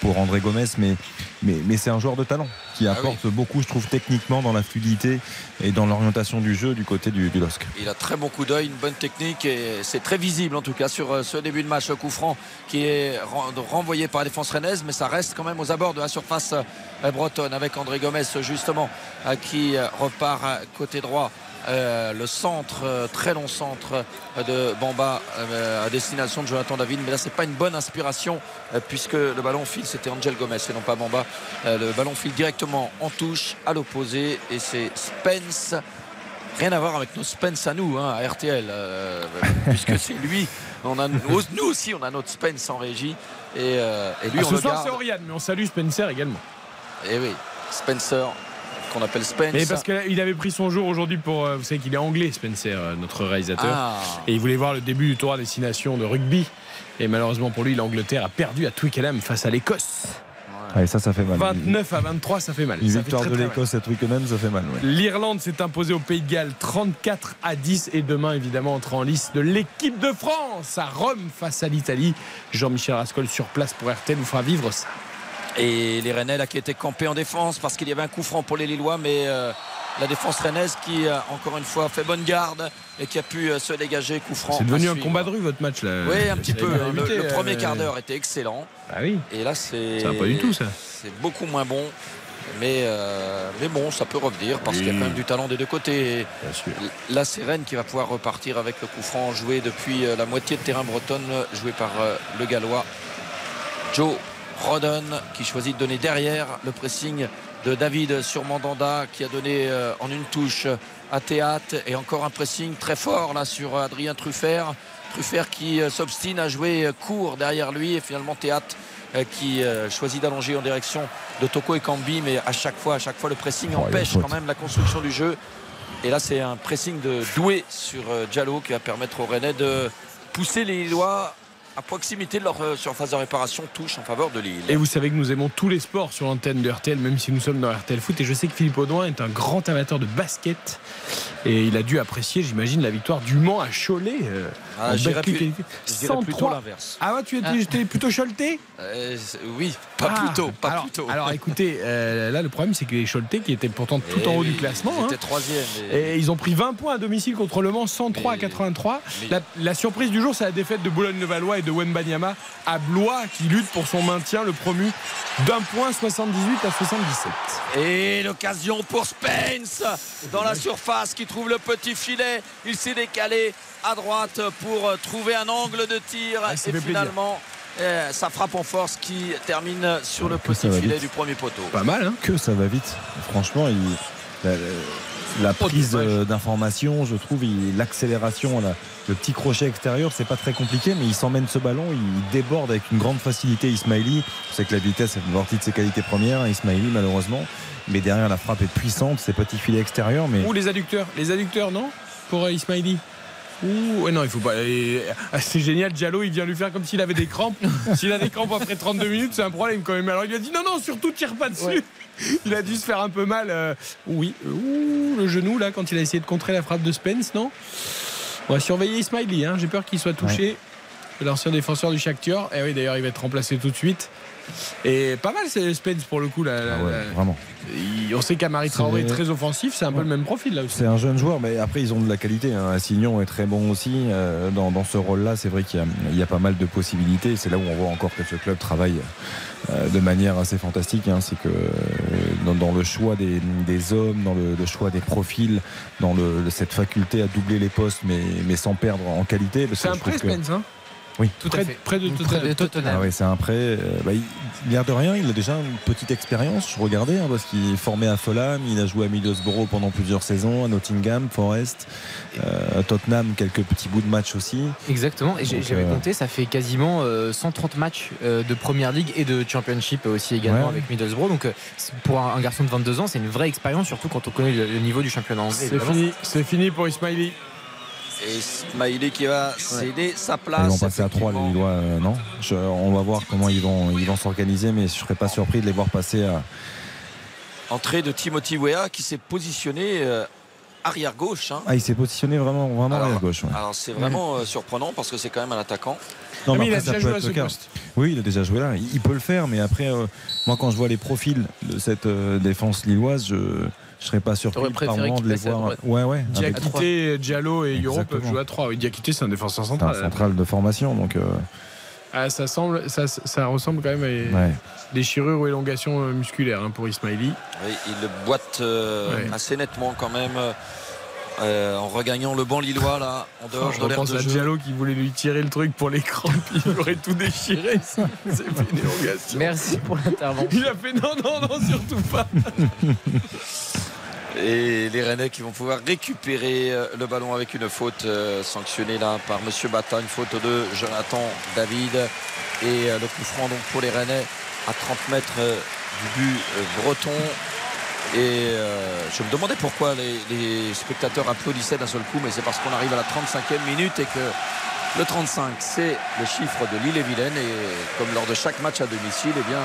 pour André Gomez, mais, mais, mais c'est un joueur de talent qui Ah apporte beaucoup, je trouve, techniquement dans la fluidité et dans l'orientation du jeu du côté du, du LOSC. Il a très bon coup d'œil, une bonne technique et c'est très visible en tout cas sur euh, ce début de match. Coup franc qui est ren- renvoyé par la défense rennaise, mais ça reste quand même aux abords de la surface euh, bretonne avec André Gomez justement qui repart côté droit. Euh, le centre, euh, très long centre de Bamba euh, à destination de Jonathan David. Mais là, c'est pas une bonne inspiration puisque le ballon file, c'était Angel Gomez et non pas Bamba. Le ballon file directement en touche à l'opposé et c'est Spence rien à voir avec nos Spence à nous, hein, à RTL, puisque c'est lui. On a, nous aussi, on a notre Spence en régie. Et, euh, et lui, Ah, on ce le soir c'est Oriane, mais on salue Spencer également. Et oui, Spencer, qu'on appelle Spence. Mais parce qu'il avait pris son jour aujourd'hui pour. euh, Vous savez qu'il est anglais, Spencer, euh, notre réalisateur. Ah. Et il voulait voir le début du tour à destination de rugby. Et malheureusement pour lui, l'Angleterre a perdu à Twickenham face à l'Écosse. Ouais, ça, ça fait mal. 29 à 23, ça fait mal. Une Ça fait victoire très, de l'Écosse à Twickenham, ça fait mal. ouais. L'Irlande s'est imposée au Pays de Galles 34 à 10 et demain évidemment entre en lice de l'équipe de France à Rome face à l'Italie. Jean-Michel Rascol sur place pour RTL vous fera vivre ça. Et les Rennais là, qui étaient campés en défense parce qu'il y avait un coup franc pour les Lillois, mais euh, la défense rennaise qui, euh, encore une fois, fait bonne garde et qui a pu euh, se dégager coup franc. C'est devenu un combat de rue votre match là. Oui, un petit peu. bien hein. Le, premier euh, quart d'heure était excellent. Ah oui. Et là, c'est. Ça va pas du tout, ça. C'est beaucoup moins bon. Mais, euh, mais bon, ça peut revenir parce qu'il y a quand même du talent des deux côtés. Et là, c'est Rennes qui va pouvoir repartir avec le coup franc joué depuis la moitié de terrain bretonne, joué par le Gallois Joe Rodon, qui choisit de donner derrière le pressing de David sur Mandanda, qui a donné euh, en une touche à Théâtre. Et encore un pressing très fort là sur Adrien Truffert. Truffert qui euh, s'obstine à jouer euh, court derrière lui. Et finalement, Théâtre euh, qui choisit d'allonger en direction de Toko et Kambi, mais à chaque fois, à chaque fois, le pressing Oh, empêche quand même la construction du jeu. Et là, c'est un pressing de Doué sur Diallo qui va permettre aux Rennais de pousser les Lillois à proximité de leur euh, surface de réparation, touche en faveur de Lille. Et vous savez que nous aimons tous les sports sur l'antenne de RTL, même si nous sommes dans RTL Foot. Et je sais que Philippe Audouin est un grand amateur de basket. Et il a dû apprécier, j'imagine, la victoire du Mans à Cholet. euh, Ah, en j'irais plus- plutôt 103. l'inverse. Ah ouais, tu étais, j'étais plutôt Choletais? Euh, oui, pas Ah, plus tôt, pas alors, plus tôt. Alors écoutez, euh, là le problème c'est que les Choletais qui étaient pourtant tout Eh en haut oui, du classement. Ils hein, étaient troisième. et- Et ils ont pris 20 points à domicile contre Le Mans, 103 à 83. La, la surprise du jour, c'est la défaite de Boulogne-le-Valois et de Wembanyama à Blois qui lutte pour son maintien, le promu, d'un point 78 à 77. Et l'occasion pour Spence dans la surface qui trouve le petit filet. Il s'est décalé à droite pour trouver un angle de tir. Ah, ça et finalement, euh, sa frappe en force qui termine sur le Que ça petit filet vite. du premier poteau. Pas mal, hein que ça va vite. Franchement, il- la, la prise euh, d'information, je trouve, l'accélération, la- le petit crochet extérieur, c'est pas très compliqué, mais il s'emmène ce ballon, il déborde avec une grande facilité. Ismaili, c'est que la vitesse est une partie de ses qualités premières, Ismaili malheureusement, mais derrière la frappe est puissante, ses petits filets extérieurs, mais Ou les adducteurs. Les adducteurs, non? Pour euh, Ismaili Ouh, ouais, non, il faut pas. ah, c'est génial, Diallo, il vient lui faire comme s'il avait des crampes. S'il a des crampes après 32 minutes, c'est un problème quand même. Alors il lui a dit non, non, surtout tire pas dessus. Il a dû se faire un peu mal. euh, oui, ouh, le genou là, quand il a essayé de contrer la frappe de Spence, non On va surveiller Ismaili, hein. j'ai peur qu'il soit touché. L'ancien défenseur du Shakhtar. Et oui, d'ailleurs, il va être remplacé tout de suite. Et pas mal, c'est Spence pour le coup. Là, Ah ouais, vraiment. On sait qu'Amari Traoré est très offensif, c'est un peu le même profil là aussi. C'est un jeune joueur, mais après ils ont de la qualité. Hein. Assignon est très bon aussi euh, dans, dans ce rôle-là. C'est vrai qu'il y, a- il y a pas mal de possibilités. C'est là où on voit encore que ce club travaille euh, de manière assez fantastique. hein. C'est que euh, dans, dans le choix des, des hommes, dans le, le choix des profils, dans le, cette faculté à doubler les postes, mais, mais sans perdre en qualité. C'est un Spence, hein Oui. Tout près, près de Près Tottenham. de Tottenham. Ah ouais, c'est un prêt. euh, bah, il, l'air de rien, il a déjà une petite expérience. Je regardais hein, parce qu'il est formé à Fulham, il a joué à Middlesbrough pendant plusieurs saisons, à Nottingham, Forest, euh, à Tottenham, quelques petits bouts de match aussi. Exactement, et Donc, j'avais euh, compté, ça fait quasiment euh, 130 matchs euh, de Première Ligue et de Championship aussi également Ouais. avec Middlesbrough. Donc pour un, un garçon de 22 ans, c'est une vraie expérience, surtout quand on connaît le, le niveau du championnat anglais. C'est fini, c'est fini pour Ismaili. Et Ismaili qui va céder sa place. Ils vont passer à 3 les. Lillois, euh, non Je- On va voir comment ils vont ils vont s'organiser, mais je serais pas surpris de les voir passer à. Entrée de Timothy Weah qui s'est positionné euh, arrière gauche. hein. Ah, il s'est positionné vraiment vraiment Alors, à gauche. ouais. Alors c'est vraiment euh, surprenant parce que c'est quand même un attaquant. Non, mais il a déjà joué à ce poste. Oui, il a déjà joué là. Il il peut le faire, mais après, euh, moi, quand je vois les profils de cette euh, défense lilloise, je ne serais pas surpris par moment de les voir. Ouais, ouais. Diakité, Diallo et Euro peuvent jouer à 3. Oui, Diakité, c'est un défenseur un central. central de formation, donc. Ah, ça, semble, ça, ça ressemble quand même à ouais. des chirures ou élongations euh, musculaires hein, pour Ismaili. Oui, il le boite euh, Ouais. assez nettement quand même. euh, en regagnant le banc lillois là en dehors je de l'air de à jeu. Diallo qui voulait lui tirer le truc pour l'écran, puis il aurait tout déchiré. C'est fait une élongation. Merci pour l'intervention. Il a fait non, non, non, surtout pas. Et les Rennais qui vont pouvoir récupérer euh, le ballon avec une faute euh, sanctionnée là par Monsieur Bata, une faute de Jonathan David. Et euh, le coup franc donc pour les Rennais à 30 mètres du but breton. Et je me demandais pourquoi les, spectateurs applaudissaient d'un seul coup, mais c'est parce qu'on arrive à la 35e minute et que le 35 c'est le chiffre de l'île et Vilaine et comme lors de chaque match à domicile, eh bien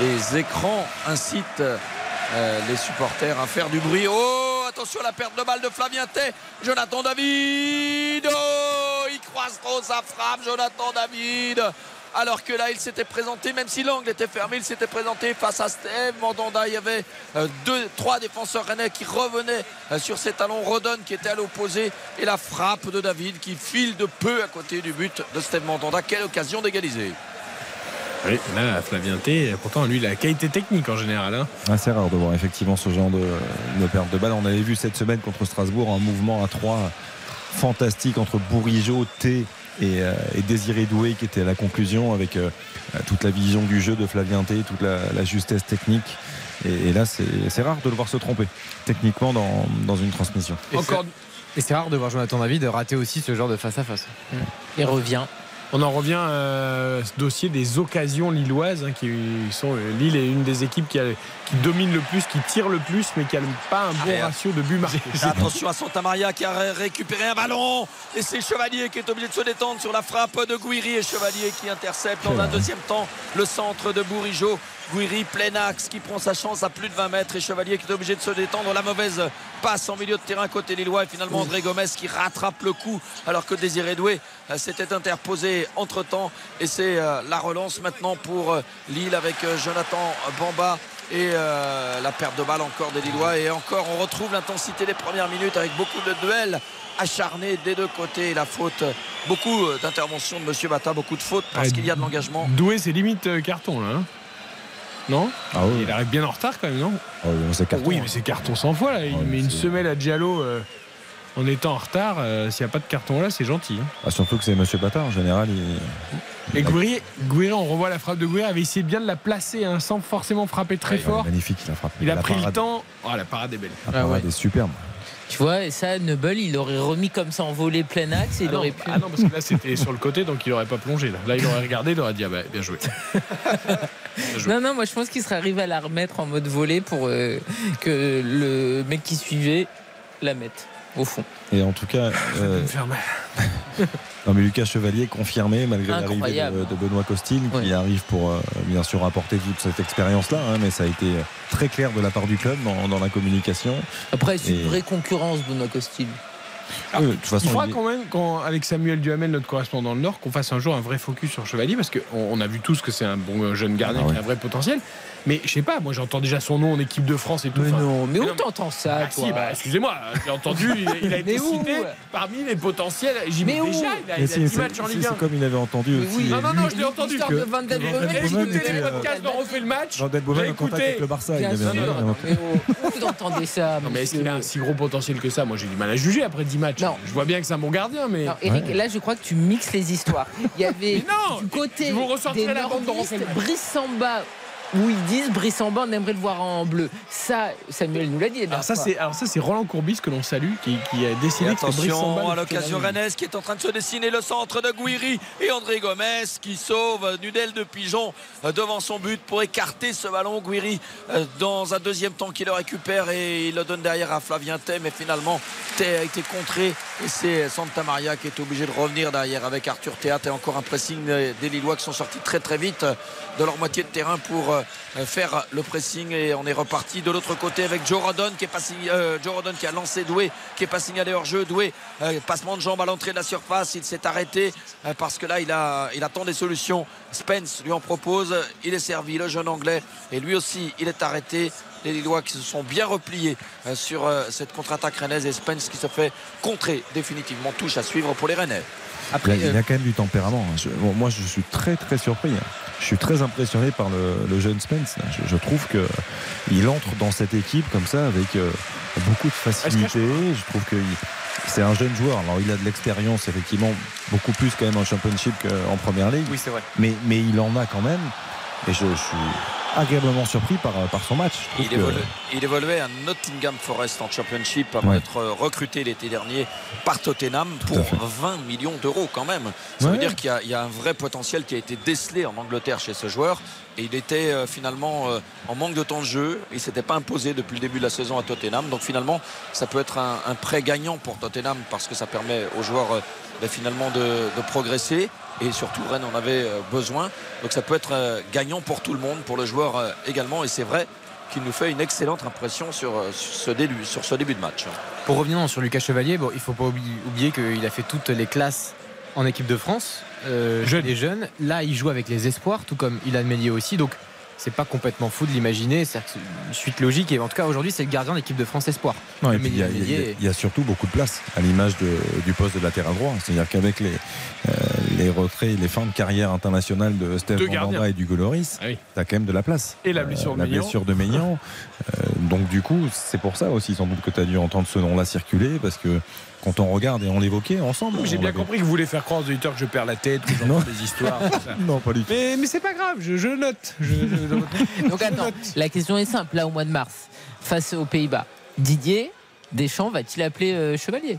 les écrans incitent euh, les supporters à faire du bruit. Oh, attention à la perte de balle de Flavien Tay. Jonathan David. Oh, il croise trop sa frappe, Jonathan David. Alors que là, il s'était présenté, même si l'angle était fermé, il s'était présenté face à Steve Mandanda. Il y avait euh, deux, trois défenseurs rennais qui revenaient euh, sur ses talons. Rodon qui était à l'opposé. Et la frappe de David qui file de peu à côté du but de Steve Mandanda. Quelle occasion d'égaliser. Oui, là, Flavien T, pourtant, lui, il a la qualité technique en général. hein. Ah, c'est rare de voir effectivement ce genre de, de perte de balle. On avait vu cette semaine contre Strasbourg un mouvement à 3 fantastique entre Bourigeau, T et, euh, et Désiré Doué qui était à la conclusion avec euh, toute la vision du jeu de Flavien T, toute la, la justesse technique. Et, et là, c'est rare de le voir se tromper techniquement dans, dans une transmission. Et c'est- Et c'est rare de voir Jonathan David rater aussi ce genre de face à face. Il revient. On en revient à ce dossier des occasions lilloises, hein, qui sont euh, Lille est une des équipes qui, a- qui domine le plus, qui tire le plus, mais qui n'a pas un bon Allez, ratio de buts marqués. Attention à Santa Maria qui a ré- récupéré un ballon. Et c'est Chevalier qui est obligé de se détendre sur la frappe de Guiri. Et Chevalier qui intercepte dans un deuxième temps le centre de Bourigeau. Guiri plein axe qui prend sa chance à plus de 20 mètres. Et Chevalier qui est obligé de se détendre. La mauvaise passe en milieu de terrain côté Lillois. Et finalement André Gomez qui rattrape le coup alors que Désiré Doué euh, s'était interposé entre temps et c'est euh, la relance maintenant pour euh, Lille avec euh, Jonathan Bamba et euh, la perte de balle encore des Lillois et encore on retrouve l'intensité des premières minutes avec beaucoup de duels acharnés des deux côtés la faute beaucoup euh, d'interventions de Monsieur Bata beaucoup de fautes parce Ouais, qu'il y a de l'engagement Doué, c'est limite euh, carton là. hein non? Ah oui. Il arrive bien en retard quand même, non? Ah oui, c'est carton, Oui, hein. mais c'est carton 100 fois là. Il met une semelle à Diallo euh, en étant en retard. euh, S'il n'y a pas de carton là, c'est gentil. hein. Ah, surtout que c'est Monsieur Bata en général. Il... Et Gouiri, Gouiri, on revoit la frappe de Gouiri, avait essayé bien de la placer hein, sans forcément frapper très Ouais, fort. Magnifique, il a frappé. Il a La pris le temps. Oh, la parade est belle. La parade est superbe. Tu vois, et ça, Noble, il aurait remis comme ça en volée plein axe et il ah, non, aurait pu. ah non, parce que là c'était sur le côté, donc il n'aurait pas plongé. Là, Là, il aurait regardé, il aurait dit ah bah, bien joué. Bien joué. Non, non, moi je pense qu'il serait arrivé à la remettre en mode volée pour euh, que le mec qui suivait la mette au fond. Et en tout cas, euh, non, mais Lucas Chevalier confirmé malgré l'arrivée de, de Benoît Costil qui arrive pour euh, bien sûr apporter toute cette expérience-là, hein, mais ça a été très clair de la part du club dans, dans la communication. Après, c'est Et- une vraie concurrence, Benoît Costil. Oui, de toute façon, il faudra il quand même, quand, avec Samuel Duhamel, notre correspondant dans le Nord, qu'on fasse un jour un vrai focus sur Chevalier, parce qu'on on a vu tous que c'est un bon jeune gardien Ah qui ouais. a un vrai potentiel. Mais je sais pas, moi j'entends déjà son nom en équipe de France et tout. Mais Enfin, non, mais où t'entends ça, Ah, si, bah, excusez-moi, j'ai entendu, il, il a été Mais où cité parmi les potentiels. J'y Mais où déjà, il a, Mais il a si, 10 c'est- matchs en Ligue 1. c'est comme il avait entendu Mais aussi. oui. Non, non, non, je l'ai entendu. J'ai écouté était, le euh, podcast Podcast dont on fait le match. Jean en contact écouté. avec le Barça. il Bien avait sûr, un- un- mais où, où vous entendez ça Non, mais est-ce qu'il a un si gros potentiel que ça? Moi j'ai du mal à juger après 10 matchs. Non. Je vois bien que c'est un bon gardien, mais. Non, Eric, là, je crois que tu mixes les histoires. Il y avait non du côté vous des la bande on fait où ils disent Brissamba, on aimerait le voir en bleu. Ça, Samuel nous l'a dit. Alors ça c'est alors ça c'est Roland Courbis que l'on salue qui, qui a Et décidé que c'était Brice Samba, à l'occasion rennaise qui est en train de se dessiner le centre de Guiri et André Gomez qui sauve Nudel de Pigeon devant son but pour écarter ce ballon. Guiri euh, dans un deuxième temps qui le récupère et il le donne derrière à Flavien Tay mais finalement Tay a été contré et c'est Santa Maria qui est obligé de revenir derrière avec Arthur Théat et encore un pressing des Lillois qui sont sortis très très vite de leur moitié de terrain pour euh, faire le pressing. Et on est reparti de l'autre côté avec Joe Rodon qui est euh, qui a lancé Doué qui est pas signalé hors jeu. Doué euh, passement de jambes à l'entrée de la surface. Il s'est arrêté parce que là il a il attend des solutions. Spence lui en propose. Il est servi le jeune anglais. Et lui aussi il est arrêté. Les Lillois qui se sont bien repliés sur cette contre-attaque rennaise. Et Spence qui se fait contrer définitivement. Touche à suivre pour les Rennais. Après, il, a, quand même du tempérament. hein. Moi, je suis très très surpris. Je suis très impressionné par le, le jeune Spence. Je, je trouve que il entre dans cette équipe comme ça avec euh, beaucoup de facilité. Je trouve que c'est un jeune joueur. Alors, il a de l'expérience, effectivement, beaucoup plus quand même en Championship qu'en Première Ligue. Oui, c'est vrai. Mais, mais il en a quand même. Et je, je suis agréablement surpris par, par son match. Il, que- évolue- il évoluait à Nottingham Forest en Championship avant Ouais. d'être recruté l'été dernier par Tottenham pour à fait. 20 millions d'euros quand même. Ça Ouais. veut dire qu'il y a- il y, a un vrai potentiel qui a été décelé en Angleterre chez ce joueur. Et il était euh, finalement euh, en manque de temps de jeu. Il ne s'était pas imposé depuis le début de la saison à Tottenham. Donc finalement, ça peut être un, un prêt gagnant pour Tottenham parce que ça permet aux joueurs euh, ben, finalement de, de progresser. Et surtout, Rennes en avait euh, besoin. Donc ça peut être euh, gagnant pour tout le monde, pour le joueur euh, également. Et c'est vrai qu'il nous fait une excellente impression sur, ce, début, sur ce début de match. Pour revenir sur Lucas Chevalier, bon, il faut pas oublier, oublier qu'il a fait toutes les classes en équipe de France, euh, Jeune. les jeunes. Là, il joue avec les espoirs, tout comme Ilan Mélier aussi. Donc, c'est pas complètement fou de l'imaginer. C'est une suite logique. Et en tout cas, aujourd'hui, c'est le gardien de l'équipe de France espoir. Il y, a- y y surtout beaucoup de place à l'image du poste de latéral droit. C'est-à-dire qu'avec les, euh, les retraits et les fins de carrière internationales de Deux Mandanda et du Goloris, Ah oui. tu as quand même de la place. Et la blessure de la Maignan. blessure de Maignan. Euh, donc du coup, c'est pour ça aussi sans doute que tu as dû entendre ce nom-là circuler, parce que quand on regarde et on l'évoquait ensemble. J'ai bien compris que vous voulez faire croire aux auditeurs que je perds la tête, que Non. j'entends des histoires. ça. Non, pas du tout. Mais, mais c'est pas grave, je, je note. Je- je- Donc attends, la question est simple. Là, au mois de mars, face aux Pays-Bas, Didier Deschamps va-t-il appeler euh, Chevalier?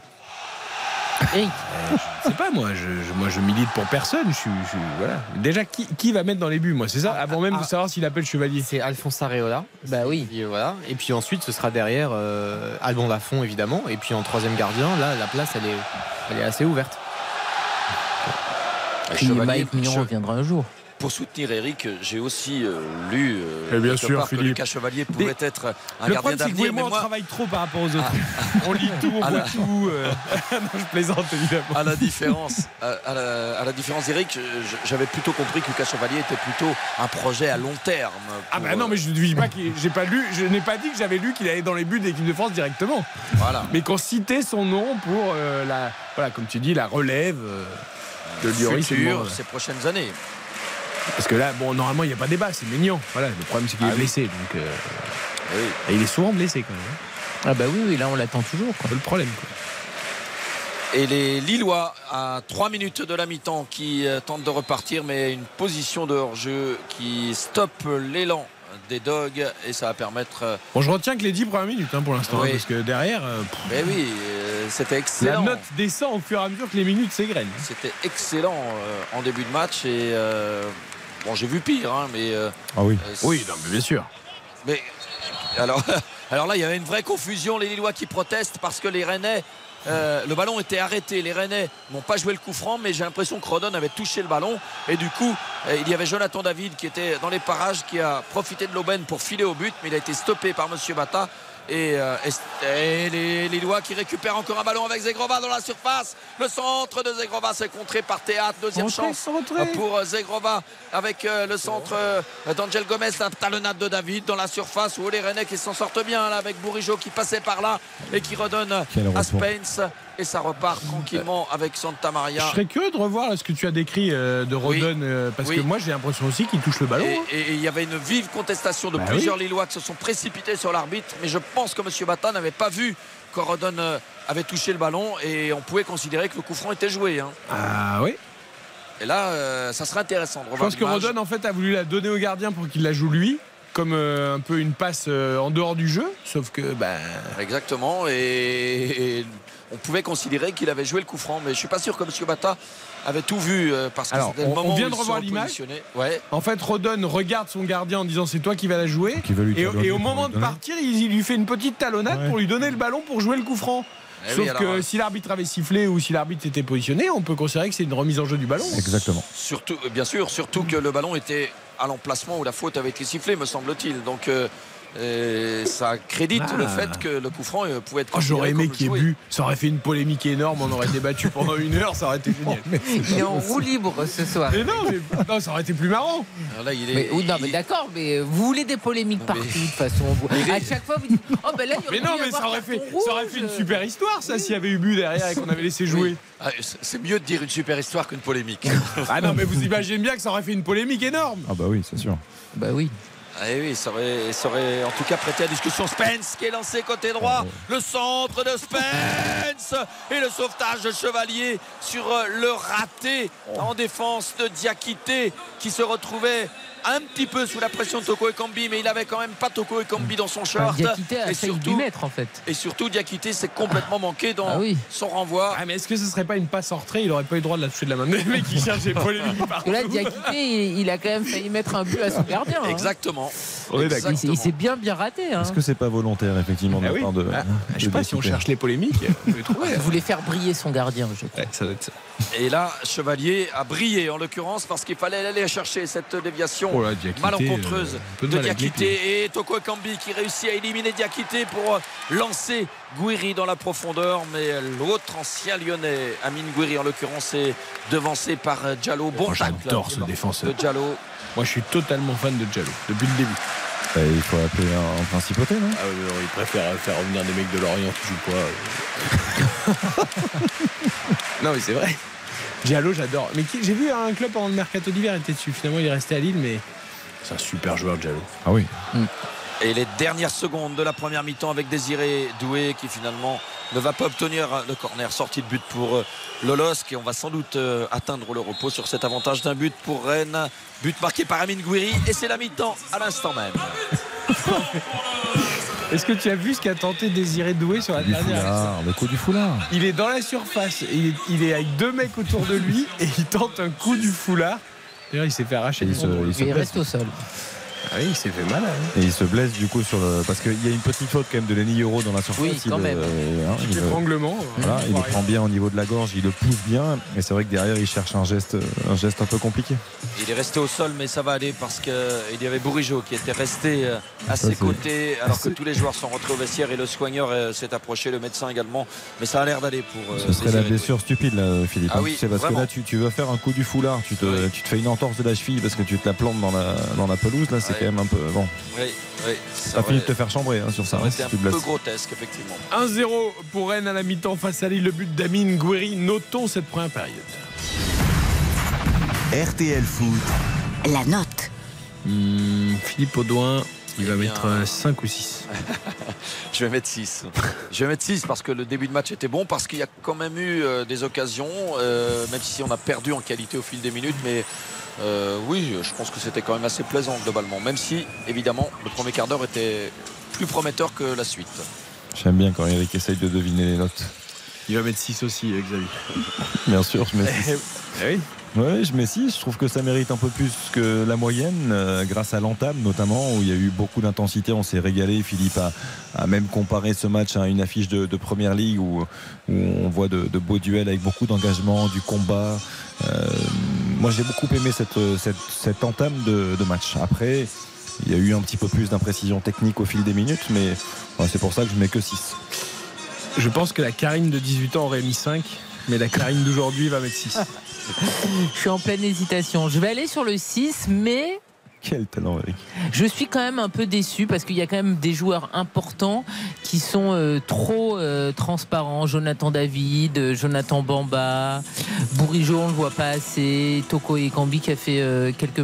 Eric. Je sais pas moi, je, je- moi je milite pour personne. Je je voilà. Déjà qui, qui va mettre dans les buts moi c'est ça avant même de savoir s'il appelle chevalier. C'est Alphonse Areola. Bah oui. Et voilà. Et puis ensuite, ce sera derrière euh, Albon Lafont, évidemment. Et puis en troisième gardien, là, la place, elle est, elle est assez ouverte. Puis Mike Mignon reviendra un jour. Pour soutenir Eric, j'ai aussi euh, lu euh, Eh bien sûr, part que. Lucas Chevalier pouvait Des- être un Le gardien problème c'est que vous et d'avenir. Moi on travaille trop par rapport aux autres. on lit tout, on voit la- tout. euh. non, je plaisante évidemment. à la différence, à, à la, à la différence d'Eric, j'avais plutôt compris que Lucas Chevalier était plutôt un projet à long terme. Ah pour, bah non mais je ne dis pas qu'il j'ai pas lu, je n'ai pas dit que j'avais lu qu'il allait dans les buts de l'équipe de France directement. Voilà. Mais qu'on citait son nom pour euh, la voilà comme tu dis la relève euh, de Lloris et ces prochaines années. Parce que là bon normalement il n'y a pas débat, c'est mignon. Voilà, le problème c'est qu'il Ah est oui. blessé donc euh, Oui. et il est souvent blessé quand même. Ah bah oui, oui, là on l'attend toujours. Peu le problème quoi. Et les Lillois, à 3 minutes de la mi-temps, qui euh, tentent de repartir, mais une position de hors-jeu qui stoppe l'élan des Dogs et ça va permettre. euh, Bon je retiens que les 10 premières minutes hein, pour l'instant Oui. hein, parce que derrière euh, pff, Mais oui, euh, c'était la excellent. note descend au fur et à mesure que les minutes s'égrènent. C'était excellent euh, en début de match et euh, bon j'ai vu pire, hein, mais euh, Ah oui. euh, Oui, non, mais bien sûr. Mais alors, alors là, il y avait une vraie confusion. Les Lillois qui protestent parce que les Rennais, euh, le ballon était arrêté. Les Rennais n'ont pas joué le coup franc, mais j'ai l'impression que Rodon avait touché le ballon. Et du coup, euh, il y avait Jonathan David qui était dans les parages, qui a profité de l'aubaine pour filer au but, mais il a été stoppé par Monsieur Bata. Et, euh, et- et les Lillois qui récupèrent encore un ballon avec Zegrova dans la surface. Le centre de Zegrova s'est contré par Théâtre. Deuxième chance rentrez. pour euh, Zegrova avec euh, le centre euh, d'Angel Gomez, la talonnade de David dans la surface où les Rennais qui s'en sortent bien là avec Bourigeau qui passait par là et qui redonne à retour. Spence et ça repart tranquillement avec Santa Je Maria. serais curieux de revoir ce que tu as décrit euh, de. Rodon euh, parce Oui. que moi j'ai l'impression aussi qu'il touche le ballon. Et hein. il y avait une vive contestation de Bah plusieurs oui. Lillois qui se sont précipités sur l'arbitre, mais je pense que M. Bata n'avait pas vu que Rodon euh, avait touché le ballon et on pouvait considérer que le coup franc était joué. hein. Ah oui. Et là, euh, ça serait intéressant de Je revoir pense que. Rodon en fait a voulu la donner au gardien pour qu'il la joue lui, comme euh, un peu une passe euh, en dehors du jeu. Sauf que bah, Exactement. Et, et on pouvait considérer qu'il avait joué le coup franc, mais je suis pas sûr que M. Bata avait tout vu euh, parce que Alors, c'était le on- vient où de revoir l'image. Ouais. en fait Rodon regarde son gardien en disant c'est toi qui vas la jouer. Qui va lui Et, au moment de partir, il, il lui fait une petite talonnade Ouais. pour lui donner le ballon pour jouer le coup franc. Eh Sauf oui, alors, que euh, si l'arbitre avait sifflé ou si l'arbitre était positionné, on peut considérer que c'est une remise en jeu du ballon. Exactement. Surtout, euh, bien sûr, surtout que le ballon était à l'emplacement où la faute avait été sifflée, me semble-t-il. Donc euh, euh, ça crédite Ah. le fait que le coup franc euh, pouvait être. Oh, J'aurais aimé qu'il y ait bu. Ça aurait fait une polémique énorme. On aurait débattu pendant une heure. Ça aurait été génial. Il est en roue libre ce soir. Mais non, mais non, ça aurait été plus marrant. Alors là, il est. Mais, oui, non, mais d'accord, mais vous voulez des polémiques partout de toute façon. Vous- À chaque fois, vous dites Oh, ben là, il Mais aurait non, mais ça aurait fait, ça aurait fait une super histoire, ça, s'il y avait eu but derrière et qu'on avait laissé jouer. Ah, C'est mieux de dire une super histoire qu'une polémique. Ah non, mais vous imaginez bien que ça aurait fait une polémique énorme. Ah bah oui, c'est sûr. Bah oui. Ah et oui, ça aurait, ça aurait en tout cas prêté à discussion. Spence qui est lancé côté droit. Le centre de Spence. Et le sauvetage de Chevalier sur le raté en défense de Diakité qui se retrouvait un petit peu sous la pression de Toko Ekambi, mais il avait quand même pas Toko Ekambi dans son Enfin, short. Diakité a et, surtout, mettre en fait. et surtout, Diakité s'est complètement manqué dans Ah oui. son renvoi. Ah, mais est-ce que ce serait pas une passe en retrait Il aurait pas eu le droit de la toucher de la main. Le mec qui cherchait polémique Parce partout. que là, Diakité, il, il a quand même failli mettre un but à son gardien. hein. Exactement. On est d'accord. Il, s'est- bien bien raté. Hein. Est-ce que c'est pas volontaire, effectivement, de Ah la oui. part de. Ah, de je sais pas si on cherche les polémiques. Il voulait faire briller son gardien, je crois. Ouais, ça doit être ça. Et là, Chevalier a brillé en l'occurrence parce qu'il fallait aller chercher cette déviation Oh là, Diakité, malencontreuse euh, de Diakité et Toko Ekambi qui réussit à éliminer Diakité pour euh, lancer Gouiri dans la profondeur. Mais l'autre ancien lyonnais, Amine Gouiri en l'occurrence, est devancé par euh, Diallo. Bon Oh, tacle J'adore ce défenseur. de Diallo. Moi, je suis totalement fan de Diallo depuis le début. Bah, il faut appeler un principauté, non? Ah, ouais, il préfère faire revenir des mecs de Lorient qui jouent pas. non, mais c'est vrai. Diallo, j'adore. Mais j'ai vu un club pendant le mercato d'hiver, il était dessus. Finalement, il est resté à Lille, mais c'est un super joueur, Diallo. Ah oui. Et les dernières secondes de la première mi-temps avec Désiré Doué qui finalement ne va pas obtenir le corner sortie de but pour euh, Lolosk et on va sans doute euh, atteindre le repos sur cet avantage d'un but pour Rennes. But marqué par Amine Gouiri et c'est la mi-temps à l'instant même. Est-ce que tu as vu ce qu'a tenté Désiré Doué sur la Du dernière foulard, le coup du foulard. Il est dans la surface, il est, il est avec deux mecs autour de lui et il tente un coup du foulard. D'ailleurs, il s'est fait arracher il se- il se Il blesse. reste au sol. Ah oui, il s'est fait mal. hein. Et il se blesse du coup sur le. Parce qu'il y a une petite faute quand même de Lenny Euro dans la surface. Oui, quand il, même. euh, hein, il, Étranglement. voilà, il le prend bien au niveau de la gorge, il le pousse bien. Et c'est vrai que derrière, il cherche un geste, un geste un peu compliqué. Il est resté au sol, mais ça va aller parce qu'il y avait Bourigeau qui était resté euh, à Ça, ses c'est- côtés, alors que c'est- tous les joueurs sont rentrés au vestiaire et le soigneur euh, s'est approché, le médecin également. Mais ça a l'air d'aller pour. euh, Ce serait la blessure stupide, là, Philippe. Ah hein, oui, sais, parce vraiment. que là, tu, tu vas faire un coup du foulard, tu te, Oui. tu te fais une entorse de la cheville parce que tu te la plantes dans la, dans la pelouse. Là, c'est Ouais. quand même un peu. Bon, Oui, oui. Ça ça finit de te faire chambrer hein, sur ça, ça hein, si un peu grotesque, effectivement. 1-0 pour Rennes à la mi-temps face à Lille. Le but d'Amine Gouiri. Notons cette première période. RTL Foot, La note. Hmm, Philippe Audouin, il va Eh bien, mettre euh, 5 ou 6. Je vais mettre 6. Je vais mettre 6 parce que le début de match était bon, parce qu'il y a quand même eu euh, des occasions, euh, même si on a perdu en qualité au fil des minutes. Mais euh, oui, je pense que c'était quand même assez plaisant globalement, même si évidemment le premier quart d'heure était plus prometteur que la suite. J'aime bien quand Eric essaye de deviner les notes. Il va mettre 6 aussi, euh, Xavier. Bien sûr, je mets six. Eh oui. Ouais, je mets 6. Je trouve que ça mérite un peu plus que la moyenne, euh, grâce à l'entame notamment, où il y a eu beaucoup d'intensité. On s'est régalé. Philippe a, a même comparé ce match à une affiche de, de première ligue où, où on voit de, de beaux duels avec beaucoup d'engagement, du combat. Euh, moi, j'ai beaucoup aimé cette, cette, cette entame de, de match. Après, il y a eu un petit peu plus d'imprécision technique au fil des minutes, mais c'est pour ça que je mets que 6. Je pense que la Karine de 18 ans aurait mis 5, mais la Karine d'aujourd'hui va mettre 6. Je suis en pleine hésitation. Je vais aller sur le 6, mais Quel talent, Eric. je suis quand même un peu déçu parce qu'il y a quand même des joueurs importants qui sont euh, trop euh, transparents. Jonathan David, euh, Jonathan Bamba, Bourigeau, on le voit pas assez. Toko Ekambi qui a fait euh, quelques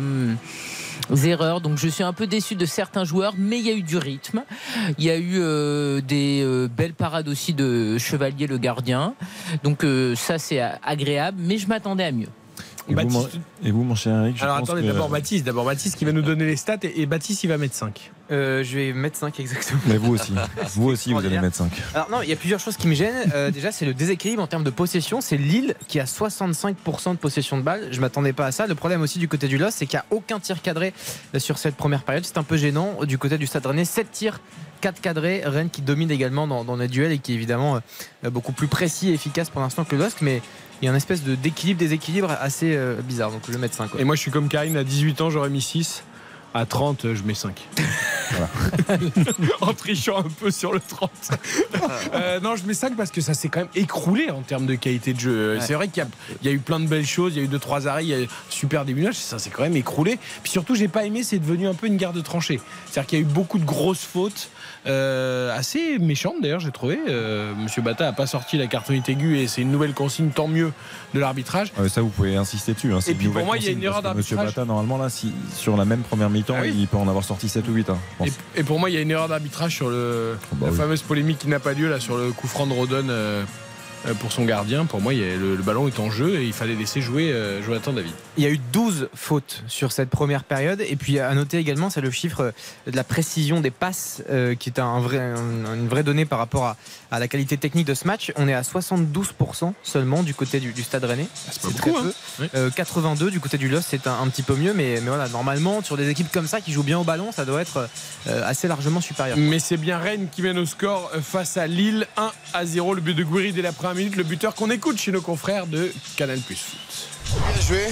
erreurs. Donc je suis un peu déçu de certains joueurs, mais il y a eu du rythme. Il y a eu euh, des euh, belles parades aussi de Chevalier le gardien. Donc euh, ça c'est agréable, mais je m'attendais à mieux. Et, vous, Baptiste- mon, et vous, mon cher Eric je Alors pense attendez, que- d'abord Baptiste, d'abord Baptiste qui va nous donner les stats et, et Baptiste il va mettre 5. Euh, je vais mettre 5 exactement. Mais vous aussi. vous aussi, vous allez mettre 5. Alors non, il y a plusieurs choses qui me gênent. Euh, déjà, c'est le déséquilibre en termes de possession. C'est Lille qui a 65% de possession de balle. Je m'attendais pas à ça. Le problème aussi du côté du LOS, c'est qu'il n'y a aucun tir cadré euh, sur cette première période. C'est un peu gênant. Du côté du Stade Rennais, 7 tirs. 4 cadrés, Rennes qui domine également dans, dans les duels et qui est évidemment euh, beaucoup plus précis et efficace pour l'instant que le LOSC, mais il y a une espèce de d'équilibre, déséquilibre assez euh, bizarre. Donc je vais mettre 5. Et moi je suis comme Karine, à 18 ans j'aurais mis 6. À 30, euh, je mets 5. en trichant un peu sur le 30. Euh, non, je mets 5 parce que ça s'est quand même écroulé en termes de qualité de jeu. Euh, C'est vrai qu'il y, a- il y a eu plein de belles choses, il y a eu 2-3 arrêts, il y a eu super début de match, ça s'est quand même écroulé. Puis surtout, j'ai pas aimé, c'est devenu un peu une garde tranchée. C'est-à-dire qu'il y a eu beaucoup de grosses fautes, euh, assez méchantes d'ailleurs, j'ai trouvé. Euh, Monsieur Bata a pas sorti la cartonnette aiguë et c'est une nouvelle consigne, tant mieux, de l'arbitrage. Ouais, ça, vous pouvez insister dessus. hein, Et puis pour moi, il y a une erreur que Monsieur d'arbitrage. Bata, normalement, là, si, sur la même première mi-temps, Ah oui. il peut en avoir sorti 7 ou 8. hein, je pense. Et, et pour moi, il y a une erreur d'arbitrage sur le, bah la oui. fameuse polémique qui n'a pas lieu là sur le coup franc de Rodon euh, pour son gardien. Pour moi, le, le ballon est en jeu et il fallait laisser jouer euh, Jonathan David. Il y a eu 12 fautes sur cette première période. Et puis à noter également, c'est le chiffre de la précision des passes euh, qui est un vrai, un- une vraie donnée par rapport à, à la qualité technique de ce match. On est à 72% seulement du côté du, du Stade Rennais. C'est pas C'est très beaucoup, hein. peu. Euh, 82 du côté du LOS, c'est un, un petit peu mieux. Mais, mais voilà, normalement, sur des équipes comme ça qui jouent bien au ballon, ça doit être euh, assez largement supérieur. Mais c'est bien Rennes qui mène au score euh, face à Lille 1 à 0. Le but de Gouiri dès la première minute. Le buteur qu'on écoute chez nos confrères de Canal Plus Foot. Bien joué.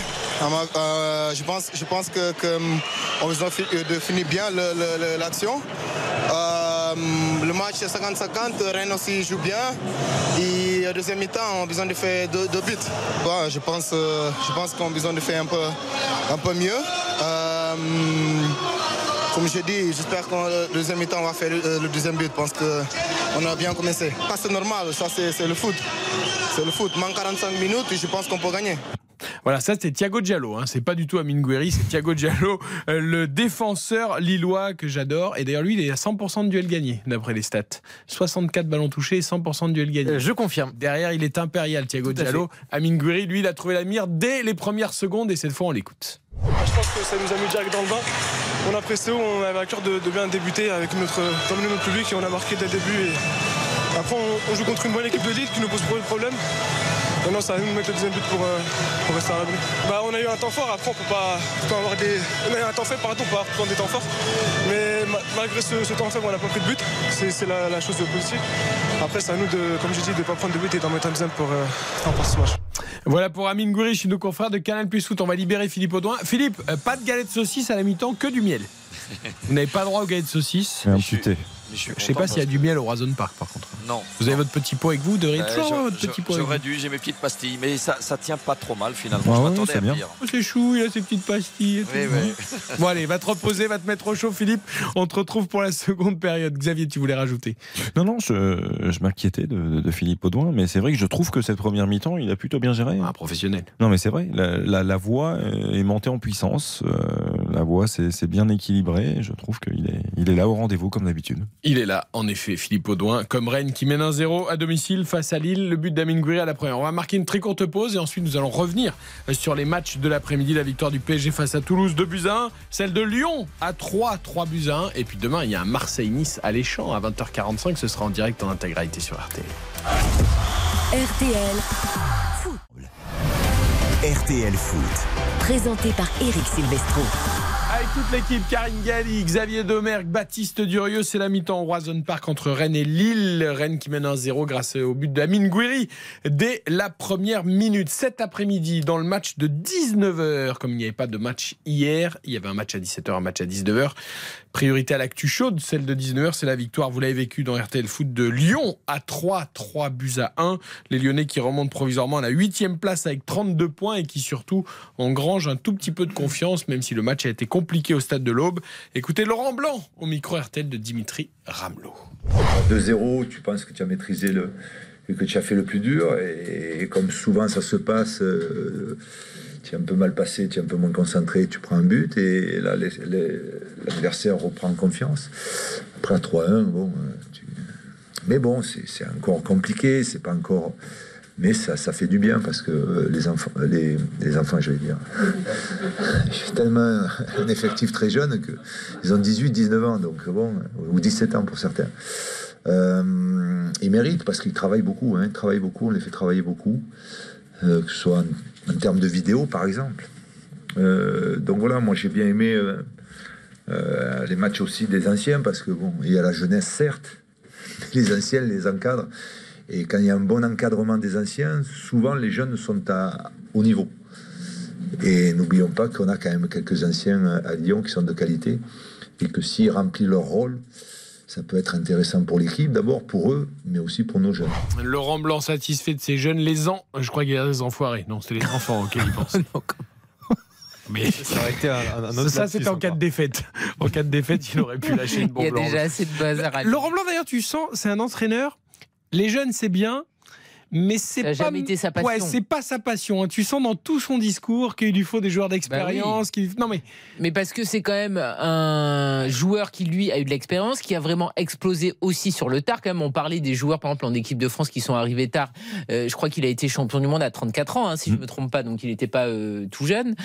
Euh, je pense, je pense que, que, hum, on euh, défini bien le- le- le- l'action. Euh, le match est 50-50, Rennes aussi joue bien. Et au deuxième mi-temps, on a besoin de faire deux, buts. Bon, je pense, euh, je pense qu'on a besoin de faire un peu, un peu mieux. Euh, comme je dis, j'espère qu'au deuxième mi-temps, on va faire le, deuxième but parce qu'on a bien commencé. C'est normal, ça, c'est le foot. C'est le foot. Manque 45 minutes je pense qu'on peut gagner. Voilà, ça c'est Thiago Diallo. Hein. C'est pas du tout Amine Gouiri, c'est Thiago Diallo, euh, le défenseur lillois que j'adore. Et d'ailleurs, lui, il est à 100% de duels gagnés, d'après les stats. 64 ballons touchés et 100% de duels gagnés. Euh, je confirme. Derrière, il est impérial, Thiago Diallo. Amine Gouiri, lui, il a trouvé la mire dès les premières secondes et cette fois, on l'écoute. Je pense que ça nous a mis direct dans le bain. On a pressé haut, on avait à cœur de, de bien débuter avec notre, notre public et on a marqué dès le début. Et après, on, on joue contre une bonne équipe de Lille qui nous pose pas de problème. Maintenant, c'est à nous de mettre le deuxième but pour, euh, pour rester à l'abri. Bah, on a eu un temps fort, après on peut pas, on peut avoir des. On a eu un temps faible, pardon, on peut avoir prendre des temps forts. Mais ma- malgré ce, ce temps faible, on n'a pas pris de but. C'est c'est la, la chose positive. Après, c'est à nous de, comme j'ai dit, de ne pas prendre de but et d'en mettre un deuxième pour euh, remporter ce match. Voilà pour Amine Gouiri, chez nos confrères de Canal Plus Foot. On va libérer Philippe Audouin. Philippe, euh, pas de galette de saucisse à la mi-temps, que du miel. Vous n'avez pas droit aux galettes de saucisse. Un petit Je sais pas s'il y a du miel au Roison Park par contre. Non. Vous avez votre petit pot avec vous, de Euh, toujours votre petit pot avec J'aurais dû, j'ai mes petites pastilles, mais ça, ça tient pas trop mal finalement. Ah je ouais, m'attendais c'est à bien. pire. Oh, c'est chou, il a ses petites pastilles. et tout. Oui, oui. Bon allez, va te reposer, va te mettre au chaud Philippe. On te retrouve pour la seconde période. Xavier, tu voulais rajouter Non, non, je, je m'inquiétais de, de Philippe Audouin, mais c'est vrai que je trouve que cette première mi-temps, il a plutôt bien géré. Ah, professionnel. Non, mais c'est vrai, la, la, la voix euh, est montée en puissance, euh, la voix c'est c'est bien équilibré, je trouve qu'il est, il est là au rendez-vous comme d'habitude. Il est là, en effet, Philippe Audouin, comme Rennes qui mène 1-0 à domicile face à Lille. Le but d'Amine Gouiri à la première. On va marquer une très courte pause et ensuite nous allons revenir sur les matchs de l'après-midi. La victoire du PSG face à Toulouse, 2 buts à 1. Celle de Lyon à 3, 3 buts à 1. Et puis demain, il y a un Marseille-Nice à l'échange à 20h45. Ce sera en direct en intégralité sur RTL. RTL, RTL Foot. présenté par Eric Silvestro. Avec toute l'équipe, Karine Galli, Xavier Domergue, Baptiste Durieux, c'est la mi-temps au Roison Park entre Rennes et Lille. Rennes qui mène 1-0 grâce au but d'Amine Gouiri dès la première minute. Cet après-midi, dans le match de 19h, comme il n'y avait pas de match hier, il y avait un match à 17h, un match à 19h. Priorité à l'actu chaude, celle de 19h, c'est la victoire, vous l'avez vécu dans RTL Foot de Lyon à 3, 3 buts à 1. Les Lyonnais qui remontent provisoirement à la 8 place avec 32 points et qui surtout engrangent un tout petit peu de confiance, même si le match a été compliqué au stade de l'Aube. Écoutez Laurent Blanc au micro RTL de Dimitri Ramelot. 2-0, tu penses que tu as maîtrisé le que tu as fait le plus dur et, comme souvent ça se passe, euh, tu es un peu mal passé, tu es un peu moins concentré, tu prends un but et là l'adversaire reprend confiance. Après à 3-1, bon, euh, tu- mais bon, c'est encore compliqué, c'est pas encore. Mais ça, ça fait du bien parce que euh, les enfants, les, enfants, je vais dire, j'ai tellement un effectif très jeune que ils ont 18, 19 ans, donc bon, ou 17 ans pour certains. Euh, ils méritent parce qu'ils travaillent beaucoup, hein, ils travaillent beaucoup, on les fait travailler beaucoup, euh, soit en termes de vidéo par exemple. Euh, donc voilà, moi j'ai bien aimé euh, euh, les matchs aussi des anciens parce que bon, il y a la jeunesse certes, les anciens les encadrent. Et quand il y a un bon encadrement des anciens, souvent les jeunes sont à haut niveau. Et n'oublions pas qu'on a quand même quelques anciens à Lyon qui sont de qualité et que s'ils remplissent leur rôle, ça peut être intéressant pour l'équipe, d'abord pour eux, mais aussi pour nos jeunes. Laurent Blanc satisfait de ses jeunes. Les ans, je crois qu'il y a des enfoirés. Non, c'est les enfants auxquels il pense. Mais Ça aurait été un, un- un autre ça, c'était en cas de défaite. En cas de défaite, il aurait pu lâcher une bombe. Il y a déjà Blanc. assez de bazar à Laurent Blanc, d'ailleurs, tu sens, c'est un entraîneur. Les jeunes, c'est bien. Mais c'est pas, jamais été sa passion. Ouais, c'est pas sa passion. hein. Tu sens dans tout son discours qu'il lui faut des joueurs d'expérience. qu'il- Non mais Mais parce que c'est quand même un joueur qui, lui, a eu de l'expérience, qui a vraiment explosé aussi sur le tard. Quand même, on parlait des joueurs, par exemple, en équipe de France qui sont arrivés tard. Euh, je crois qu'il a été champion du monde à 34 ans, hein, si je Mm. me trompe pas, donc il n'était pas euh, tout jeune.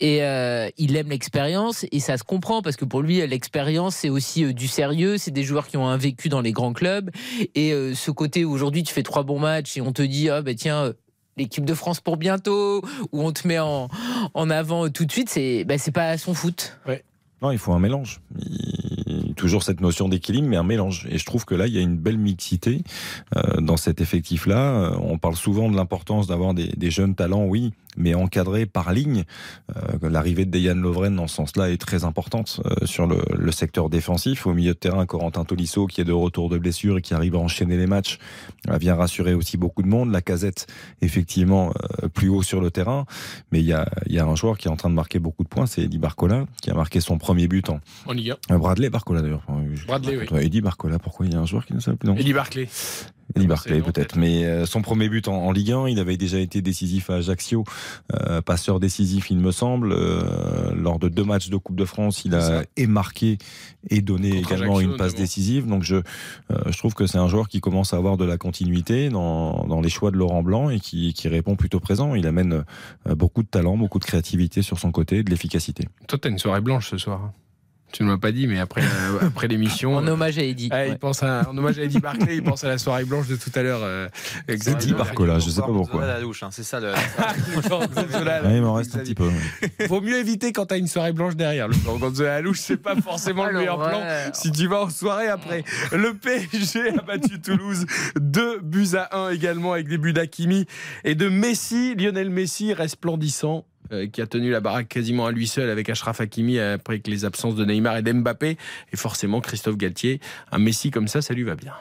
Et euh, il aime l'expérience et ça se comprend parce que pour lui, l'expérience, c'est aussi du sérieux. C'est des joueurs qui ont un vécu dans les grands clubs. Et ce côté aujourd'hui, tu fais trois bons matchs et on te dit, ah ben tiens. euh, L'équipe de France pour bientôt, où on te met en, en avant tout de suite, c'est bah, c'est pas son foot. Non, il faut un mélange. Il- Toujours cette notion d'équilibre, mais un mélange. Et je trouve que là, il y a une belle mixité euh, dans cet effectif-là. Euh, On parle souvent de l'importance d'avoir des, des jeunes talents, oui, mais encadrés par ligne. Euh, L'arrivée de Dejan Lovren, dans ce sens-là, est très importante euh, sur le, le secteur défensif. Au milieu de terrain, Corentin Tolisso, qui est de retour de blessure et qui arrive à enchaîner les matchs, vient rassurer aussi beaucoup de monde. La casette, effectivement, plus haut sur le terrain. Mais il y a, il y a un joueur qui est en train de marquer beaucoup de points, c'est Eddie Barcola, qui a marqué son premier but en, en Ligue 1. euh, Bradley Barcola d'ailleurs. Enfin, Bradley, oui. Eddie Barcola, pourquoi il y a un joueur qui ne s'appelle non Eddie Barclay. Eddie Barclay peut-être, mais euh, son premier but en, en Ligue 1, il avait déjà été décisif à Ajaccio, euh, passeur décisif il me semble, euh, lors de deux matchs de Coupe de France, il a et marqué et donné Contre également Ajaccio, une passe notamment. décisive, donc je, euh, je trouve que c'est un joueur qui commence à avoir de la continuité dans, dans les choix de Laurent Blanc et qui, qui répond plutôt présent, il amène beaucoup de talent, beaucoup de créativité sur son côté, de l'efficacité. Toi, t'as une soirée blanche ce soir. Tu ne m'as pas dit, mais après, euh, après l'émission. En hommage à Eddie. Ah, il pense à, en hommage à Eddie Barclay, il pense à la soirée blanche de tout à l'heure. euh. Eddie Barcola, je sais pas pourquoi. la douche, hein, c'est ça le. Ouais, il m'en reste un petit peu. Vaut mieux éviter quand t'as une soirée blanche derrière. Le plan Gonzo à la louche, c'est pas forcément le meilleur plan si tu vas en soirée après. Le PSG a battu Toulouse 2 buts à 1 également avec des buts d'Akimi et de Messi. Lionel Messi resplendissant. Euh, qui a tenu la baraque quasiment à lui seul avec Ashraf Hakimi après que les absences de Neymar et d'Mbappé et forcément Christophe Galtier un Messi comme ça ça lui va bien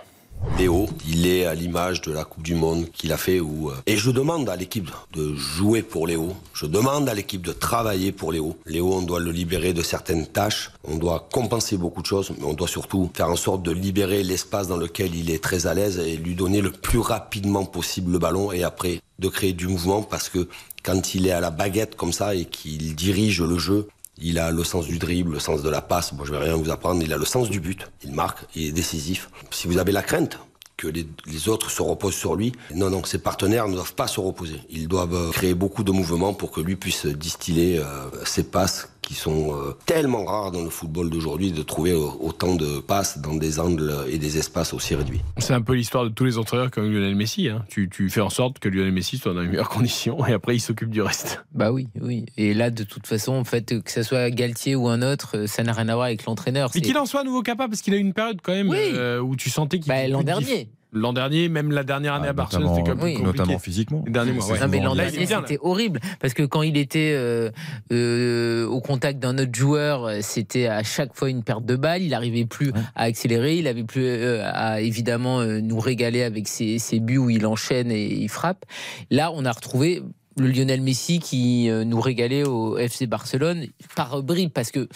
Léo, il est à l'image de la Coupe du Monde qu'il a fait. Euh, et je demande à l'équipe de jouer pour Léo. Je demande à l'équipe de travailler pour Léo. Léo, on doit le libérer de certaines tâches. On doit compenser beaucoup de choses, mais on doit surtout faire en sorte de libérer l'espace dans lequel il est très à l'aise et lui donner le plus rapidement possible le ballon et après de créer du mouvement parce que quand il est à la baguette comme ça et qu'il dirige le jeu, il a le sens du dribble, le sens de la passe. Bon, je vais rien vous apprendre. Il a le sens du but. Il marque, il est décisif. Si vous avez la crainte que les, autres se reposent sur lui, non, non, ses partenaires ne doivent pas se reposer. Ils doivent euh, créer beaucoup de mouvements pour que lui puisse distiller euh, ses passes qui sont euh, tellement rares dans le football d'aujourd'hui de trouver autant de passes dans des angles et des espaces aussi réduits. c'est un peu l'histoire de tous les entraîneurs comme Lionel Messi hein. tu, tu fais en sorte que Lionel Messi soit dans les meilleures conditions et après il s'occupe du reste Bah oui, oui. Et là, de toute façon, en fait, que ce soit Galtier ou un autre, euh, ça n'a rien à voir avec l'entraîneur. Mais C'est- qu'il en soit à nouveau capable, parce qu'il a eu une période quand même Oui. euh, où tu sentais qu'il. Bah, l'an dernier. L'an dernier, même la dernière année à Barcelone, c'était comme Oui. compliqué. Notamment physiquement. Mois, ouais. Non, mais l'an dernier, c'était horrible. Parce que quand il était euh, euh, au contact d'un autre joueur, euh, c'était à chaque fois une perte de balle. Il n'arrivait plus à accélérer. Il avait plus euh, à évidemment euh, nous régaler avec ses, ses buts où il enchaîne et il frappe. Là, on a retrouvé le Lionel Messi qui euh, nous régalait au FC Barcelone par bribes parce que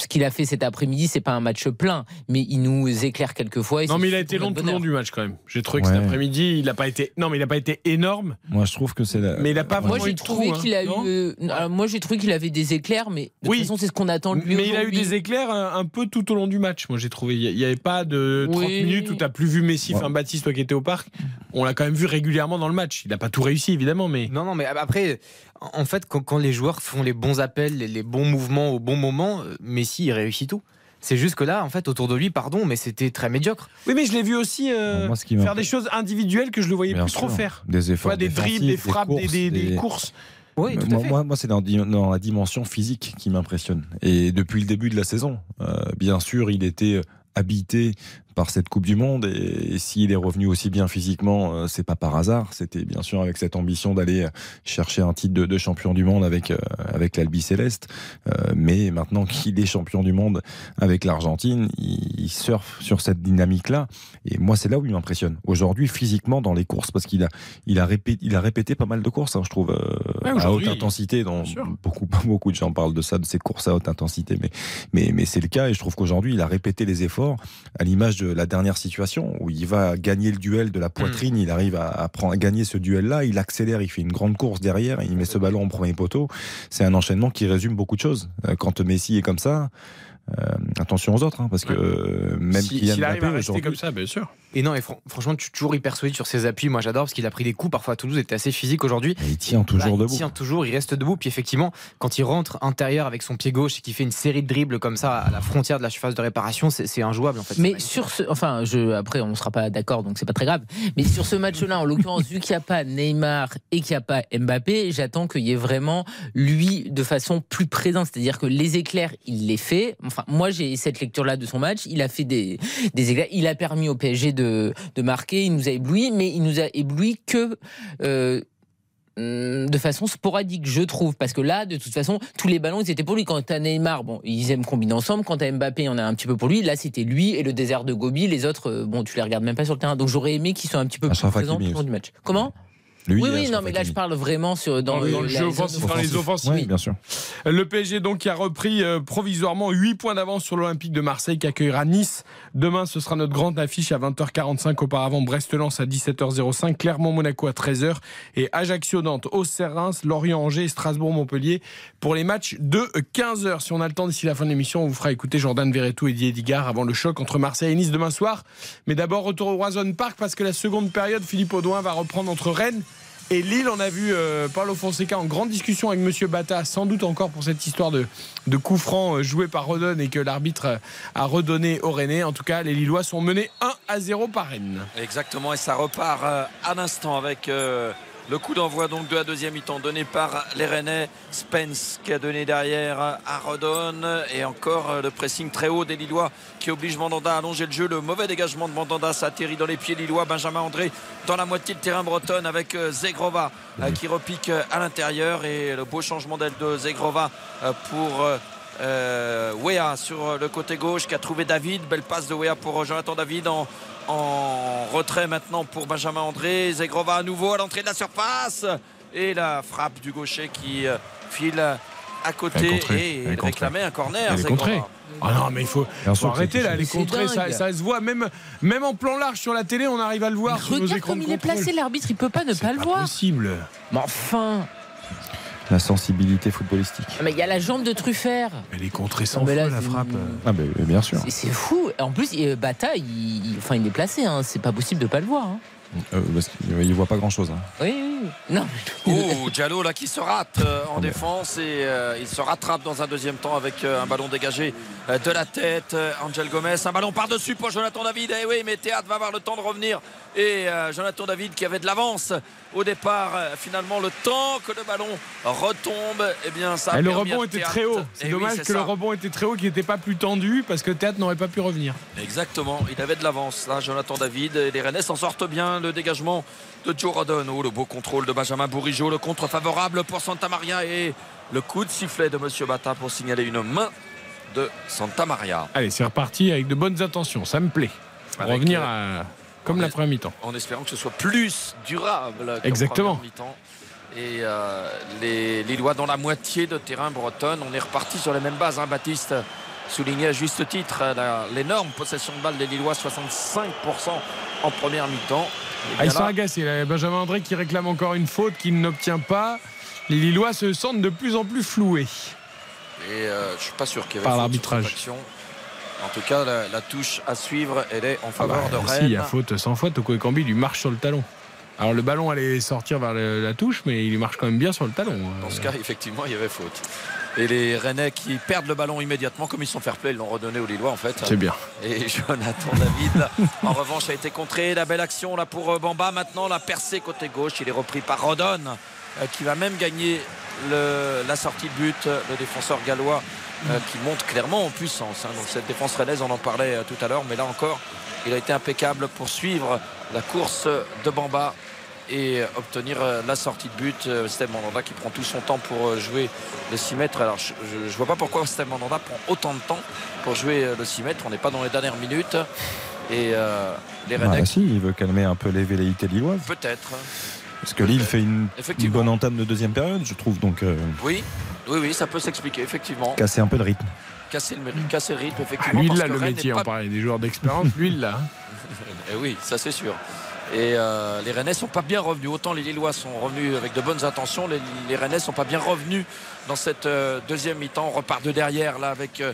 ce qu'il a fait cet après-midi, c'est pas un match plein, mais il nous éclaire quelquefois. et Non, mais il a été long tout le long du match quand même. J'ai trouvé que Ouais. cet après-midi, il n'a pas été. Non, mais il n'a pas été énorme. Moi, je trouve que c'est la. Mais il a pas Moi j'ai trouvé trou, hein. qu'il a eu. euh, alors, moi j'ai trouvé qu'il avait des éclairs, mais de Oui. toute façon c'est ce qu'on attend de lui. Mais il a eu des éclairs un, un peu tout au long du match. Moi, j'ai trouvé. Il n'y avait pas de 30 Oui. minutes où tu n'as plus vu Messi, enfin Baptiste, toi qui étais au parc. On l'a quand même vu régulièrement dans le match. Il n'a pas tout réussi, évidemment, mais. Non, non, mais après, en fait, quand, quand les joueurs font les bons appels, les, les bons mouvements au bon moment, euh, Messi, il réussit tout. C'est juste que là, en fait, autour de lui, pardon, mais c'était très médiocre. Oui, mais je l'ai vu aussi euh, Moi, faire des choses individuelles que je le voyais Bien plus trop faire. Des efforts Ouais, des dribbles, des frappes, des, courses, des- des des- courses. Oui, tout à moi, fait. moi, moi, c'est dans la dimension physique qui m'impressionne. Et depuis le début de la saison, euh, bien sûr, il était habité par cette Coupe du Monde et, et s'il est revenu aussi bien physiquement, euh, c'est pas par hasard. C'était bien sûr avec cette ambition d'aller euh, chercher un titre de, de champion du monde avec euh, avec l'Albi Céleste. Mais maintenant qu'il est champion du monde avec l'Argentine, il, il surfe sur cette dynamique-là. Et moi, c'est là où il m'impressionne. Aujourd'hui, physiquement dans les courses, parce qu'il a il a répété il a répété pas mal de courses, hein, je trouve, Ouais, à haute intensité. Dont beaucoup beaucoup de gens parlent de ça, de ces courses à haute intensité, mais mais mais c'est le cas. Et je trouve qu'aujourd'hui, il a répété les efforts à l'image de la dernière situation où il va gagner le duel de la poitrine, il arrive à, à prendre, à gagner ce duel-là, il accélère, il fait une grande course derrière, il met ce ballon au premier poteau. C'est un enchaînement qui résume beaucoup de choses. Euh, Quand Messi est comme ça, euh, attention aux autres, hein, parce que euh, même Si- Kylian S'il arrive à Mbappé rester comme ça, bien sûr. Et non, et fran- franchement, tu es toujours hyper solide sur ses appuis. Moi, j'adore parce qu'il a pris des coups. Parfois, à Toulouse, il était assez physique aujourd'hui. il tient toujours Bah, debout. Il tient toujours, il reste debout. Puis effectivement, quand il rentre intérieur avec son pied gauche et qu'il fait une série de dribbles comme ça à la frontière de la surface de réparation, c'est c'est injouable en fait. Mais sur ce, enfin, je, après, on ne sera pas d'accord, donc c'est pas très grave. Mais sur ce match-là, en l'occurrence, vu qu'il n'y a pas Neymar et qu'il n'y a pas Mbappé, j'attends qu'il y ait vraiment lui de façon plus présente. C'est-à-dire que les éclairs, il les fait. Enfin, moi, j'ai cette lecture-là de son match. Il a fait des, des éclairs. Il a permis au PSG de, de marquer. Il nous a ébloui, mais il nous a ébloui que. euh, de façon sporadique, je trouve, parce que là, de toute façon, tous les ballons, ils étaient pour lui. Quand t'as Neymar, bon, ils aiment combiner ensemble. Quand t'as Mbappé, il y en a un petit peu pour lui. Là, c'était lui et le désert de Gobi. Les autres, euh, bon, tu les regardes même pas sur le terrain. Donc, j'aurais aimé qu'ils soient un petit peu plus Achraf présents tout du match. Comment? Lui, oui, euh, oui, non, mais là, je parle vraiment sur, dans, Dans le, jeu offensif, dans les offensive. offensives. Oui, bien sûr. Le PSG donc qui a repris euh, provisoirement 8 points d'avance sur l'Olympique de Marseille qui accueillera Nice. Demain ce sera notre grande affiche à 20h45 auparavant Brest-Lens à 17h05, Clermont-Monaco à 13h et Ajaccio-Nantes, Auxerre-Reims, Lorient-Angers Strasbourg-Montpellier pour les matchs de 15h. Si on a le temps d'ici la fin de l'émission, on vous fera écouter Jordan Verretou et Didier Digard avant le choc entre Marseille et Nice demain soir. Mais d'abord retour au Roison Park parce que la seconde période, Philippe Audouin va reprendre entre Rennes et Lille, on a vu euh, Paulo Fonseca en grande discussion avec Monsieur Bata, sans doute encore pour cette histoire de, de coup franc euh, joué par Rodon et que l'arbitre euh, a redonné au Rennais. En tout cas, les Lillois sont menés 1 à 0 par Rennes. Exactement, et ça repart euh, à l'instant avec le coup d'envoi donc de la deuxième mi-temps donné par les Rennais. Spence qui a donné derrière à Rodon et encore le pressing très haut des Lillois qui oblige Mandanda à allonger le jeu. Le mauvais dégagement de Mandanda s'atterrit dans les pieds Lillois. Benjamin André dans la moitié de terrain bretonne avec euh, Zegrova euh, qui repique euh, à l'intérieur et le beau changement d'aile de Zegrova pour Wea sur le côté gauche qui a trouvé David. Belle passe de Wea pour Jonathan David en, en retrait maintenant pour Benjamin André. Zegrova à nouveau à l'entrée de la surface. Et la frappe du gaucher qui euh, file à côté contrée. et il réclamait un corner. Elle est Zegrova. contrée. Ah non, mais il faut, faut arrêter là, elle est C'est contrée, ça, ça se voit. Même, même en plan large sur la télé, on arrive à le voir sur nos Regarde écrans comme il est placé, l'arbitre, il peut pas ne pas le Pas voir. possible. Mais enfin, La sensibilité footballistique. mais il y a la jambe de Truffert. Elle est contrée sans Non, mais feu, là, la frappe. Ah, ben bien sûr. C'est- fou. En plus, euh, Bata, il, il- enfin, il est placé. Hein. C'est pas possible de pas le voir. hein. Euh, parce qu'il voit pas grand chose. Oui, oui. Non. Oh, Diallo là qui se rate euh, en défense et euh, il se rattrape dans un deuxième temps avec euh, un ballon dégagé euh, de la tête. Euh, Angel Gomez, un ballon par-dessus pour Jonathan David. Eh oui, mais Théâtre va avoir le temps de revenir. Et euh, Jonathan David qui avait de l'avance au départ, euh, finalement le temps que le ballon retombe, eh bien ça a Et le permis à rebond était Théâtre- très haut. Eh C'est oui, dommage que le rebond était très haut, qu'il n'était pas plus tendu parce que Théâtre n'aurait pas pu revenir. Exactement, il avait de l'avance là, Jonathan David. Et les Rennais s'en sortent bien. Le dégagement de Joe Rodon. Oh, le beau contrôle de Benjamin Bourigeau. Le contre favorable pour Santa Maria. Et le coup de sifflet de Monsieur Bata pour signaler une main de Santa Maria. Allez, c'est reparti avec de bonnes intentions. Ça me plaît. Revenir euh, à, comme la première mi-temps. En espérant que ce soit plus durable. Exactement. première mi-temps. Et euh, les Lillois dans la moitié de terrain bretonne. On est reparti sur les mêmes bases. Hein, Baptiste soulignait à juste titre euh, l'énorme possession de balle des Lillois, 65% en première mi-temps. Ah, ils sont agacés. là. Benjamin André qui réclame encore une faute qu'il n'obtient pas. Les Lillois se sentent de plus en plus floués. Et euh, je suis pas sûr qu'il y avait Par l'arbitrage. En tout cas, la, la touche à suivre, elle est en faveur Ah bah, de si, Rennes. il y a faute sans faute. Toko Ekambi lui marche sur le talon. Alors le ballon allait sortir vers le- la touche, mais il lui marche quand même bien sur le talon. Euh, Dans ce cas, effectivement, il y avait faute. Et les Rennais qui perdent le ballon immédiatement, comme ils sont fair play, ils l'ont redonné aux Lillois en fait. C'est bien. Et Jonathan David, en revanche, a été contré. La belle action là pour euh, Bamba. Maintenant, la percée côté gauche. Il est repris par Rodon, euh, qui va même gagner le- la sortie de but. Le défenseur gallois euh, qui monte clairement en puissance. hein. Donc cette défense rennaise, on en parlait euh, tout à l'heure. Mais là encore, il a été impeccable pour suivre la course de Bamba et obtenir euh, la sortie de but. Steve Mandanda qui prend tout son temps pour jouer le 6 mètres. Alors je, je, je vois pas pourquoi Steve Mandanda prend autant de temps pour jouer le 6 mètres. On n'est pas dans les dernières minutes. Et euh, les Ah, Rennais, si, il veut calmer un peu les velléités lilloises. peut-être. Parce que Lille fait une, bonne entame de deuxième période, je trouve. Donc, euh, Oui, oui, oui, ça peut s'expliquer, effectivement. casser un peu le rythme. Casser le, casser le rythme, Ah, effectivement. lui, il parce a que le métier, on parlait des joueurs d'expérience. lui, il l'a. Eh oui, ça c'est sûr. Et euh, les Rennais sont pas bien revenus. Autant les Lillois sont revenus avec de bonnes intentions, les, les Rennais sont pas bien revenus dans cette euh, deuxième mi-temps. On repart de derrière là avec euh,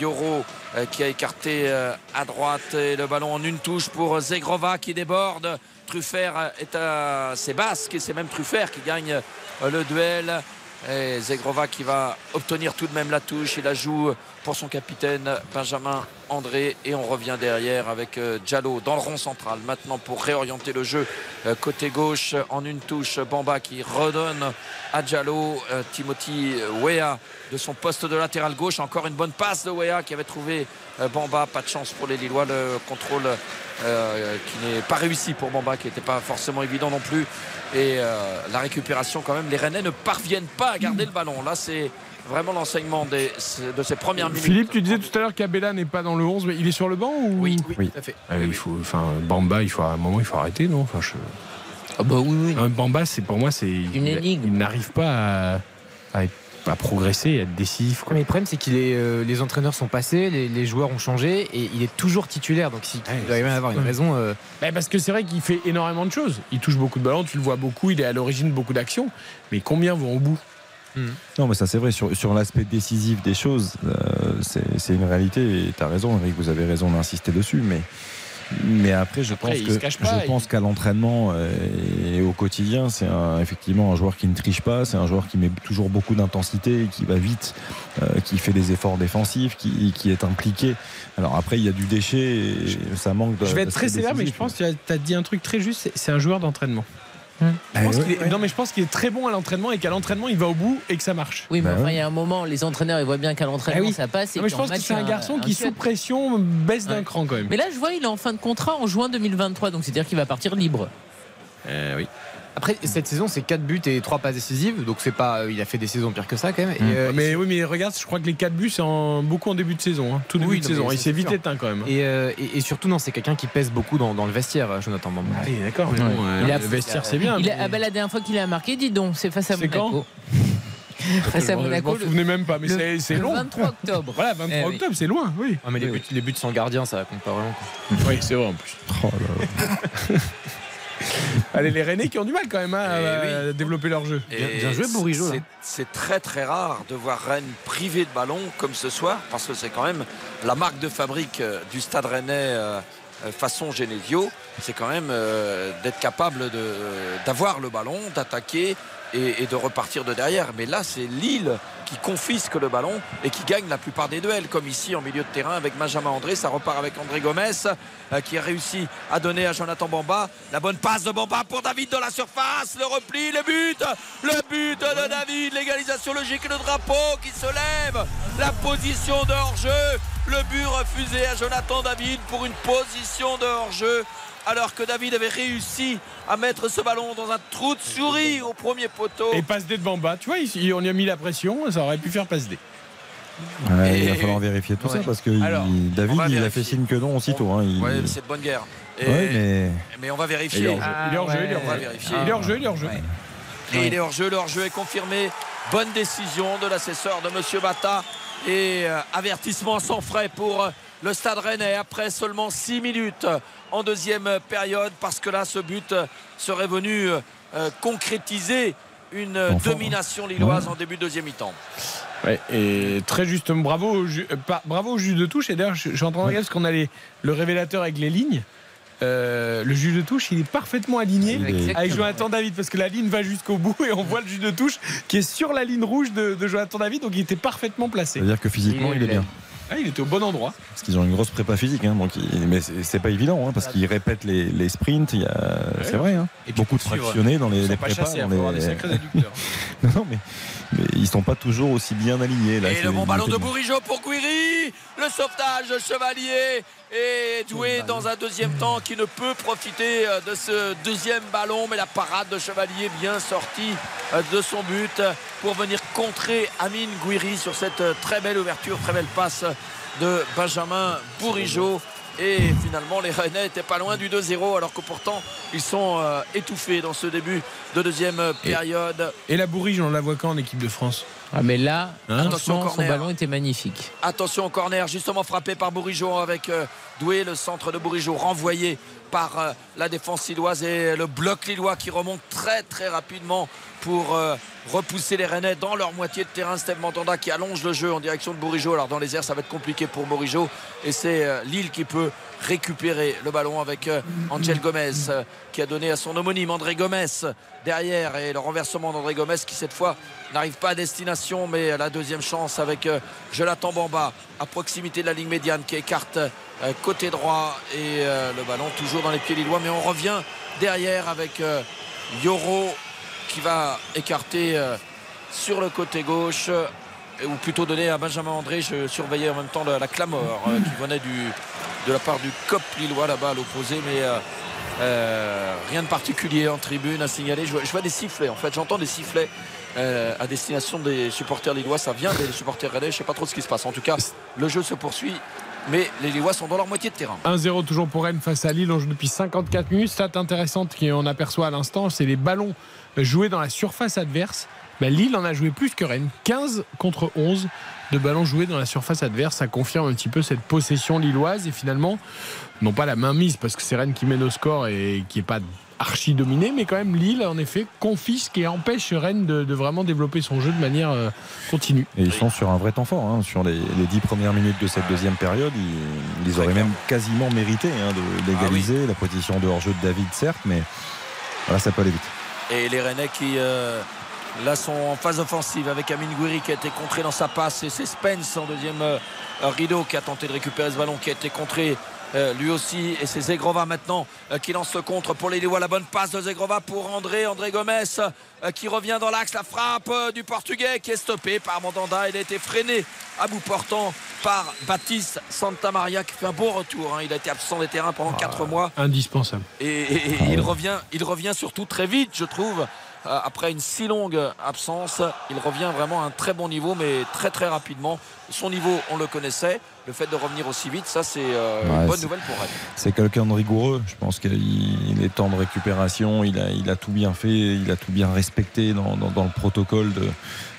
Yoro euh, qui a écarté euh, à droite et le ballon en une touche pour Zegrova qui déborde. Truffert est à ses basques et c'est même Truffert qui gagne euh, le duel. Et Zegrova qui va obtenir tout de même la touche. Il la joue pour son capitaine Benjamin André. Et on revient derrière avec euh, Diallo dans le rond central. Maintenant pour réorienter le jeu euh, côté gauche en une touche. Bamba qui redonne à Diallo. Euh, Timothy Wea de son poste de latéral gauche. Encore une bonne passe de Wea qui avait trouvé Bamba. Pas de chance pour les Lillois. Le contrôle qui n'est pas réussi pour Bamba, qui n'était pas forcément évident non plus. Et euh, la récupération quand même, les Rennais ne parviennent pas à garder le ballon. Là, c'est vraiment l'enseignement des- de ces premières minutes. Philippe, tu disais tout à l'heure qu'Abella n'est pas dans le 11, mais il est sur le banc ou? Oui, oui, tout à fait. Ah, il faut, enfin, Bamba, il faut à un moment, il faut arrêter, non? Enfin, je... Ah bah oui, oui. Un Bamba, c'est pour moi, c'est Une il- énigme. Il n'arrive pas à, à être- à progresser, à être décisif. quoi. Mais le problème, c'est qu'il est, euh, les entraîneurs sont passés, les, les joueurs ont changé et il est toujours titulaire. Donc, il doit y avoir une raison. euh, Bah, parce que c'est vrai qu'il fait énormément de choses. Il touche beaucoup de ballons, tu le vois beaucoup, il est à l'origine de beaucoup d'actions. Mais combien vont au bout? Non, mais ça c'est vrai. Sur, sur l'aspect décisif des choses, euh, c'est c'est une réalité. Et tu as raison, Eric, vous avez raison d'insister dessus. Mais, mais après, je Après, pense il que se cache pas, je pense qu'à l'entraînement euh, et au quotidien, c'est effectivement un joueur qui ne triche pas. C'est un joueur qui met toujours beaucoup d'intensité, qui va vite, euh, qui fait des efforts défensifs, qui, qui est impliqué. Alors après, il y a du déchet, et ça manque. de- Je vais être très sévère, mais je pense que tu as dit un truc très juste c'est un joueur d'entraînement. Je pense Eh qu'il ouais, est- Non, mais je pense qu'il est très bon à l'entraînement et qu'à l'entraînement, il va au bout et que ça marche. Oui, mais Bah enfin, ouais. il y a un moment, les entraîneurs, ils voient bien qu'à l'entraînement, Ah oui. ça passe. Et Non, mais je pense que c'est un garçon qui, sous pression, baisse d'un Ouais. cran quand même. Mais là, je vois, il est en fin de contrat en juin 2023, donc c'est-à-dire qu'il va partir libre. Euh, oui. Après, cette saison, c'est 4 buts et 3 passes décisives. Donc, c'est pas, euh, il a fait des saisons pires que ça, quand même. Et, Mm. euh, mais oui, mais regarde, je crois que les 4 buts, c'est en- beaucoup en début de saison. hein. Tout début Oui, de saison. Il s'est vite éteint quand même. et, euh, et- et surtout, non, c'est quelqu'un qui pèse beaucoup dans, dans le vestiaire, Jonathan Bamba. Ah oui, d'accord. mais Ouais. bon, euh, Il a- le vestiaire, c'est bien. Il a, mais- ah bah, la dernière fois qu'il a marqué, dis donc, c'est face à C'est quand Monaco. face à Je je Monaco. le- souvenais même pas, mais c'est- long. 23 octobre. Voilà, 23 Eh oui. octobre, c'est loin, oui. Ah, mais les, Oui, buts, les buts sans gardien, ça compte pas vraiment. quoi. Oui, c'est vrai en plus. Oh là là. Allez, les Rennais qui ont du mal quand même hein, Eh à développer leur jeu. Et bien joué, Bourigeaud, c'est- très très rare de voir Rennes privé de ballon comme ce soir, parce que c'est quand même la marque de fabrique euh, du Stade Rennais euh, euh, façon Genesio. C'est quand même euh, d'être capable d'avoir le ballon, d'attaquer et, de repartir de derrière. Mais là, c'est Lille qui confisque le ballon et qui gagne la plupart des duels, comme ici en milieu de terrain avec Benjamin André. Ça repart avec André Gomez euh, qui a réussi à donner à Jonathan Bamba la bonne passe de Bamba pour David dans la surface. Le repli, le but, le but de David, l'égalisation logique, le drapeau qui se lève, la position de hors-jeu, le but refusé à Jonathan David pour une position de hors-jeu. Alors que David avait réussi à mettre ce ballon dans un trou de souris au premier poteau. Et passe D de Bamba, tu vois, ici, on y a mis la pression, ça aurait pu faire passe D. Ouais, il va falloir vérifier tout Ouais. ça parce que Alors, il- David il a fait signe que non aussitôt. Hein, il- Ouais, c'est de bonne guerre. Et- Ouais, mais mais on va Il est vérifier. hors jeu, il est hors jeu, il est hors jeu. Il est hors jeu, il est hors jeu. Et il est hors jeu, le hors jeu est confirmé. Bonne décision de l'assesseur de Monsieur Bata. Et euh, avertissement sans frais pour euh, le Stade Rennais après seulement 6 minutes en deuxième période parce que là ce but serait venu euh, concrétiser une Enfin, domination lilloise ouais. en début de deuxième mi-temps. Ouais, et très juste, bravo au, ju- euh, pas- bravo au juge de touche. Et d'ailleurs, je, je suis en train de regarder parce qu'on a les- le révélateur avec les lignes. Euh, le juge de touche, il est parfaitement aligné avec Jonathan David parce que la ligne va jusqu'au bout et on voit le juge de touche qui est sur la ligne rouge de, de Jonathan David, donc il était parfaitement placé. ça veut dire que physiquement il est bien. Ah, il était au bon endroit. Parce qu'ils ont une grosse prépa physique, hein, donc il- mais c'est pas évident hein, parce qu'ils répètent les, les sprints. il y a- C'est vrai. Hein. Et Beaucoup de fractionnés dans les, prépas. dans les- des non, non, mais, mais ils sont pas toujours aussi bien alignés. Là, Et le bon ballon de. Bourigeau pour Guiri. Le sauvetage de Chevalier est doué dans un deuxième temps qui ne peut profiter euh, de ce deuxième ballon. Mais la parade de Chevalier bien sortie euh, de son but pour venir contrer Amine Guiri sur cette euh, très belle ouverture, très belle passe de Benjamin Bourigeau. Et finalement, les Rennais n'étaient pas loin du 2-0, alors que pourtant, ils sont euh, étouffés dans ce début de deuxième période. Et la bourrige, on la voit quand en équipe de France? Ah, mais là, Hein? Attention, son ballon était magnifique. Attention au corner, justement frappé par Bourigeau avec euh, Doué, le centre de Bourigeau renvoyé par euh, la défense lilloise et le bloc lillois qui remonte très très rapidement pour euh, repousser les Rennais dans leur moitié de terrain. Steve Mandanda qui allonge le jeu en direction de Bourigeau. Alors dans les airs, ça va être compliqué pour Bourigeau et c'est euh, Lille qui peut récupérer le ballon avec Angel Gomez qui a donné à son homonyme André Gomez derrière et le renversement d'André Gomez qui cette fois n'arrive pas à destination mais la deuxième chance avec Jonathan Bamba à proximité de la ligne médiane qui écarte côté droit et euh, le ballon toujours dans les pieds lillois mais on revient derrière avec euh, Yoro qui va écarter euh, sur le côté gauche euh, ou plutôt donner à Benjamin André je surveillais en même temps la, la clameur euh, qui venait de la part du COP lillois là-bas à l'opposé mais euh, euh, rien de particulier en tribune à signaler. Je vois, des sifflets en fait j'entends des sifflets euh, à destination des supporters lillois. Ça vient des supporters rennais je sais pas trop ce qui se passe. En tout cas le jeu se poursuit mais les Lillois sont dans leur moitié de terrain. 1-0 toujours pour Rennes face à Lille. On joue depuis 54 minutes. Stat intéressante qu'on aperçoit à l'instant, c'est les ballons joués dans la surface adverse. Ben, Lille en a joué plus que Rennes. 15 contre 11 de ballons joués dans la surface adverse. Ça confirme un petit peu cette possession lilloise et finalement, non pas la main mise parce que c'est Rennes qui mène au score et qui n'est pas archi dominé, mais quand même Lille en effet confisque et empêche Rennes de, de vraiment développer son jeu de manière euh, continue. Et ils sont sur un vrai temps fort. hein. Sur les, les dix premières minutes de cette deuxième période, ils, ils auraient même quasiment mérité hein, de l'égaliser. La position de hors-jeu de David, certes, mais voilà, ça peut aller vite. Et les Rennais qui euh, là sont en phase offensive avec Amin Gouiri qui a été contré dans sa passe et c'est Spence en deuxième euh, rideau qui a tenté de récupérer ce ballon qui a été contré euh, lui aussi et c'est Zegrova maintenant euh, qui lance le contre pour les Lillois la bonne passe de Zegrova pour André André Gomez euh, qui revient dans l'axe. La frappe du portugais qui est stoppée par Mandanda. Il a été freiné à bout portant par Baptiste Santamaria qui fait un bon retour hein. il a été absent des terrains pendant 4 mois. Indispensable. et, et- et il revient il revient surtout très vite je trouve. Après une si longue absence il revient vraiment à un très bon niveau mais très très rapidement. Son niveau on le connaissait le fait de revenir aussi vite ça c'est euh, Ouais, une bonne nouvelle pour elle C'est quelqu'un de rigoureux. Je pense qu'il il est temps de récupération. Il a, il a tout bien fait. Il a tout bien respecté dans, dans- dans le protocole de,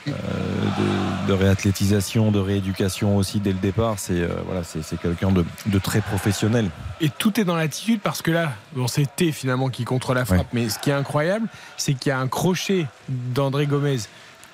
euh, de, de réathlétisation, de rééducation aussi dès le départ. C'est euh, voilà, c'est quelqu'un de, de très professionnel. Et tout est dans l'attitude parce que là, bon, c'est T finalement qui contre la frappe. Mais ce qui est incroyable, c'est qu'il y a un crochet d'André Gomez.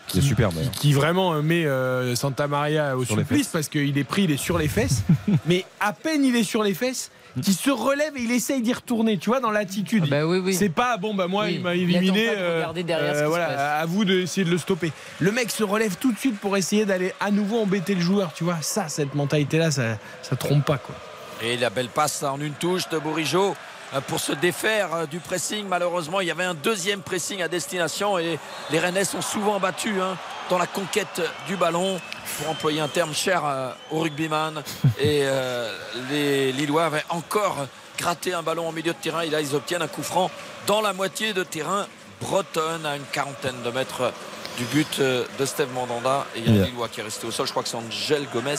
Qui est superbe, d'ailleurs. Qui vraiment euh, met euh, Santa Maria au Sur supplice parce qu'il est pris, il est sur les fesses. mais à peine il est sur les fesses, qui se relève et il essaye d'y retourner, tu vois, dans l'attitude. C'est pas bon, bah moi Oui. il m'a éliminé. qui se voilà, passe. à vous d'essayer de le stopper. Le mec se relève tout de suite pour essayer d'aller à nouveau embêter le joueur, tu vois. Ça, cette mentalité-là, ça, ça trompe pas, quoi. Et la belle passe en une touche de Bourigeau euh, pour se défaire euh, du pressing. Malheureusement, il y avait un deuxième pressing à destination et les Rennais sont souvent battus hein, dans la conquête du ballon, pour employer un terme cher euh, au rugbyman. Et euh, les Lillois avaient encore gratté un ballon en milieu de terrain et là ils obtiennent un coup franc dans la moitié de terrain bretonne à une quarantaine de mètres du but euh, de Steve Mandanda. Et il y a un Yeah. Lillois qui est resté au sol. Je crois que c'est Angel Gomez.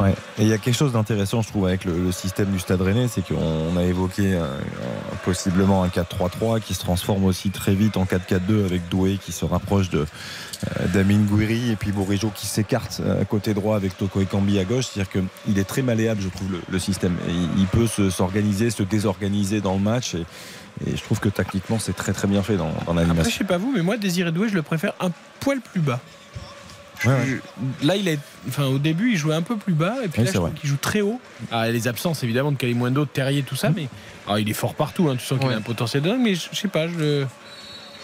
Ouais. Et il y a quelque chose d'intéressant, je trouve, avec le, le système du Stade Rennais, c'est qu'on a évoqué un- un- possiblement un 4-3-3 qui se transforme aussi très vite en 4-4-2 avec Doué qui se rapproche de euh, d'Amin Gouiri et puis Bourigeau qui s'écarte euh, à côté droit avec Toko Ekambi à gauche. C'est-à-dire qu'il est très malléable, je trouve, le, le système. Et il, il peut se- s'organiser, se, désorganiser dans le match. Et, et je trouve que tactiquement, c'est très très bien fait dans, dans Après, je l'animation. sais pas vous, mais moi, Désiré Doué, je le préfère un poil plus bas. Je- Ouais, ouais. je- là, il est, enfin, au début, il jouait un peu plus bas, et puis Oui, là, c'est je vrai. trouve qu'il joue très haut. Ah, les absences, évidemment, de Kalimundo, de Terrier, tout ça, mais ah, il est fort partout. hein, tu sens qu'il a un potentiel de dingue, mais je, je sais pas, je,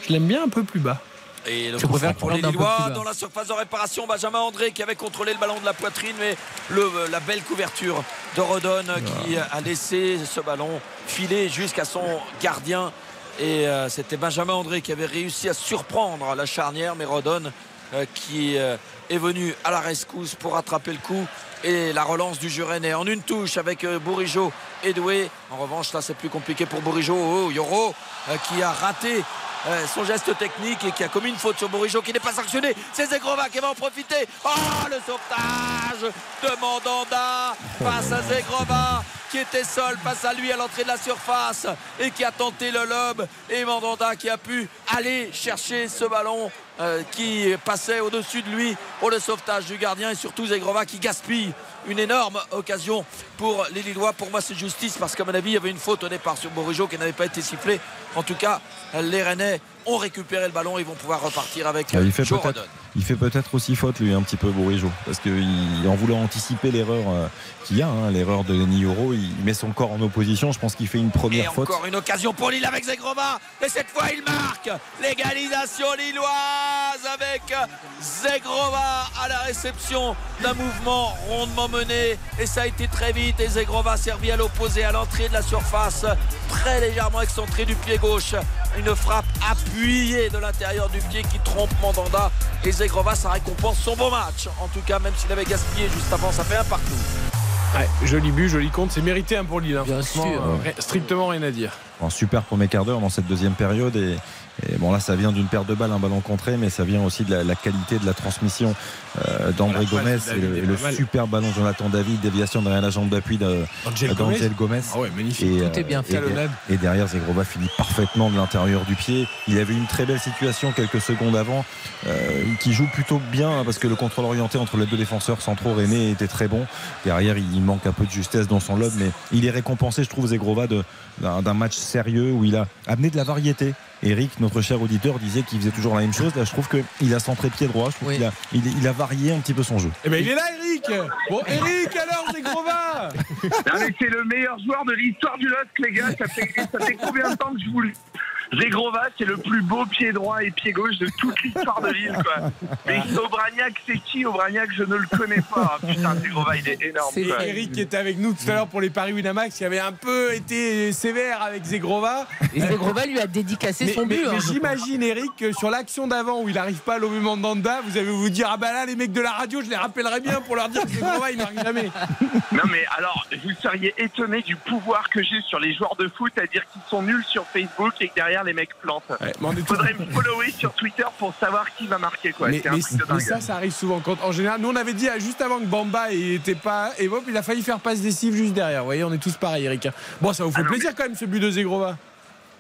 l'aime bien un peu plus bas. Et le coup préfère pour les Lillois dans la surface de réparation. Benjamin André qui avait contrôlé le ballon de la poitrine, mais le, la belle couverture de Rodon qui a laissé ce ballon filer jusqu'à son gardien. Et euh, c'était Benjamin André qui avait réussi à surprendre la charnière, mais Rodon qui euh, est venu à la rescousse pour attraper le coup. Et la relance du Jurenais en une touche avec euh, Bourigeau et Doué. En revanche, là, c'est plus compliqué pour Bourigeau. Oh, Yoro euh, qui a raté euh, son geste technique et qui a commis une faute sur Bourigeau qui n'est pas sanctionné. C'est Zegrova qui va en profiter. Oh, le sauvetage de Mandanda face à Zegrova qui était seul face à lui à l'entrée de la surface et qui a tenté le lob. Et Mandanda qui a pu aller chercher ce ballon euh, qui passait au-dessus de lui pour le sauvetage du gardien et surtout Zegrova qui gaspille une énorme occasion pour les Lillois. Pour moi, c'est justice parce qu'à mon avis, il y avait une faute au départ sur Bourigeau qui n'avait pas été sifflée. En tout cas, les Rennais ont récupéré le ballon et vont pouvoir repartir avec Ah, Joe Rodon. Il fait peut-être aussi faute lui un petit peu Bourigeau parce que il- en voulant anticiper l'erreur euh, qu'il y a hein, l'erreur de Euro il met son corps en opposition je pense qu'il fait une Et première faute encore une occasion pour Lille avec Zegrova. Et cette fois, il marque l'égalisation lilloise avec Zegrova à la réception d'un mouvement rondement mené. Et ça a été très vite. Et Zegrova servi à l'opposé, à l'entrée de la surface, très légèrement excentré du pied gauche. Une frappe appuyée de l'intérieur du pied qui trompe Mandanda. Et Zegrova, ça récompense son bon match. En tout cas, même s'il avait gaspillé juste avant, ça fait un partout. Ouais, joli but, joli compte, c'est mérité hein, pour Lille. hein. Bien sûr. euh, ri- strictement rien à dire. un super premier quart d'heure dans cette deuxième période et, et bon là ça vient d'une paire de balles, un ballon contré, mais ça vient aussi de la, la qualité de la transmission euh, d'André Gomez et le, et super ballon de Jonathan David, déviation derrière la jambe d'appui de- Angel d'Angel Gomez. Ah ouais, magnifique. Et, Tout est bien euh, fait. et der- Et, derrière, Zegrova finit parfaitement de l'intérieur du pied. Il avait une très belle situation quelques secondes avant, euh, qui joue plutôt bien hein, parce que le contrôle orienté entre les deux défenseurs centraux, René, était très bon. Derrière, il manque un peu de justesse dans son lob, mais il est récompensé, je trouve, Zegrova, de- d'un match sérieux où il a amené de la variété. Eric, notre cher auditeur, disait qu'il faisait toujours la même chose. Là, je trouve qu'il a centré pied droit. Je trouve qu'il a, il, il a varié un petit peu son jeu. Eh ben il est là, Eric Bon, Eric, alors, c'est Grova Non, mais c'est le meilleur joueur de l'histoire du LOSC, les gars. Ça fait, ça fait combien de temps que je vous le. Zegrova, c'est le plus beau pied droit et pied gauche de toute l'histoire de l'île, quoi. Mais Obraniak, c'est qui Obraniak, je ne le connais pas. Ah, Putain, Zegrova, il est énorme. C'est. Eric qui était avec nous tout à l'heure pour les paris Winamax, qui avait un peu été sévère avec Zegrova. Et Zegrova lui a dédicacé Mais, son but. mais hein, j'imagine, Eric, que sur l'action d'avant où il n'arrive pas à lever Mandanda, vous allez vous dire Ah bah là, les mecs de la radio, je les rappellerai bien pour leur dire que Zegrova, il marque jamais. Non mais alors, vous seriez étonné du pouvoir que j'ai sur les joueurs de foot à dire qu'ils sont nuls sur Facebook et que derrière les mecs plantent. Il faudrait me follower sur Twitter pour savoir qui va marquer quoi. Mais, C'est un mais- truc de mais ça, ça arrive souvent. Quand, en général, nous on avait dit ah, juste avant que Bamba il était pas. Et hop, il a failli faire passe décisive juste derrière. Vous voyez, on est tous pareils, Eric. Bon, ça vous fait Ah plaisir quand même ce but de Zegrova.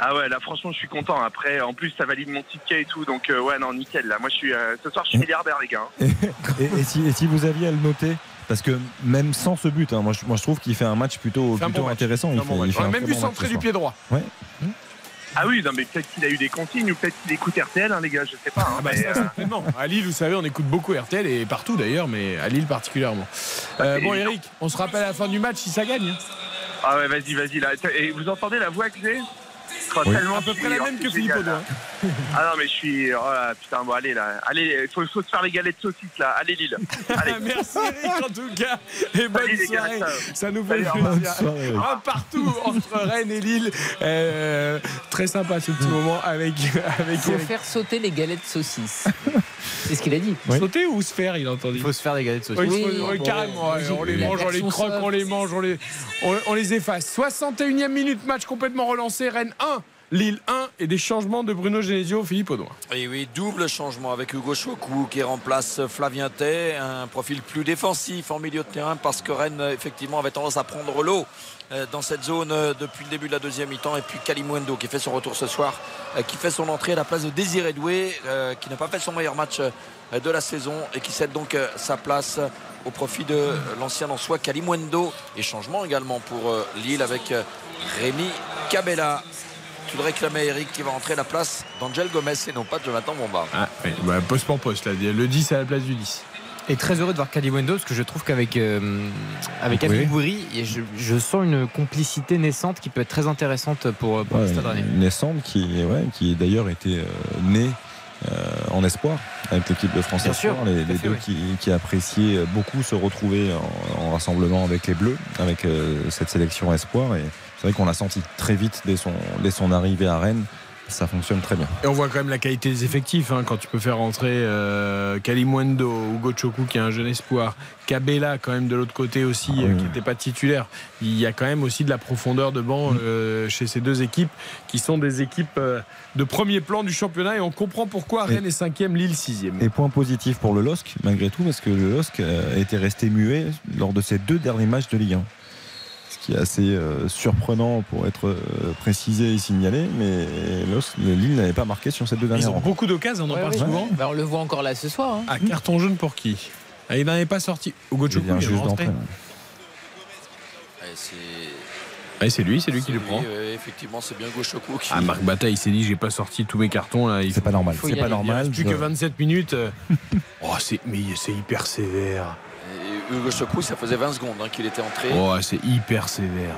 Ah ouais, là franchement je suis content. Après, en plus ça valide mon ticket et tout, donc euh, ouais non nickel. Là, moi je suis euh, ce soir je suis milliardaire les gars. hein. Et, et si, et si vous aviez à le noter parce que même sans ce but, hein, moi, je, moi je trouve qu'il fait un match plutôt, fait un plutôt bon match. intéressant. C'est Il un bon fait- il match. fait On a un même très vu bon match centrer ce du pied droit. Ouais. Ah oui, non mais peut-être qu'il a eu des consignes ou peut-être qu'il écoute RTL, hein, les gars, je sais pas. hein, Ah bah mais, ça, euh, certainement. À Lille, vous savez, on écoute beaucoup RTL et partout d'ailleurs, mais à Lille particulièrement. Euh, bon, Eric, on se rappelle à la fin du match si ça gagne. Ah ouais, vas-y, vas-y là. Et vous entendez la voix que j'ai? Oui. tellement À peu près la même que Philippe Audouin. là. Ah non mais je suis. Oh là, putain, bon allez là. Allez, il faut, faut se faire les galettes de saucisses là. Allez Lille. Allez. Merci Eric en tout cas et bonne Salut, les gars, soirée. Ça nous fait plaisir. Un partout entre Rennes et Lille. Euh, très sympa ce petit moment avec avec Il faut Eric. faire sauter les galettes saucisses. C'est ce qu'il a dit. Sauter ou se faire, il a entendu. Il faut se faire des galettes de Oui, saucisses. il faut- oui, bon, carrément, ouais, on les mange, on les croque, on les mange, on les, on, on les efface. 61e minute, match complètement relancé. Rennes 1, Lille 1 et des changements de Bruno Genesio, Philippe Audouin. Et oui, double changement avec Hugo Choukou qui remplace Flavien Tay, un profil plus défensif en milieu de terrain parce que Rennes effectivement avait tendance à prendre l'eau euh, dans cette zone euh, depuis le début de la deuxième mi-temps et puis Kalimundo qui fait son retour ce soir, euh, qui fait son entrée à la place de Désiré Doué, qui n'a pas fait son meilleur match de la saison et qui cède donc sa place au profit de l'ancien Lançois Kalimundo et changement également pour Lille avec Rémi Cabella. Tu le réclamais Eric qui va entrer à la place d'Angel Gomez et non pas de Jonathan Bombard. Ah, oui, bah, poste pour poste, là. le 10 à la place du 10. Et très heureux de voir Caliwendo parce que je trouve qu'avec euh, avec Oui. Je, je sens une complicité naissante qui peut être très intéressante pour, pour le Ouais, naissante qui, ouais, qui d'ailleurs était euh, née euh, en espoir avec l'équipe de France Bien Espoir, sûr, les, fait, deux oui. qui, qui appréciaient beaucoup se retrouver en, en rassemblement avec les Bleus, avec euh, cette sélection espoir. Et c'est vrai qu'on l'a senti très vite dès son, dès son arrivée à Rennes. Ça fonctionne très bien. Et on voit quand même la qualité des effectifs hein, quand tu peux faire rentrer euh, Kalimundo, Hugo Choku qui est un jeune espoir, Cabella quand même de l'autre côté aussi euh, qui n'était pas titulaire. Il y a quand même aussi de la profondeur de banc euh, chez ces deux équipes qui sont des équipes euh, de premier plan du championnat et on comprend pourquoi Et- Rennes est 5e, Lille 6e. Et point positif pour le LOSC, malgré tout, parce que le LOSC euh, était resté muet lors de ses deux derniers matchs de Ligue 1. Qui est assez euh, surprenant pour être euh, précisé et signalé, mais Lille n'avait pas marqué sur ces deux Ils dernières ont rencontres. beaucoup d'occasions, on en Ouais, parle ouais. souvent. Bah, on le voit encore là ce soir. hein. Ah, carton jaune pour qui? Ah, Il n'en est pas sorti. Hugo Il il est juste rentré. d'entrer. Et c'est Ah, c'est lui, c'est lui qui le prend. euh, effectivement, c'est bien Gauchoku qui. Ah, Marc Bataille, il s'est dit j'ai pas sorti tous mes cartons là. Il C'est pas normal. faut y C'est pas. Il normal. reste plus que 27 minutes. euh. oh, c'est mais c'est hyper sévère. Choukou, ça faisait 20 secondes hein, qu'il était entré. Oh, c'est hyper sévère.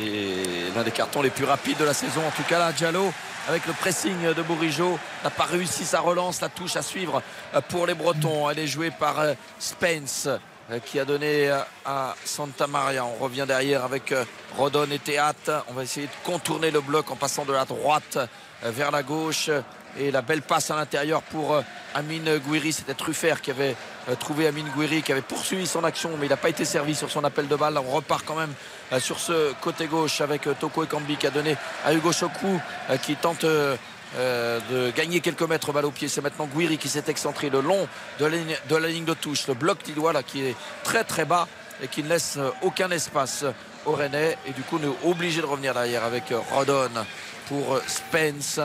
Et l'un des cartons les plus rapides de la saison, en tout cas là, Diallo, avec le pressing de Bourigeau, n'a pas réussi sa relance, la touche à suivre euh, pour les Bretons. Elle est jouée par euh, Spence. euh, Qui a donné à Santa Maria. On revient derrière avec Rodon et Théâtre. On va essayer de contourner le bloc en passant de la droite vers la gauche. Et la belle passe à l'intérieur pour euh, Amine Gouiri, c'était Truffert qui avait euh, trouvé Amine Gouiri, qui avait poursuivi son action, mais il n'a pas été servi sur son appel de balle. On repart quand même euh, sur ce côté gauche avec Toko Ekambi qui a donné à Hugo Chokou euh, qui tente de gagner quelques mètres balle au pied. C'est maintenant Gouiri qui s'est excentré le long de la, ligne, de touche. Le bloc lillois là qui est très très bas et qui ne laisse aucun espace au Rennais. Et du coup, est obligé de revenir derrière avec Rodon pour Spence.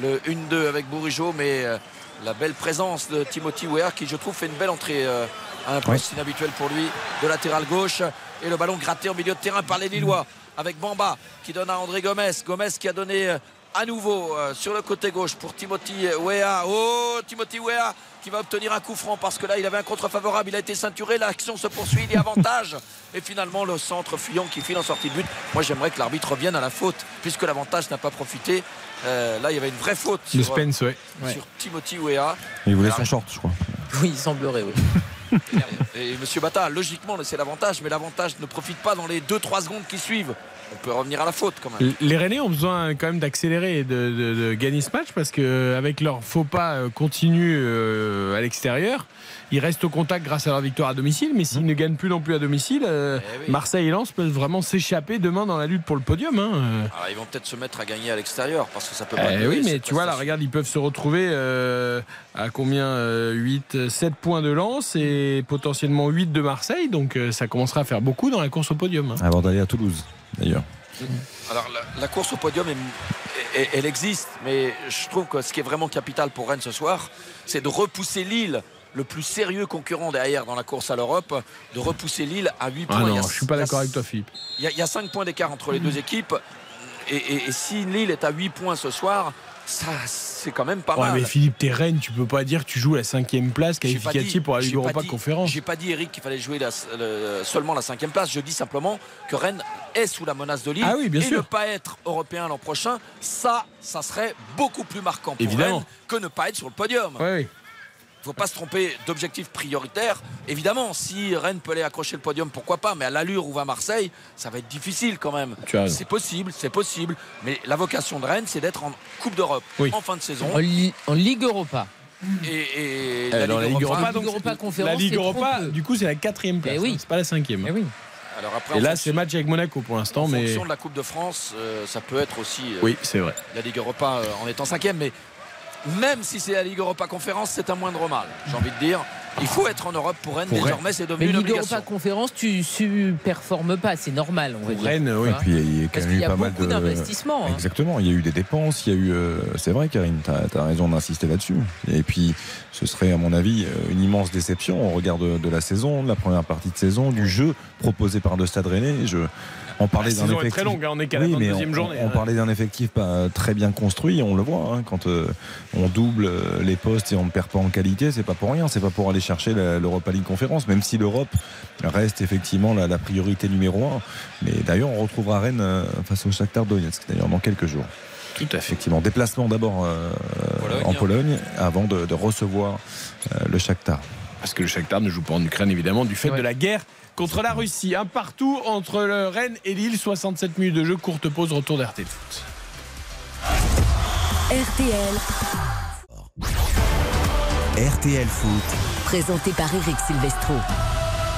Le 1-2 avec Bourigeau, mais euh, la belle présence de Timothy Weah qui, je trouve, fait une belle entrée euh, à un poste inhabituel pour lui de latéral gauche. Et le ballon gratté au milieu de terrain par les Lillois avec Bamba qui donne à André Gomez. Gomez qui a donné euh, à nouveau euh, sur le côté gauche pour Timothy Weah. Oh, Timothy Weah qui va obtenir un coup franc parce que là il avait un contre favorable, il a été ceinturé, l'action se poursuit, il y a avantage et finalement le centre fuyant qui file en sortie de but. Moi j'aimerais que l'arbitre revienne à la faute puisque l'avantage n'a pas profité. Euh, là il y avait une vraie faute Le sur, Spence, ouais. sur Timothy Weah. Il voulait son short, je crois. Oui, il semblerait, oui. Et Monsieur Bata, logiquement c'est l'avantage, mais l'avantage ne profite pas dans les 2-3 secondes qui suivent. On peut revenir à la faute quand même. Les Rennais ont besoin quand même d'accélérer et de, de- de gagner ce match parce qu'avec leur faux pas euh, continu euh, à l'extérieur, ils restent au contact grâce à leur victoire à domicile. Mais s'ils ne gagnent plus non plus à domicile, euh, Marseille et Lens peuvent vraiment s'échapper demain dans la lutte pour le podium. hein. Euh, Alors ils vont peut-être se mettre à gagner à l'extérieur parce que ça peut pas Eh oui, mais tu vois, là, regarde, ils peuvent se retrouver euh, à combien 8, 7 points de lance et potentiellement 8 de Marseille. Donc euh, ça commencera à faire beaucoup dans la course au podium. hein. Avant d'aller à Toulouse, d'ailleurs. Alors la, la course au podium, est- est- elle existe, mais je trouve que ce qui est vraiment capital pour Rennes ce soir, c'est de repousser Lille, le plus sérieux concurrent derrière dans la course à l'Europe, de repousser Lille à 8 Ah points. Y non, je suis pas d'accord avec toi, Philippe. Il y, a, il y a 5 points d'écart entre les deux équipes. Et, et- et si Lille est à 8 points ce soir, ça c'est quand même pas Ouais, mal. mais Philippe, t'es Rennes, tu peux pas dire que tu joues la cinquième place qualificative pour la Ligue Europa Conférence. J'ai pas dit Eric qu'il fallait jouer la- le- seulement la cinquième place. Je dis simplement que Rennes est sous la menace de Lille. Ah oui, bien et sûr. ne pas être européen l'an prochain, ça, ça serait beaucoup plus marquant pour Évidemment. Rennes que ne pas être sur le podium. Ouais, oui. Il ne faut pas se tromper d'objectif prioritaire. Évidemment, si Rennes peut aller accrocher le podium, pourquoi pas. Mais à l'allure où va Marseille, ça va être difficile quand même. C'est possible, c'est possible. Mais la vocation de Rennes, c'est d'être en Coupe d'Europe Oui. en fin de saison. En, Li- en Ligue Europa. Et, et Eh, dans la Ligue Europa, Ligue Europa Conférence, la Ligue Europa, du coup, c'est la quatrième place. Eh oui. hein, C'est pas la cinquième. Eh oui. Alors après, Et là, c'est match avec Monaco pour l'instant, En mais fonction de la Coupe de France, euh, ça peut être aussi euh, oui, c'est vrai. la Ligue Europa euh, en étant cinquième. Mais même si c'est la Ligue Europa Conférence, c'est un moindre mal. J'ai envie de dire, il faut être en Europe pour Rennes. Pour Désormais, c'est Mais devenu une Ligue obligation. Europa Conférence, tu performes pas, c'est normal, on va Pour dire. Rennes, oui. Et puis il y a quand même eu y a pas mal de. d'investissements. hein. Exactement, il y a eu des dépenses, il y a eu. euh, c'est vrai, Karine, tu as, raison d'insister là-dessus. Et puis, ce serait, à mon avis, euh, une immense déception au regard de, de la saison, de la première partie de saison, du jeu proposé par le Stade Rennais. Je, on parlait La d'un effectif. très longue, hein, on est qu'à la Oui, mais 22e on, journée, on hein. parlait d'un effectif pas très bien construit, on le voit. hein, quand euh, on double euh, les postes et on ne perd pas en qualité, c'est pas pour rien. C'est pas pour aller chercher l'Europa League Conférence, même si l'Europe reste effectivement la, la priorité numéro un. Mais d'ailleurs, on retrouvera Rennes euh, face au Shakhtar Donetsk, d'ailleurs, dans quelques jours. Tout à fait. Effectivement, déplacement d'abord euh, en Pologne avant de, de recevoir euh, le Shakhtar. Parce que le Shakhtar ne joue pas en Ukraine, évidemment, du fait Ouais. de la guerre contre la Russie. Un partout entre le Rennes et Lille. 67 minutes de jeu, courte pause, retour d'RT Foot. RTL, RTL Foot, présenté par Eric Silvestro.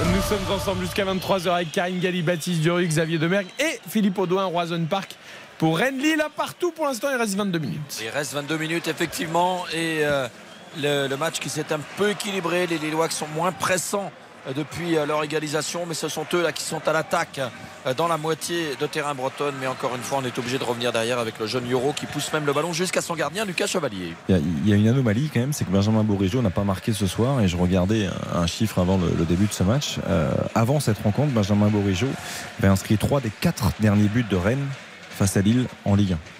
Nous sommes ensemble jusqu'à 23h avec Karine Galli, Baptiste Durieux, Xavier Demergue et Philippe Audouin, Roison Park. Pour Rennes, Lille, un partout. Pour l'instant, il reste 22 minutes. Il reste 22 minutes effectivement et euh, le, le match qui s'est un peu équilibré. Les Lillois qui sont moins pressants depuis euh, leur égalisation, mais ce sont eux là qui sont à l'attaque euh, dans la moitié de terrain bretonne. Mais encore une fois, on est obligé de revenir derrière avec le jeune Euro qui pousse même le ballon jusqu'à son gardien Lucas Chevalier. Il y, a, une anomalie quand même, c'est que Benjamin Bourigeau n'a pas marqué ce soir et je regardais un, chiffre avant le, début de ce match. Euh, avant cette rencontre, Benjamin Bourigeau avait inscrit trois des quatre derniers buts de Rennes face à Lille en Ligue 1.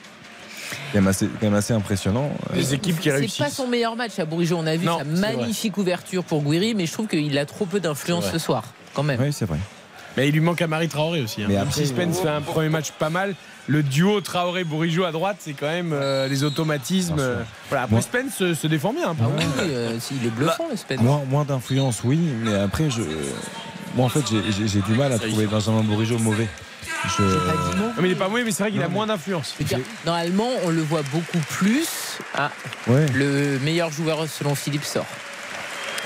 C'est quand même assez, quand même assez impressionnant. Euh, Les équipes qui C'est réussissent. pas son meilleur match à Bourigeau. On a vu Non, sa c'est vrai. magnifique ouverture pour Guiri, mais je trouve qu'il a trop peu d'influence C'est ce soir, quand même. Oui, c'est vrai. Mais il lui manque à Marie Traoré aussi. hein. Mais Même après, si Spence fait un premier match pas mal, le duo Traoré-Bourigeau à droite, c'est quand même euh, les automatismes. Euh, Voilà, après Moi- Spence euh, se défend bien. un peu. Ah oui, euh, si, il est bluffant, le Spence. Moins, moins d'influence, oui, mais après, je, moi en fait, j'ai du mal à trouver Benjamin Bourigeau mauvais. Je, J'ai pas dit non. Non, mais il est pas mauvais, mais c'est vrai qu'il a moins d'influence. Je veux dire, Normalement, on le voit beaucoup plus Ah, Ouais. le meilleur joueur selon Philippe sort.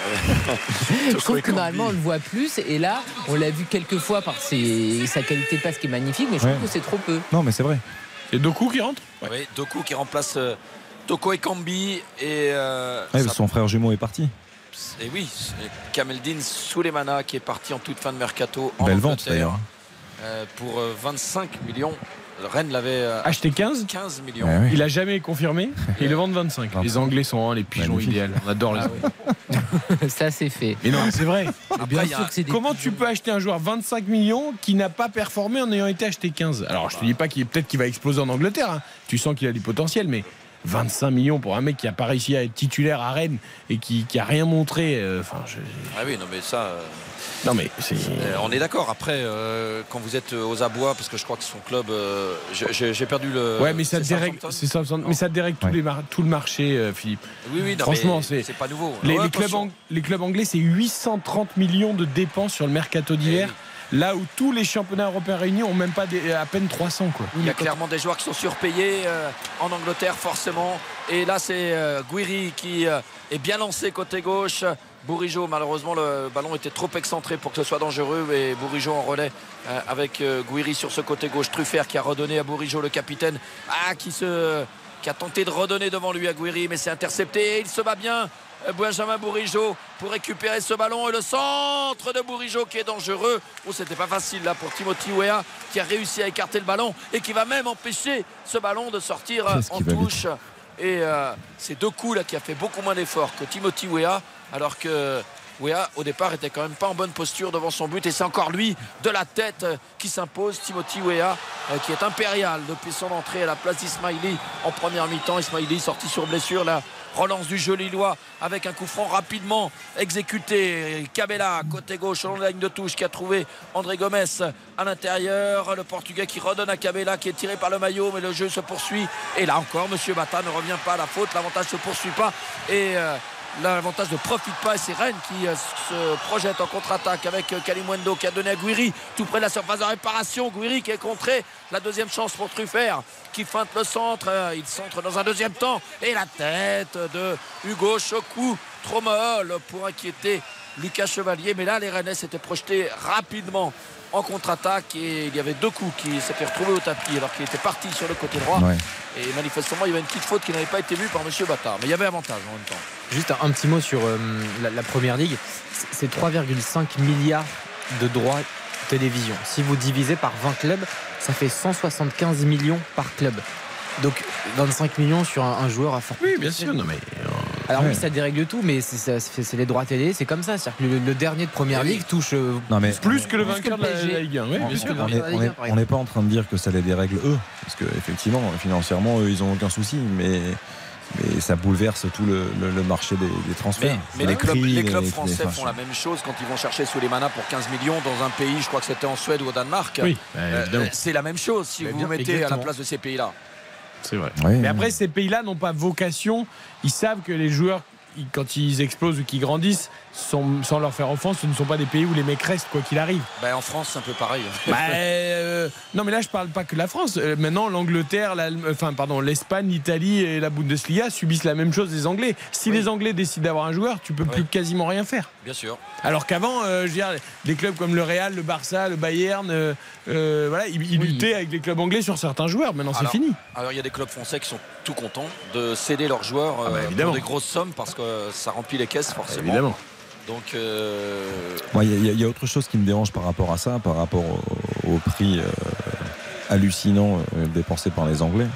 je trouve que normalement on le voit plus et là on l'a vu quelques fois par ses- sa qualité de passe qui est magnifique mais je Ouais. trouve que c'est trop peu. Non, mais c'est vrai. Et Doku qui rentre? Oui, Doku qui remplace euh, Toko Ekambi et, euh, Ouais, ça- son frère jumeau est parti. et oui, c'est Kameldine Souleymana qui est parti en toute fin de mercato en Belle vente d'ailleurs. Euh, pour euh, 25 millions. Rennes l'avait euh, Acheté 15 15 millions. Ouais. Il a jamais confirmé et ils le vendent 25. Les Anglais sont hein, les pigeons Magnifique. idéaux. On adore les Anglais. Ça c'est fait. Mais non, c'est vrai. Après, il a- Comment tu peux acheter un joueur 25 millions qui n'a pas performé en ayant été acheté 15 Alors je te dis pas qu'il peut-être qu'il va exploser en Angleterre. hein. Tu sens qu'il a du potentiel, mais 25 millions pour un mec qui a pas réussi à être titulaire à Rennes et qui, qui a rien montré. euh, Enfin, je- Ah oui, non mais ça. euh, non mais c'est. euh, on est d'accord. Après, euh, quand vous êtes aux abois, parce que je crois que son club, euh, j'ai- perdu le. Ouais, mais ça c'est dérègle, Southampton c'est Southampton. mais ça dérègle les mar- tout le marché, Philippe. Oui, oui, non, Franchement, c'est- c'est pas nouveau. Les, Ouais, les clubs attention. ang- les clubs anglais, c'est 830 millions de dépenses sur le mercato d'hier. Là où tous les championnats européens réunis ont même pas des- à peine 300 quoi. Il y a clairement des joueurs qui sont surpayés euh, en Angleterre, forcément. Et là, c'est euh, Guiri qui euh, est bien lancé côté gauche. Bourigeau, malheureusement, le ballon était trop excentré pour que ce soit dangereux. Et Bourigeau en relais euh, avec euh, Guiri sur ce côté gauche. Truffert qui a redonné à Bourigeau, le capitaine. Ah, qui, se, qui a tenté de redonner devant lui à Guiri, mais c'est intercepté. Et il se bat bien. Benjamin Bourigeau pour récupérer ce ballon et le centre de Bourigeau qui est dangereux. Oh, c'était pas facile là pour Timothy Weah qui a réussi à écarter le ballon et qui va même empêcher ce ballon de sortir euh, en touche. Et euh, c'est deux coups là qui a fait beaucoup moins d'efforts que Timothy Weah alors que Weah au départ était quand même pas en bonne posture devant son but et c'est encore lui de la tête euh, qui s'impose Timothy euh, qui est impérial depuis son entrée à la place d'Ismaili en première mi-temps Ismaili sorti sur blessure là relance du jeu lillois avec un coup franc rapidement exécuté. Cabella côté gauche long de la ligne de touche qui a trouvé André Gomez à l'intérieur. Le portugais qui redonne à Cabella qui est tiré par le maillot mais le jeu se poursuit. Et là encore monsieur Bata ne revient pas à la faute. L'avantage se poursuit pas. Et euh, L'avantage ne profite pas et c'est Rennes qui euh, se projette en contre-attaque avec euh, Kalimwendo qui a donné à Guiri tout près de la surface de réparation. Guiri qui est contré. La deuxième chance pour Truffert qui feinte le centre. Euh, Il centre dans un deuxième temps. Et la tête de Hugo Chocou. Trop molle pour inquiéter Lucas Chevalier. Mais là, les Rennais s'étaient projetés rapidement en contre-attaque et il y avait deux coups qui s'étaient retrouvés au tapis alors qu'il était parti sur le côté droit. Ouais. Et manifestement, il y avait une petite faute qui n'avait pas été vue par Monsieur Bata. Mais il y avait avantage en même temps. Juste un, un petit mot sur euh, la, la première ligue. C'est- C'est 3,5 milliards de droits télévision. Si vous divisez par 20 clubs, ça fait 175 millions par club. Donc 25 millions sur un, un joueur à fort. Oui, bien sûr. Non mais Alors Ouais. oui, ça dérègle tout, mais c'est les droits télé, c'est comme ça. C'est-à-dire que le, le dernier de première ligue touche euh, Non, mais plus que le vainqueur que de la, Ligue 1. Oui, on n'est pas en train de dire que ça les dérègle eux, parce que effectivement, financièrement, eux, ils ont aucun souci, mais, mais ça bouleverse tout le, le- le marché des, des transferts. Mais, mais les, clubs, prix, les clubs les- français font la même chose quand ils vont chercher Souleymana pour 15 millions dans un pays, je crois que c'était en Suède ou au Danemark. Oui, bah, Euh, évidemment. c'est la même chose si vous bien, vous mettez à la place de ces pays-là. C'est vrai. Ouais. Mais après, ces pays-là n'ont pas vocation. Ils savent que les joueurs, quand ils explosent ou qu'ils grandissent, sont- sans leur faire offense, ce ne sont pas des pays où les mecs restent, quoi qu'il arrive. Ben, en France, c'est un peu pareil. Bah, euh, non, mais là, je parle pas que de la France. Euh, maintenant, l'Angleterre, enfin, pardon, l'Espagne, l'Italie et la Bundesliga subissent la même chose des Anglais. Si les Anglais décident d'avoir un joueur, tu peux plus quasiment rien faire. Bien sûr. Alors qu'avant, euh, je veux dire, des clubs comme le Real, le Barça, le Bayern, voilà, ils, ils Oui. luttaient avec les clubs anglais sur certains joueurs. Maintenant, c'est fini. Alors il y a des clubs français qui sont tout contents de céder leurs joueurs Ah bah, pour des grosses sommes parce que ça remplit les caisses forcément. Évidemment. Donc euh, Moi, Il y, a- il y a autre chose qui me dérange par rapport à ça, par rapport au, au prix euh, hallucinant euh, dépensé par les Anglais,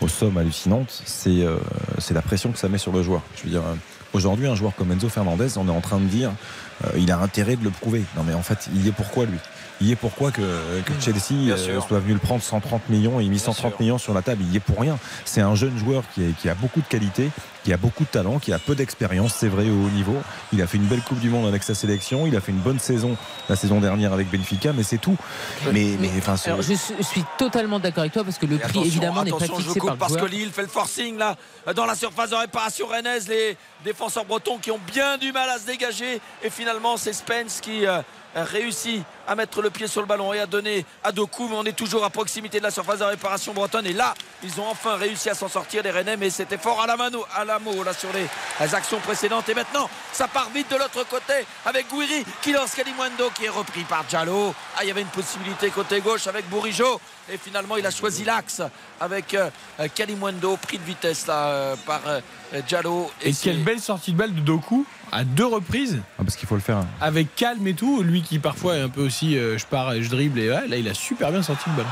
aux sommes hallucinantes, c'est euh, c'est la pression que ça met sur le joueur. Je veux dire, euh, aujourd'hui, un joueur comme Enzo Fernandez, on est en train de dire, euh, il a intérêt de le prouver. Non, mais en fait, il y est pourquoi lui? Il y est pourquoi que, que Chelsea euh, soit venu le prendre 130 millions et mis 130 sûr. millions sur la table. Il y est pour rien. C'est un jeune joueur qui, est- qui a beaucoup de qualité, qui a beaucoup de talent, qui a peu d'expérience, c'est vrai, au haut niveau. Il a fait une belle Coupe du Monde avec sa sélection. Il a fait une bonne saison la saison dernière avec Benfica, mais c'est tout. Mais, mais enfin, c'est- Alors, je suis- totalement d'accord avec toi parce que le prix évidemment n'est pas fixé par le parce joueur. que Lille fait le forcing là dans la surface de réparation rennaise. Les défenseurs bretons qui ont bien du mal à se dégager et finalement c'est Spence qui euh, réussi à mettre le pied sur le ballon et à donner à Doku, mais on est toujours à proximité de la surface de réparation bretonne. Et là, ils ont enfin réussi à s'en sortir, les Rennais, mais c'était fort à la mano, à la mot, là, sur les, actions précédentes. Et maintenant, ça part vite de l'autre côté avec Gouiri qui lance Kalimwendo qui est repris par Diallo. Ah, il y avait une possibilité côté gauche avec Bourigeau. Et finalement, il a choisi l'axe avec euh, Kalimwendo, pris de vitesse là, euh, par euh, Diallo. Et, quelle belle sortie de balle de Doku à deux reprises. Ah, parce qu'il faut le faire. Avec calme et tout. Lui qui parfois est un peu aussi je pars et je dribble. Et ouais, là, il a super bien sorti le ballon.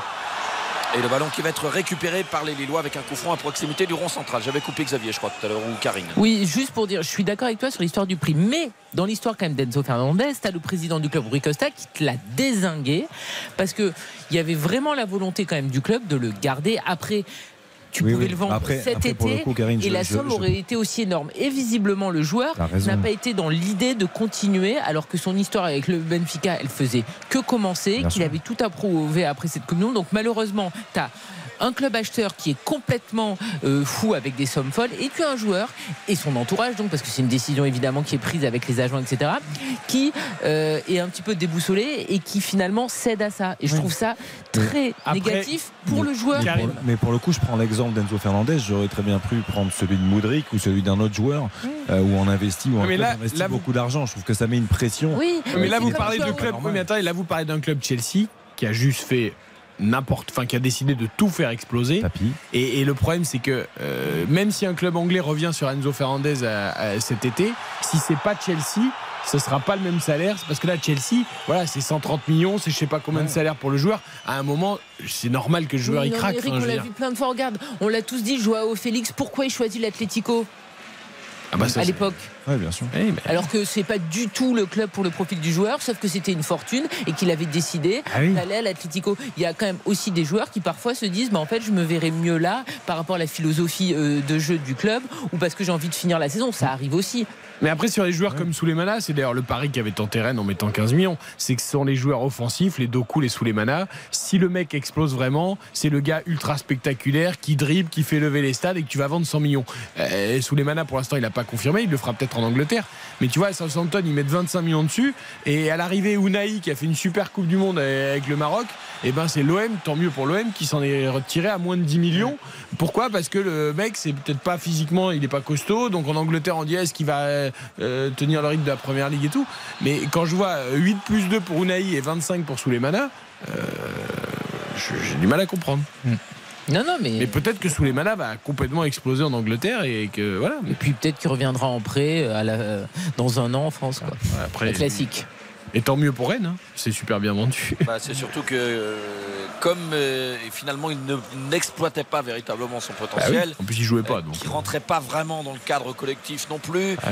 Et le ballon qui va être récupéré par les Lillois avec un coup franc à proximité du rond central. J'avais coupé Xavier, je crois, tout à l'heure, ou Karine. Oui, juste pour dire, je suis d'accord avec toi sur l'histoire du prix. Mais dans l'histoire quand même d'Enzo Fernandez, t'as le président du club, Rui Costa, qui te l'a désingué. Parce qu'il y avait vraiment la volonté quand même du club de le garder. Après, tu pouvais le vendre cet été et la somme aurait été aussi énorme. Et visiblement, le joueur n'a pas été dans l'idée de continuer alors que son histoire avec le Benfica, elle faisait que commencer, qu'il avait tout approuvé après cette communion. Donc malheureusement, tu as un club acheteur qui est complètement euh, fou avec des sommes folles, et puis un joueur et son entourage, donc parce que c'est une décision évidemment qui est prise avec les agents, etc., qui euh, est un petit peu déboussolé et qui finalement cède à ça. Et je trouve ça très négatif pour le joueur. Mais pour, le coup, je prends l'exemple d'Enzo Fernandez. J'aurais très bien pu prendre celui de Moudric ou celui d'un autre joueur euh, où on investit, où on investit beaucoup d'argent. Je trouve que ça met une pression. Oui, mais là, vous parlez de club. mais attends, là, vous parlez d'un club Chelsea qui a juste fait n'importe, enfin qui a décidé de tout faire exploser. Et, le problème, c'est que euh, même si un club anglais revient sur Enzo Fernandez cet été, si c'est pas Chelsea, ce sera pas le même salaire. Parce que là Chelsea voilà c'est 130 millions c'est je sais pas combien de salaire pour le joueur. À un moment c'est normal que le joueur il craque on l'a vu plein de fois regarde. On l'a tous dit Joao Félix pourquoi il choisit l'Atlético ah bah à l'époque? Bien sûr. Alors que c'est pas du tout le club pour le profil du joueur, sauf que c'était une fortune et qu'il avait décidé ah d'aller à l'Atlético. Il y a quand même aussi des joueurs qui parfois se disent, bah, en fait, je me verrais mieux là par rapport à la philosophie euh, de jeu du club ou parce que j'ai envie de finir la saison. Ça arrive aussi. Mais après, sur les joueurs comme Souleymana, c'est d'ailleurs le pari qui avait tenté Rennes en mettant 15 millions. C'est que ce sont les joueurs offensifs, les Doku, les Souleymana. Si le mec explose vraiment, c'est le gars ultra spectaculaire qui dribble, qui fait lever les stades et que tu vas vendre 100 millions. Euh, Souleymana, pour l'instant, il n'a pas confirmé. Il le fera peut-être en Angleterre. Mais tu vois, à Southampton, ils mettent 25 millions dessus. Et à l'arrivée, Unai, qui a fait une super Coupe du Monde avec le Maroc, et eh ben c'est l'OM, tant mieux pour l'OM, qui s'en est retiré à moins de 10 millions. Pourquoi? Parce que le mec, c'est peut-être pas physiquement, il n'est pas costaud. Donc en Angleterre, on dit est-ce qu'il va euh, tenir le rythme de la première ligue et tout? Mais quand je vois 8 plus 2 pour Unai et 25 pour Souleymana, euh, j'ai du mal à comprendre. Hmm. Non, non, mais. Mais peut-être que Souleymana va complètement exploser en Angleterre et que voilà. Et puis peut-être qu'il reviendra en prêt à la... dans un an en France. Quoi. Après, classique. Et tant mieux pour Rennes, hein. c'est super bien vendu. Bah, c'est surtout que euh, comme euh, finalement il n'exploitait pas véritablement son potentiel, ah en plus il jouait pas, donc il rentrait pas vraiment dans le cadre collectif non plus. Ah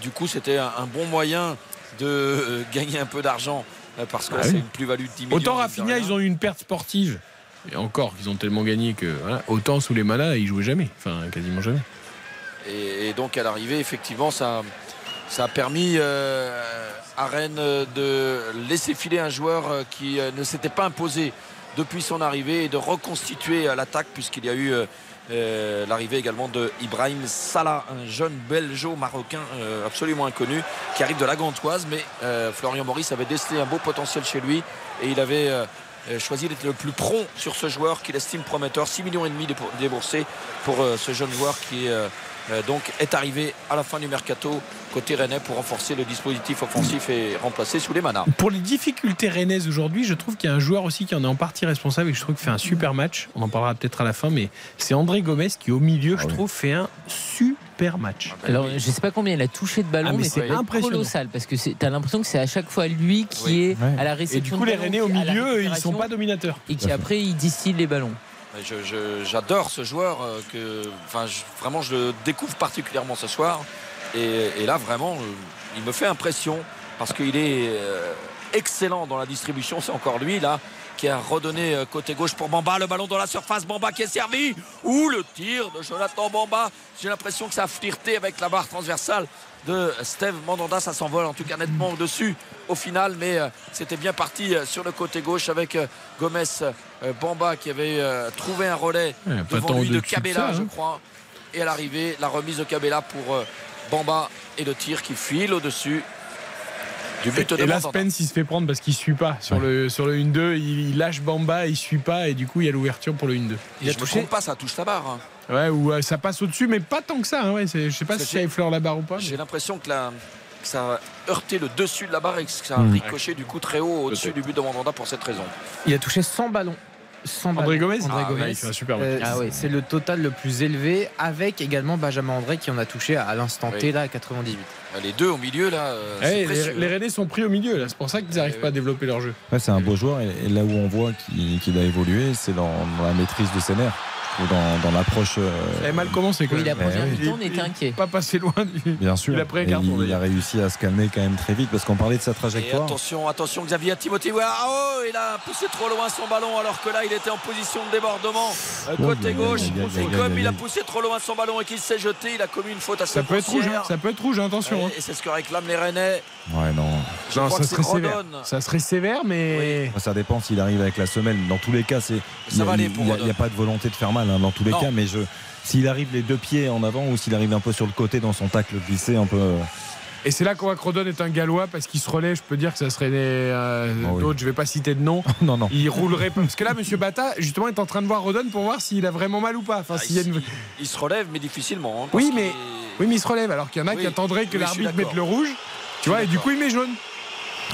du coup, c'était un, bon moyen de euh, gagner un peu d'argent parce que ah c'est une plus-value de 10 millions. Autant Rafinha, ils ont eu une perte sportive. Et encore, ils ont tellement gagné que autant sous les malas, ils jouaient jamais, enfin quasiment jamais. Et, donc à l'arrivée, effectivement, ça, ça a permis à Rennes de laisser filer un joueur qui ne s'était pas imposé depuis son arrivée et de reconstituer l'attaque puisqu'il y a eu euh, l'arrivée également de Ibrahim Salah, un jeune belgeo-marocain euh, absolument inconnu qui arrive de la Gantoise. Mais euh, Florian Maurice avait décelé un beau potentiel chez lui et il avait choisi d'être le plus prompt sur ce joueur qu'il estime prometteur. 6 millions et demi déboursés pour ce jeune joueur qui est euh, donc est arrivé à la fin du mercato côté rennais pour renforcer le dispositif offensif et remplacer sous les manas. Pour les difficultés rennaises aujourd'hui, je trouve qu'il y a un joueur aussi qui en est en partie responsable et que je trouve qu'il fait un super match. On en parlera peut-être à la fin, mais c'est André Gomez qui au milieu, ah je trouve, fait un super match. Alors, je ne sais pas combien il a touché de ballon, ah, mais, c'est colossal parce que tu as l'impression que c'est à chaque fois lui qui est à la réception. Et du coup, les Rennais au milieu, ils sont pas dominateurs. Et qui après, ils distillent les ballons. J'adore ce joueur. Euh, que, enfin, vraiment, je le découvre particulièrement ce soir. Et, là, vraiment, euh, il me fait impression parce qu'il est euh, excellent dans la distribution. C'est encore lui, là, qui a redonné côté gauche pour Bamba. Le ballon dans la surface. Bamba qui est servi. Ou le tir de Jonathan Bamba. J'ai l'impression que ça a flirté avec la barre transversale de Steve Mandanda. Ça s'envole en tout cas nettement au-dessus au final, mais euh, c'était bien parti euh, sur le côté gauche avec euh, Gomez Bamba qui avait trouvé un relais devant lui de Cabella, je hein. crois. Et à l'arrivée, la remise de Cabella pour Bamba et le tir qui file au-dessus. Du but de Et là, Mandanda. Spence, il se fait prendre parce qu'il suit pas. Sur le, sur le 1-2, il, il lâche Bamba, il suit pas, et du coup, il y a l'ouverture pour le 1-2. Il je me trompe pas, ça touche la barre. hein. Ouais, ou euh, ça passe au-dessus, mais pas tant que ça. hein, ouais, je sais pas Ça, si ça effleure la barre ou pas. mais- J'ai l'impression que, la- que ça a heurté le dessus de la barre et que ça a Mm. ricoché du coup très haut au-dessus du but de Mandanda pour cette raison. Il a touché 100 ballons. 100 André. Gomez André Ah Gomez. ouais, il fait un super match. Euh, Ah c'est- C'est le total le plus élevé avec également Benjamin André qui en a touché à l'instant T là à 98. Les deux au milieu là, euh, Eh, les, les Rennais sont pris au milieu, là. C'est pour ça qu'ils n'arrivent pas à développer leur jeu. Ouais, c'est un beau joueur et, et là où on voit qu'il a évolué, c'est dans, dans la maîtrise de ses nerfs, dans, dans l'approche. euh, Ça avait mal commencé quand Oui, même. la première Eh mi-temps, on était inquiet. Pas passé loin du. Bien sûr. Il a pris un Et carton, il, d'ailleurs. a réussi à se calmer quand même très vite parce qu'on parlait de sa Et trajectoire. attention, attention Xavier Timothée. Ouais, oh, il a poussé trop loin son ballon alors que là il était en position de débordement Oh, côté gauche. Et comme il a poussé trop loin son ballon et qu'il s'est jeté, il a commis une faute assez Ça peut être rouge, hein. ça peut être rouge, hein, attention. hein. Et c'est ce que réclament les Rennais. Ouais, non. Je Non, crois ça que serait sévère. Ça serait sévère, mais. Ça dépend s'il arrive avec la semelle. Dans tous les cas, c'est. Ça a- va aller il pour n'y a, il y a pas de volonté de faire mal hein, dans tous les Non. cas, mais je. S'il arrive les deux pieds en avant ou s'il arrive un peu sur le côté dans son tacle glissé, un peu. euh, Et c'est là qu'on voit que Rodon est un gallois parce qu'il se relaie. Je peux dire que ça serait des, euh, Oh oui. d'autres, je vais pas citer de nom. non, non. Il roulerait pas. Parce que là, Monsieur Bata, justement, est en train de voir Rodon pour voir s'il a vraiment mal ou pas. Enfin, Ah, s'il y a une- il, il se relève mais difficilement. hein, Oui, mais, oui, mais il se relève. Alors qu'il y en a Oui. qui attendraient que l'arbitre mette le rouge. Tu vois, et du coup, il met jaune.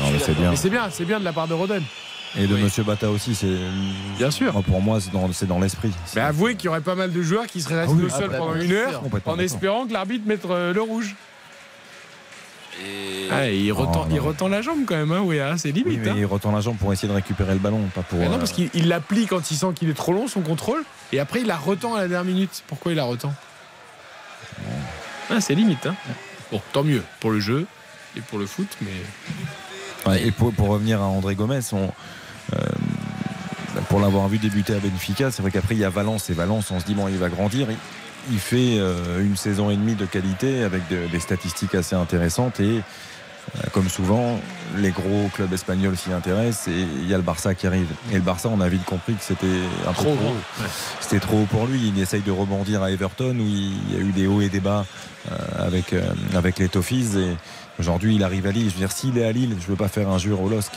Non, mais c'est bien. C'est bien, c'est bien de la part de Rodon. Et de Monsieur Bata aussi, c'est. Bien sûr. Moi, pour moi, c'est dans, l'esprit. Mais avouez qu'il y aurait pas mal de joueurs qui seraient restés Ah oui, au sol ah bah, pendant bien une heure en espérant que l'arbitre mette euh, le rouge. Et- Ah, et il, retend, Oh, il non. retend la jambe quand même, hein, oui, hein, c'est Oui, limite. mais hein. il retend la jambe pour essayer de récupérer le ballon, pas pour. Mais non, euh, parce qu'il il la plie quand il sent qu'il est trop long, son contrôle, et après il la retend à la dernière minute. Pourquoi il la retend? Ah, C'est limite. Hein. Bon, tant mieux pour le jeu et pour le foot, mais. Ouais, et pour, pour revenir à André Gomez, on, pour l'avoir vu débuter à Benfica, c'est vrai qu'après il y a Valence et Valence, on se dit bon, il va grandir. Il, il fait euh, une saison et demie de qualité avec de- des statistiques assez intéressantes et euh, comme souvent, les gros clubs espagnols s'y intéressent et il y a le Barça qui arrive. Et le Barça, on a vite compris que c'était un Trop trop. Ouais. C'était trop haut pour lui. Il essaye de rebondir à Everton où il y a eu des hauts et des bas euh, avec, euh, avec les Toffees. Et aujourd'hui, il arrive à Lille. Je veux dire, s'il est à Lille, je veux pas faire un jure au LOSC.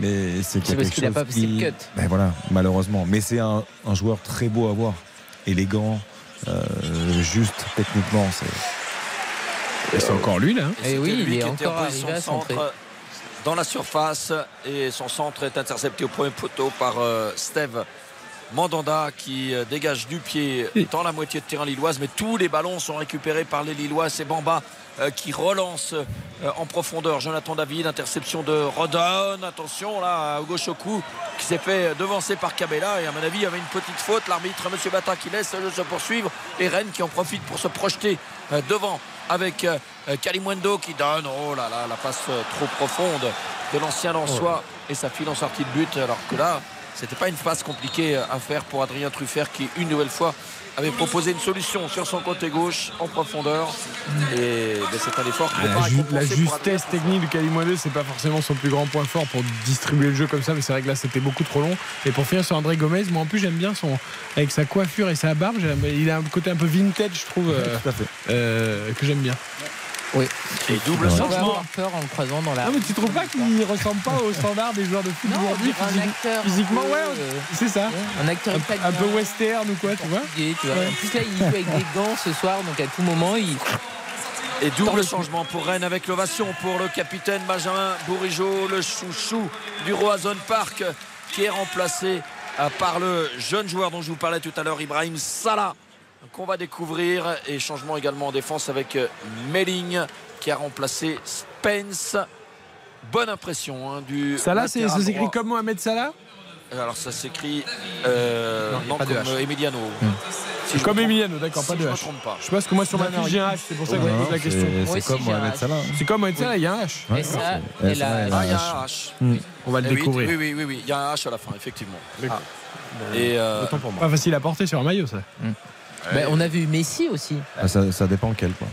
Mais c'est a parce quelque qu'il a chose pas qui- le cut. Ben voilà, malheureusement. Mais c'est un, un joueur très beau à voir. Élégant, euh, juste techniquement. C'est Et c'est encore lui là. hein. Et Et oui, c'était il lui est encore arrivé à centrer. dans la surface et son centre est intercepté au premier poteau par euh, Steve Mandanda qui euh, dégage du pied dans la moitié de terrain lilloise mais tous les ballons sont récupérés par les Lillois c'est Bamba euh, qui relance euh, en profondeur Jonathan David interception de Rodon. Attention là gauche au cou qui s'est fait devancer par Cabella. Et à mon avis il y avait une petite faute. L'arbitre Monsieur Bata qui laisse le jeu se poursuivre. Et Rennes qui en profite pour se projeter euh, devant avec euh, euh, Kalimwendo qui donne oh là là la passe euh, trop profonde de l'ancien Lançois et ça file en sortie de but alors que là c'était pas une passe compliquée à faire pour Adrien Truffert qui une nouvelle fois avait proposé une solution sur son côté gauche en profondeur et ben, c'est un effort qui n'est pas la, ju- la justesse technique de Calimoine, c'est pas forcément son plus grand point fort pour distribuer le jeu comme ça, mais c'est vrai que là c'était beaucoup trop long. Et pour finir sur André Gomez, moi en plus j'aime bien son avec sa coiffure et sa barbe, il a un côté un peu vintage, je trouve, euh, tout à fait. euh, que j'aime bien. Oui. Et double changement. avoir peur en le croisant dans la. Non mais tu trouves pas qu'il ressemble pas au standard des joueurs de foot acteur. Physiquement, un peu, ouais, euh, c'est ça. Un acteur Un, peu western ou quoi, tu vois tu vois. Ouais. En plus là, il joue avec des gants ce soir, donc à tout moment, il. Et double le- changement pour Rennes avec l'ovation pour le capitaine Benjamin Bourigeau, le chouchou du Roazhon Park, qui est remplacé euh, par le jeune joueur dont je vous parlais tout à l'heure, Ibrahim Salah, qu'on va découvrir. Et changement également en défense avec euh, Melling, qui a remplacé Spence. Bonne impression hein, du. Salah, c'est- ça s'écrit comme Mohamed Salah Alors ça s'écrit euh, Non, pas comme H. euh, Emiliano. Si je Comme me trompe- Emiliano, d'accord, si pas de je me H. trompe pas. Je parce que moi sur ma fiche j'ai un H, c'est pour ça que je pose la question. Moi C'est comme Mohamed H. Salah. C'est comme Mohamed Salah, il y a un H. Et ça, il Ah, y a H. un H. On va le Eh découvrir. Oui, oui, oui, oui, il y a un H à la fin, effectivement. D'accord. Et euh, Autant pour moi. Pas facile à porter sur un maillot, ça. Ben, on a vu Messi aussi. Ah, ça, ça dépend lequel. Quoi.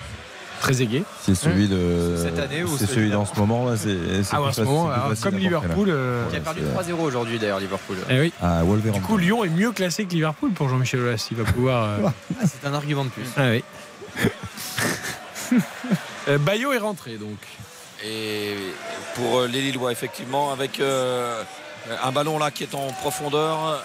Très aigué. C'est celui de. Cette année ou C'est celui dans ce moment là, c'est. c'est Ah ouais, en ce moment, alors, comme. Liverpool. euh, Qui a perdu c'est- 3-0 aujourd'hui d'ailleurs, Liverpool. eh oui. Ah, Du coup, Lyon est mieux classé que Liverpool pour Jean-Michel Aulas. Il va pouvoir. euh, Ah, c'est un argument de plus. Ah oui. Euh, Bayo est rentré donc. et pour les Lillois, effectivement, avec euh, un ballon là qui est en profondeur.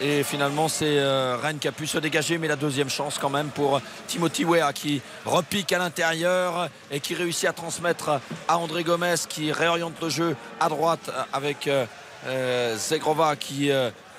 Et finalement, c'est euh, Rennes qui a pu se dégager, mais la deuxième chance quand même pour Timothy Weah qui repique à l'intérieur et qui réussit à transmettre à André Gomez qui réoriente le jeu à droite avec euh, euh, Zegrova qui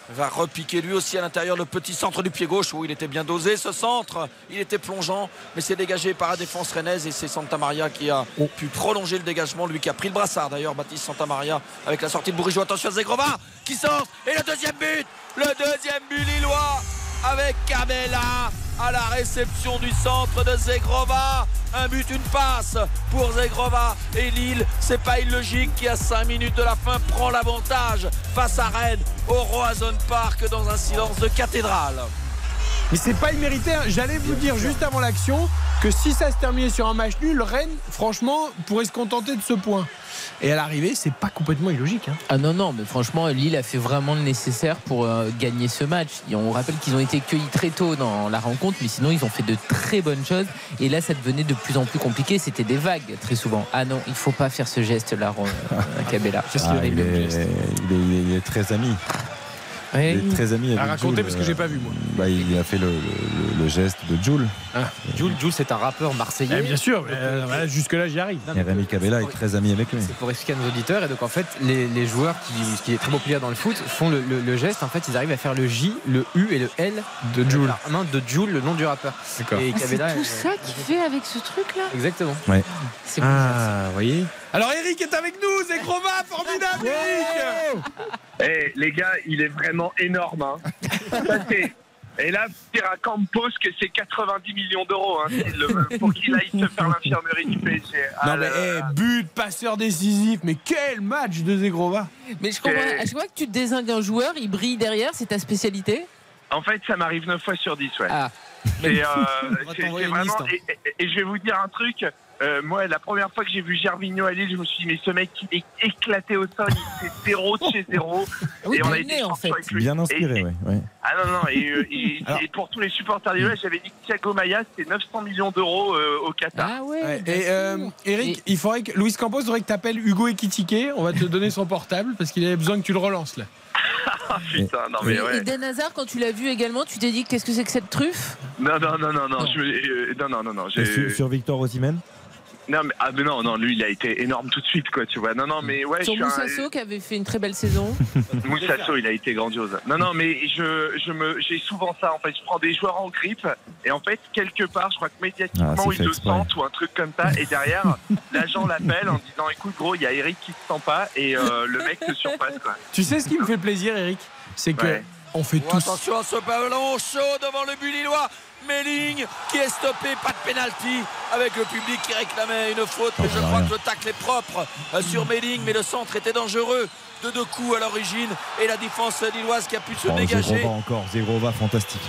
va repiquer lui aussi à l'intérieur le petit centre du pied gauche où il était bien dosé ce centre. Il était plongeant mais c'est dégagé par la défense rennaise et c'est Santa Maria qui a pu prolonger le dégagement lui qui a pris le brassard d'ailleurs Baptiste Santa Maria avec la sortie de Bourigeau. Attention à Zegrova qui sort et le deuxième but le deuxième but lillois avec Cabella à la réception du centre de Zegrova. Un but, une passe pour Zegrova. Et Lille, c'est pas illogique, qui à 5 minutes de la fin prend l'avantage face à Rennes au Roazhon Park dans un silence de cathédrale. Mais c'est pas immérité. hein. J'allais vous dire juste avant l'action que si ça se terminait sur un match nul, Rennes, franchement, pourrait se contenter de ce point. Et à l'arrivée, c'est pas complètement illogique. hein. Ah non, non, mais franchement, Lille a fait vraiment le nécessaire pour euh, gagner ce match. Et on rappelle qu'ils ont été cueillis très tôt dans la rencontre, mais sinon, ils ont fait de très bonnes choses. Et là, ça devenait de plus en plus compliqué. C'était des vagues très souvent. Ah non, il faut pas faire ce geste-là, euh, Cabella. Ah, il, est, il, est, il est très ami. Il est très ami avec À raconter Jul, parce que j'ai pas vu, moi. bah, il a fait le, le- le geste de Jules. Jules, Jules, c'est un rappeur marseillais. Eh, bien sûr, euh, voilà, jusque-là, j'y arrive. Et Rémi Cabella est très ami avec lui. C'est pour expliquer à nos auditeurs. Et donc, en fait, les, les joueurs qui, ce qui est très populaire dans le foot font le, le- le geste. En fait, ils arrivent à faire le J, le U et le L de Jules. Non, de Jules, le nom du rappeur. D'accord. Et Ah, c'est tout euh, ça qu'il fait avec ce truc-là? Exactement. Ouais. C'est Ah, vous voyez Alors, Eric est avec nous, Zegrova, formidable, Eric Eh, les gars, il est vraiment énorme. hein. Ça, c'est- Et là, dire à Campos que c'est 90 millions d'euros hein, le pour qu'il aille se faire l'infirmerie du PSG. Ah Non, mais là eh, but, passeur décisif, mais quel match de Zegrova Mais je comprends. À chaque fois que tu désingues un joueur, il brille derrière. C'est ta spécialité En fait, ça m'arrive 9 fois sur 10, ouais. Ah. C'est, euh, vraiment. liste, hein. Et, et- et je vais vous dire un truc. Euh, moi, la première fois que j'ai vu Gervinho à Lille, je me suis dit, mais ce mec, il est éclaté au sol, il fait zéro de chez zéro. Ah oui, et on a été en fait. avec lui. Bien inspiré, Et- ouais. ouais. Ah non, non, et, euh, et- Alors- et pour tous les supporters lillois, j'avais dit que Thiago Maia, c'était 900 millions d'euros euh, au Qatar. Ah ouais. Et euh, Eric, il faudrait que Luis Campos faudrait que tu appelles Hugo Ekitike. On va te donner son portable parce qu'il avait besoin que tu le relances là. Ah putain, non mais Et ouais. Eden Hazard, quand tu l'as vu également, tu t'es dit qu'est-ce que c'est que cette truffe? Non, non, non, non, non, Non. je euh, non, non, non, non, Et j'ai- sur, sur Victor Osimhen? Non, mais, ah, mais non, non, lui, il a été énorme tout de suite, quoi, tu vois. Non, non, mais ouais, Sur je suis un- Moussasso qui avait fait une très belle saison. Moussasso, il a été grandiose. Non, non, mais je, je me, j'ai souvent ça. En fait, je prends des joueurs en grippe et en fait, quelque part, je crois que médiatiquement, Ah, ils le sentent ou un truc comme ça. Et derrière, l'agent l'appelle en disant, écoute, gros, il y a Eric qui se sent pas et euh, le mec se surpasse, quoi. Tu sais ce qui me fait plaisir, Eric? C'est que Ouais. on fait Oh, tous. attention à ce ballon chaud devant le but lillois. Melling qui est stoppé, pas de pénalty avec le public qui réclamait une faute. Mais je crois que le tacle est propre euh, sur Melling, mais le centre était dangereux de deux coups à l'origine et la défense lilloise qui a pu se Oh, dégager. Zegrova encore, Zegrova fantastique.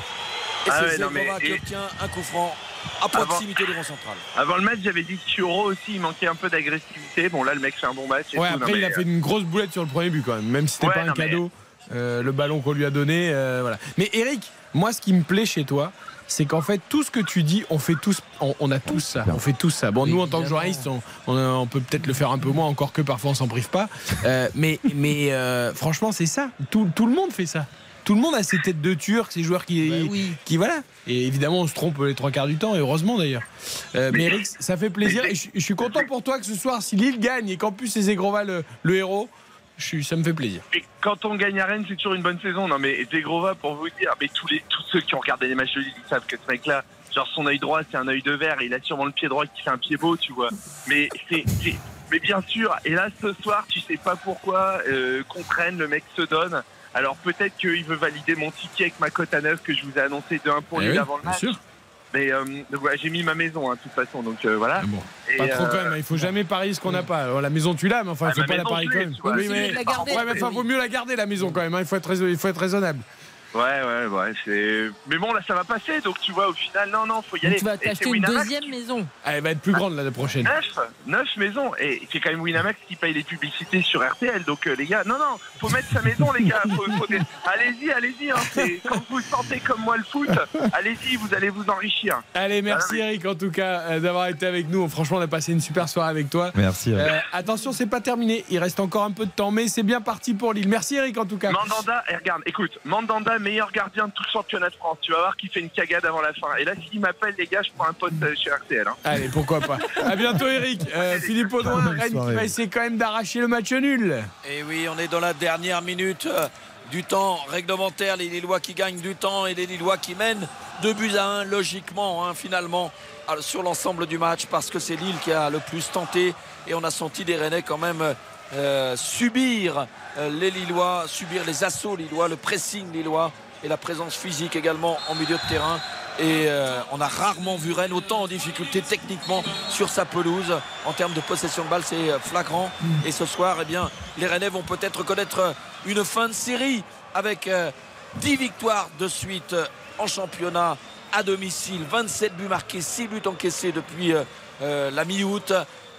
Et Ah c'est ouais, mais- qui et- obtient un coup franc à proximité du rond central. Avant le match, j'avais dit que Chioro aussi, il manquait un peu d'agressivité. Bon, là, le mec fait un bon match. Et Ouais, tout. après Non, il a fait une grosse boulette sur le premier but quand même, même si c'était Ouais, pas un mais- cadeau. euh, le ballon qu'on lui a donné, euh, voilà. Mais Eric, moi, ce qui me plaît chez toi, c'est qu'en fait tout ce que tu dis, on fait tous, on, on a tous ça, on fait tous ça. Bon, nous en tant que journalistes, on, on, on peut peut-être le faire un peu moins, encore que parfois on s'en prive pas. Euh, mais mais euh, franchement, c'est ça. Tout, tout le monde fait ça. Tout le monde a ses têtes de turc, ces joueurs qui, Bah oui. qui voilà. Et évidemment, on se trompe les trois quarts du temps, et heureusement d'ailleurs. Euh, mais Eric, ça fait plaisir. Et je, je suis content pour toi que ce soir, si Lille gagne et qu'en plus c'est Zegrova le, le héros, je suis, ça me fait plaisir. Et quand on gagne à Rennes, c'est toujours une bonne saison. Non, mais Zegrova, pour vous dire, mais tous, les, tous ceux qui ont regardé les matchs de Lille, ils savent que ce mec-là, genre son œil droit, c'est un œil de verre. Et il a sûrement le pied droit qui fait un pied beau, tu vois. Mais c'est. Mais bien sûr, et là ce soir, tu sais pas pourquoi euh, contre Rennes, le mec se donne. Alors peut-être qu'il veut valider mon ticket avec ma cote à 9 que je vous ai annoncé de 1 pour Eh lui oui, avant le match. sûr. Mais euh, j'ai mis ma maison, hein, de toute façon. Donc euh, voilà. Ah bon. Et, Pas trop euh, quand même, hein. il faut jamais parier ce qu'on n'a pas. Alors, la maison tu l'as, mais enfin il Ah, faut ma pas la parier quand même. Oui, mais, ouais, mais enfin, Oui. vaut mieux la garder la maison quand même, hein. il, faut être, il faut être raisonnable. Ouais, ouais, ouais. C'est... Mais bon, là, ça va passer. Donc, tu vois, au final, non, non, faut y aller. Tu vas t'acheter une deuxième maison. Ah, Elle va être plus grande l'année prochaine. Neuf, neuf maisons. Et c'est quand même Winamax qui paye les publicités sur RTL. Donc, euh, les gars, non, non, faut mettre sa maison, les gars. Faut- faut- Allez-y, allez-y. Hein. C'est- Quand vous sentez comme moi le foot, allez-y, vous allez vous enrichir. Allez, merci Eric en tout cas euh, d'avoir été avec nous. Franchement, on a passé une super soirée avec toi. Merci. Eric. Euh, attention, c'est pas terminé. Il reste encore un peu de temps, mais c'est bien parti pour Lille. Merci Eric en tout cas. Mandanda, et regarde, écoute, Mandanda, meilleur gardien de tout le championnat de France. Tu vas voir qu'il fait une cagade avant la fin. Et là, s'il m'appelle, les gars, je prends un pote euh, chez RTL. Hein. Allez, pourquoi pas. À bientôt Eric. Euh, Philippe Audouin, Rennes qui va essayer quand même d'arracher le match nul. Et oui, on est dans la dernière minute euh, du temps réglementaire. Les Lillois qui gagnent du temps et les Lillois qui mènent 2 buts à 1, logiquement, hein, finalement, sur l'ensemble du match, parce que c'est Lille qui a le plus tenté. Et on a senti des Rennais quand même euh, subir euh, les Lillois, subir les assauts Lillois, le pressing Lillois et la présence physique également en milieu de terrain. Et euh, on a rarement vu Rennes autant en difficulté techniquement sur sa pelouse. En termes de possession de balle, c'est flagrant. Et ce soir, eh bien, les Rennais vont peut-être connaître une fin de série avec euh, 10 victoires de suite en championnat à domicile, 27 buts marqués, 6 buts encaissés depuis euh, la mi-août.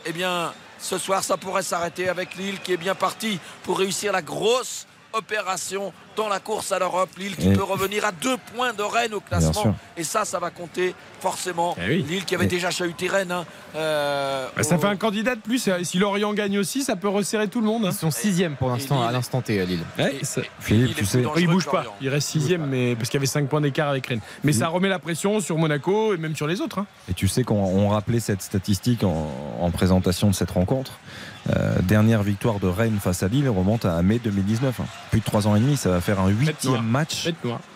Eh bien, ce soir, ça pourrait s'arrêter avec Lille qui est bien parti pour réussir la grosse opération dans la course à l'Europe. Lille qui Et- peut revenir à deux points de Rennes au classement. Et ça, ça va compter forcément. Eh oui. Lille qui avait Et- déjà chahuté Rennes. hein, euh, Bah, ça au- fait un candidat de plus. Si Lorient gagne aussi, ça peut resserrer tout le monde. hein. Ils sont sixième pour l'instant, à l'instant T à Lille. Ouais, Et- ça- et puis Philippe, Lille est tu sais- il bouge pas. Il reste sixième, mais parce qu'il y avait 5 points d'écart avec Rennes. Mais ça remet la pression sur Monaco et même sur les autres. hein. Et tu sais qu'on on rappelait cette statistique en, en présentation de cette rencontre. Euh, dernière victoire de Rennes face à Lille remonte à mai 2019. hein. Plus de trois ans et demi, ça va faire un huitième match,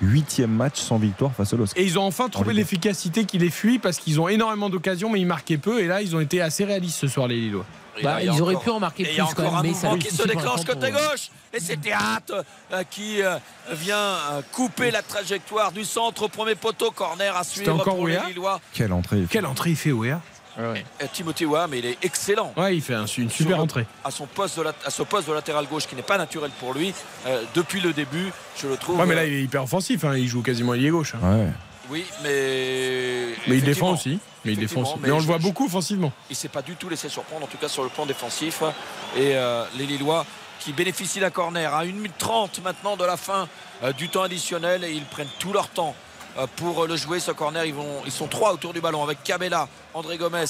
huitième match sans victoire face au LOSC. Et ils ont enfin trouvé l'efficacité qui les fuit parce qu'ils ont énormément d'occasions, mais ils marquaient peu. Et là, ils ont été assez réalistes ce soir, les Lillois. Bah, ils auraient encore- pu en marquer Et il y a plus quand encore même, un mais ça mouvement qui se déclenche côté pour- gauche. Et c'est Théâtre euh, qui euh, vient euh, couper la trajectoire du centre au premier poteau. Corner à suivre encore pour les Lillois. Quelle entrée Quelle entrée il fait, Ouéa Euh, Timothy mais il est excellent. Ouais, il fait un- une super Sur entrée. À, son poste de la- à ce poste de latéral gauche qui n'est pas naturel pour lui. euh, depuis le début, je le trouve. Ouais, mais là, euh, il est hyper offensif. hein. Il joue quasiment ailier gauche. hein. Ouais. Oui, mais. Mais il défend aussi. Mais il défend aussi. Mais on le voit je- beaucoup offensivement. il s'est pas du tout laissé surprendre, en tout cas sur le plan défensif. Et euh, les Lillois qui bénéficient d'un corner à 1 minute 30 maintenant de la fin euh, du temps additionnel et ils prennent tout leur temps pour le jouer ce corner. Ils, vont, ils sont trois autour du ballon avec Cabella, André Gomez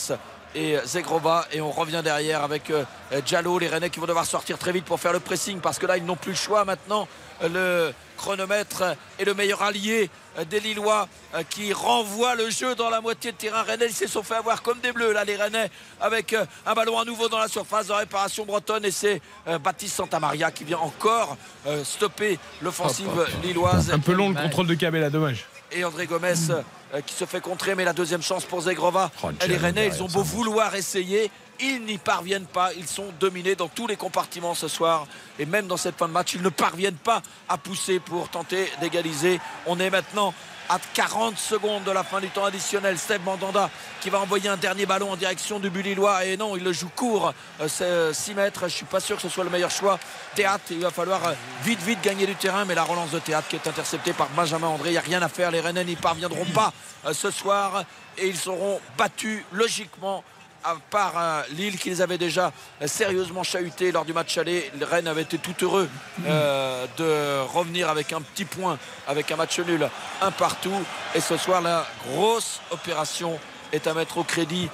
et Zegrova et on revient derrière avec euh, Diallo, les Rennais qui vont devoir sortir très vite pour faire le pressing parce que là ils n'ont plus le choix maintenant. Le chronomètre est le meilleur allié euh, des Lillois euh, qui renvoie le jeu dans la moitié de terrain. Rennais ils se sont fait avoir comme des bleus là les Rennais avec euh, un ballon à nouveau dans la surface de réparation bretonne et c'est euh, Baptiste Santamaria qui vient encore euh, stopper l'offensive lilloise. Un peu long le contrôle de Cabella, dommage. Et André Gomez euh, qui se fait contrer, mais la deuxième chance pour Zegrova. Oh, Et les Rennais, ils ont beau vouloir essayer, ils n'y parviennent pas. Ils sont dominés dans tous les compartiments ce soir. Et même dans cette fin de match, ils ne parviennent pas à pousser pour tenter d'égaliser. On est maintenant à 40 secondes de la fin du temps additionnel. Steve Mandanda qui va envoyer un dernier ballon en direction du but lillois. Et non, il le joue court. Euh, C'est euh, 6 mètres. Je suis pas sûr que ce soit le meilleur choix. Théâtre, il va falloir euh, vite, vite gagner du terrain. Mais la relance de Théâtre qui est interceptée par Benjamin André. Il n'y a rien à faire. Les Rennais n'y parviendront pas euh, ce soir. Et ils seront battus logiquement à part euh, Lille qui les avait déjà euh, sérieusement chahutés lors du match aller. Le Rennes avait été tout heureux euh, de revenir avec un petit point, avec un match nul, un partout. Et ce soir, la grosse opération est à mettre au crédit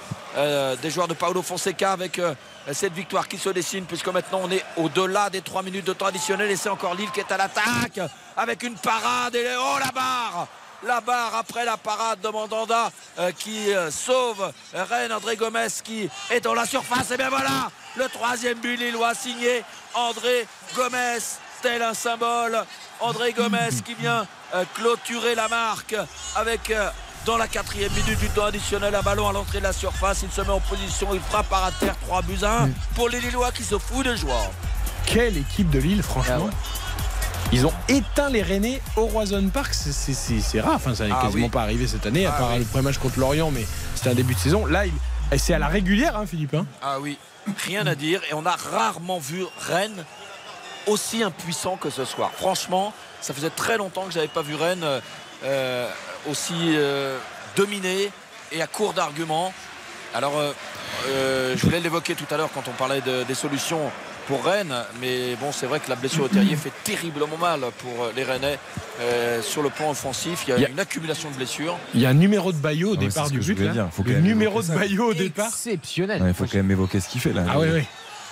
des joueurs de Paolo Fonseca avec cette victoire qui se dessine puisque maintenant on est au-delà des 3 minutes de temps additionnel et c'est encore Lille qui est à l'attaque avec une parade et oh la barre la barre après la parade de Mandanda euh, qui euh, sauve Rennes André Gomez qui est dans la surface. Et bien voilà le troisième but lillois signé. André Gomez tel un symbole. André Gomez qui vient euh, clôturer la marque avec euh, dans la quatrième minute du temps additionnel un ballon à l'entrée de la surface. Il se met en position il frappe par à terre 3 buts à 1 pour les Lillois qui se foutent de joie Quelle équipe de Lille, franchement. Ils ont éteint les Rennais au Roison Park. C'est- rare. Enfin, ça n'est Ah quasiment oui. pas arrivé cette année, à Ah part oui. le premier match contre Lorient, mais c'était un début de saison. Là, c'est à la régulière, hein, Philippe. hein. Ah oui, rien à dire. Et on a rarement vu Rennes aussi impuissant que ce soir. Franchement, ça faisait très longtemps que j'avais pas vu Rennes euh, aussi euh, dominé et à court d'arguments. Alors, euh, euh, je voulais l'évoquer tout à l'heure quand on parlait de- des solutions pour Rennes, mais bon, c'est vrai que la blessure au terrier fait terriblement mal pour euh, les Rennais euh, sur le plan offensif. Il y a, Il y a- une accumulation de blessures. Il y a un numéro de Bayo au Ouais, départ du but. voulais là. dire. Faut quand Le numéro de. Bayo au départ. Exceptionnel. Il faut quand même évoquer ce qu'il fait là. Ah oui, oui.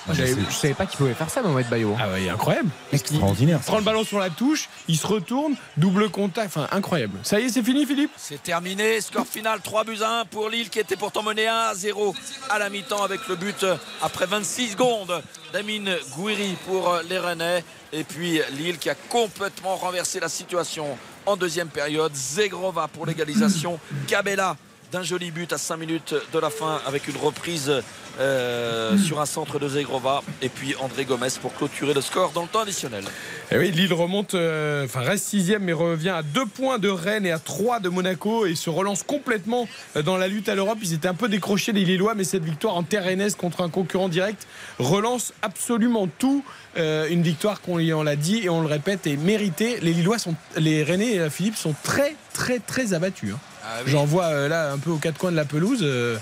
Moi, je Je savais pas qu'il pouvait faire ça, Mohamed Bayo. Ah ouais, incroyable. Extraordinaire. Il prend le ballon sur la touche, il se retourne, double contact, enfin incroyable. Ça y est, c'est fini Philippe? C'est terminé. Score final 3 buts à 1 pour Lille qui était pourtant mené 1 à 0 à la mi-temps avec le but après 26 secondes d'Amine Gouiri pour les Rennais. Et puis Lille qui a complètement renversé la situation en deuxième période. Zegrova pour l'égalisation. Cabella d'un joli but à 5 minutes de la fin avec une reprise euh, sur un centre de Zegrova. Et puis André Gomez pour clôturer le score dans le temps additionnel. Et Eh oui, Lille remonte, euh, enfin reste sixième, mais revient à deux points de Rennes et à trois de Monaco et se relance complètement euh, dans la lutte à l'Europe. Ils étaient un peu décrochés les Lillois, mais cette victoire en terre rennaise contre un concurrent direct relance absolument tout. Euh, une victoire qu'on on l'a dit et on le répète est méritée. Les Lillois sont, les Rennais, Philippe, sont très très très abattus. hein. Ah oui. J'en vois euh, là un peu aux quatre coins de la pelouse. euh,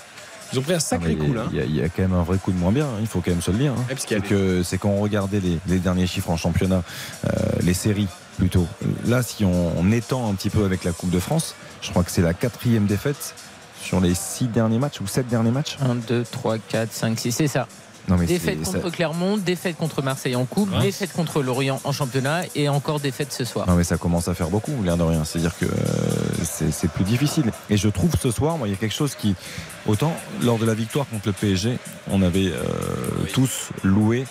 ils ont pris un sacré Ah, coup là. Il y, a- il y a quand même un vrai coup de moins bien, hein, il faut quand même se le dire. hein. Ouais, C'est que c'est quand on regardait les, les derniers chiffres en championnat, euh, les séries plutôt. Là, si on, on étend un petit peu avec la Coupe de France, je crois que c'est la quatrième défaite sur les six derniers matchs ou sept derniers matchs. 1, 2, 3, 4, 5, 6, c'est ça. Non, mais défaite contre ça- Clermont, défaite contre Marseille en coupe, Reims. défaite contre Lorient en championnat et encore défaite ce soir. Non mais ça commence à faire beaucoup, l'air de rien. C'est-à-dire que euh, c'est c'est plus difficile. Et je trouve ce soir, moi, il y a quelque chose qui, autant lors de la victoire contre le PSG, on avait euh, tous loué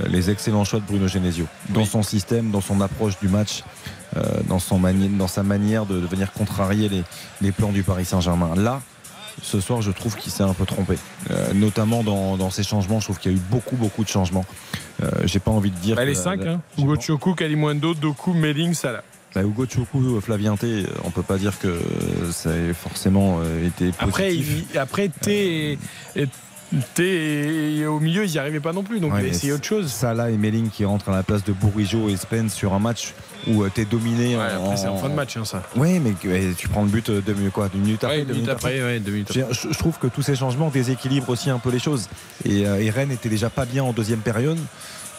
euh, les excellents choix de Bruno Genesio dans son système, dans son approche du match, euh, dans, son mani- dans sa manière de, de venir contrarier les, les plans du Paris Saint-Germain. Là. Ce soir, je trouve qu'il s'est un peu trompé, Euh, notamment dans, dans ces changements. Je trouve qu'il y a eu beaucoup, beaucoup de changements. Euh, J'ai pas envie de dire. Bah, les la- cinq, la- hein. Hugo Choku, Kalimundo, Doku, Melling, Salah. bah, Hugo Choukou, Flavien T, on peut pas dire que ça ait forcément euh, été positif. Après, après T et, et- au milieu, ils n'y arrivaient pas non plus. Donc, Ouais, il a essayé autre chose. Salah et Melling qui rentrent à la place de Bourigeau et Spence sur un match où tu es dominé. Ouais, en, après, c'est en fin de match, hein, ça. Oui, mais et tu prends le but euh, deux minutes, quoi, deux minutes après. Ouais, deux minutes après, ouais, deux minutes Je, trouve que tous ces changements déséquilibrent aussi un peu les choses. Et, euh, et Rennes était déjà pas bien en deuxième période.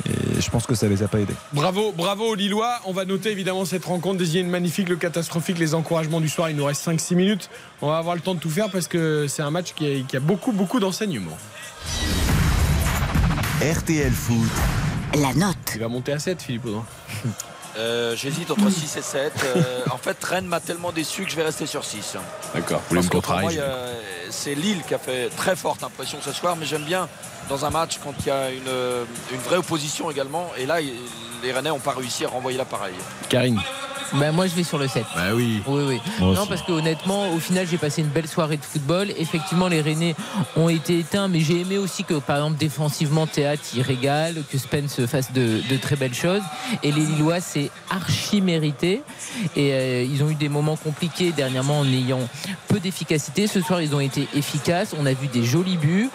Et je pense que ça les a pas aidés. Bravo, bravo aux Lillois. On va noter évidemment cette rencontre désignée le magnifique, le catastrophique, les encouragements du soir. Il nous reste 5-6 minutes. On va avoir le temps de tout faire parce que c'est un match qui a, qui a beaucoup, beaucoup d'enseignements. RTL Foot. La note. Il va monter à 7, Philippe Audran. Euh, J'hésite entre 6 et 7. Euh, en fait, Rennes m'a tellement déçu que je vais rester sur 6. D'accord, vous voulez me c'est Lille qui a fait très forte impression ce soir, mais j'aime bien dans un match quand il y a une, une vraie opposition également. Et là, les Rennais n'ont pas réussi à renvoyer l'appareil. Karine. Bah, moi, je vais sur le 7. Bah oui. Oui, oui. Moi non, aussi. parce que honnêtement, au final, j'ai passé une belle soirée de football. Effectivement, les Rennais ont été éteints, mais j'ai aimé aussi que, par exemple, défensivement, Théâtre, il régale, que Spence fasse de, de très belles choses. Et les Lillois, c'est archi mérité. Et euh, ils ont eu des moments compliqués dernièrement en ayant peu d'efficacité. Ce soir, ils ont été efficaces. On a vu des jolis buts.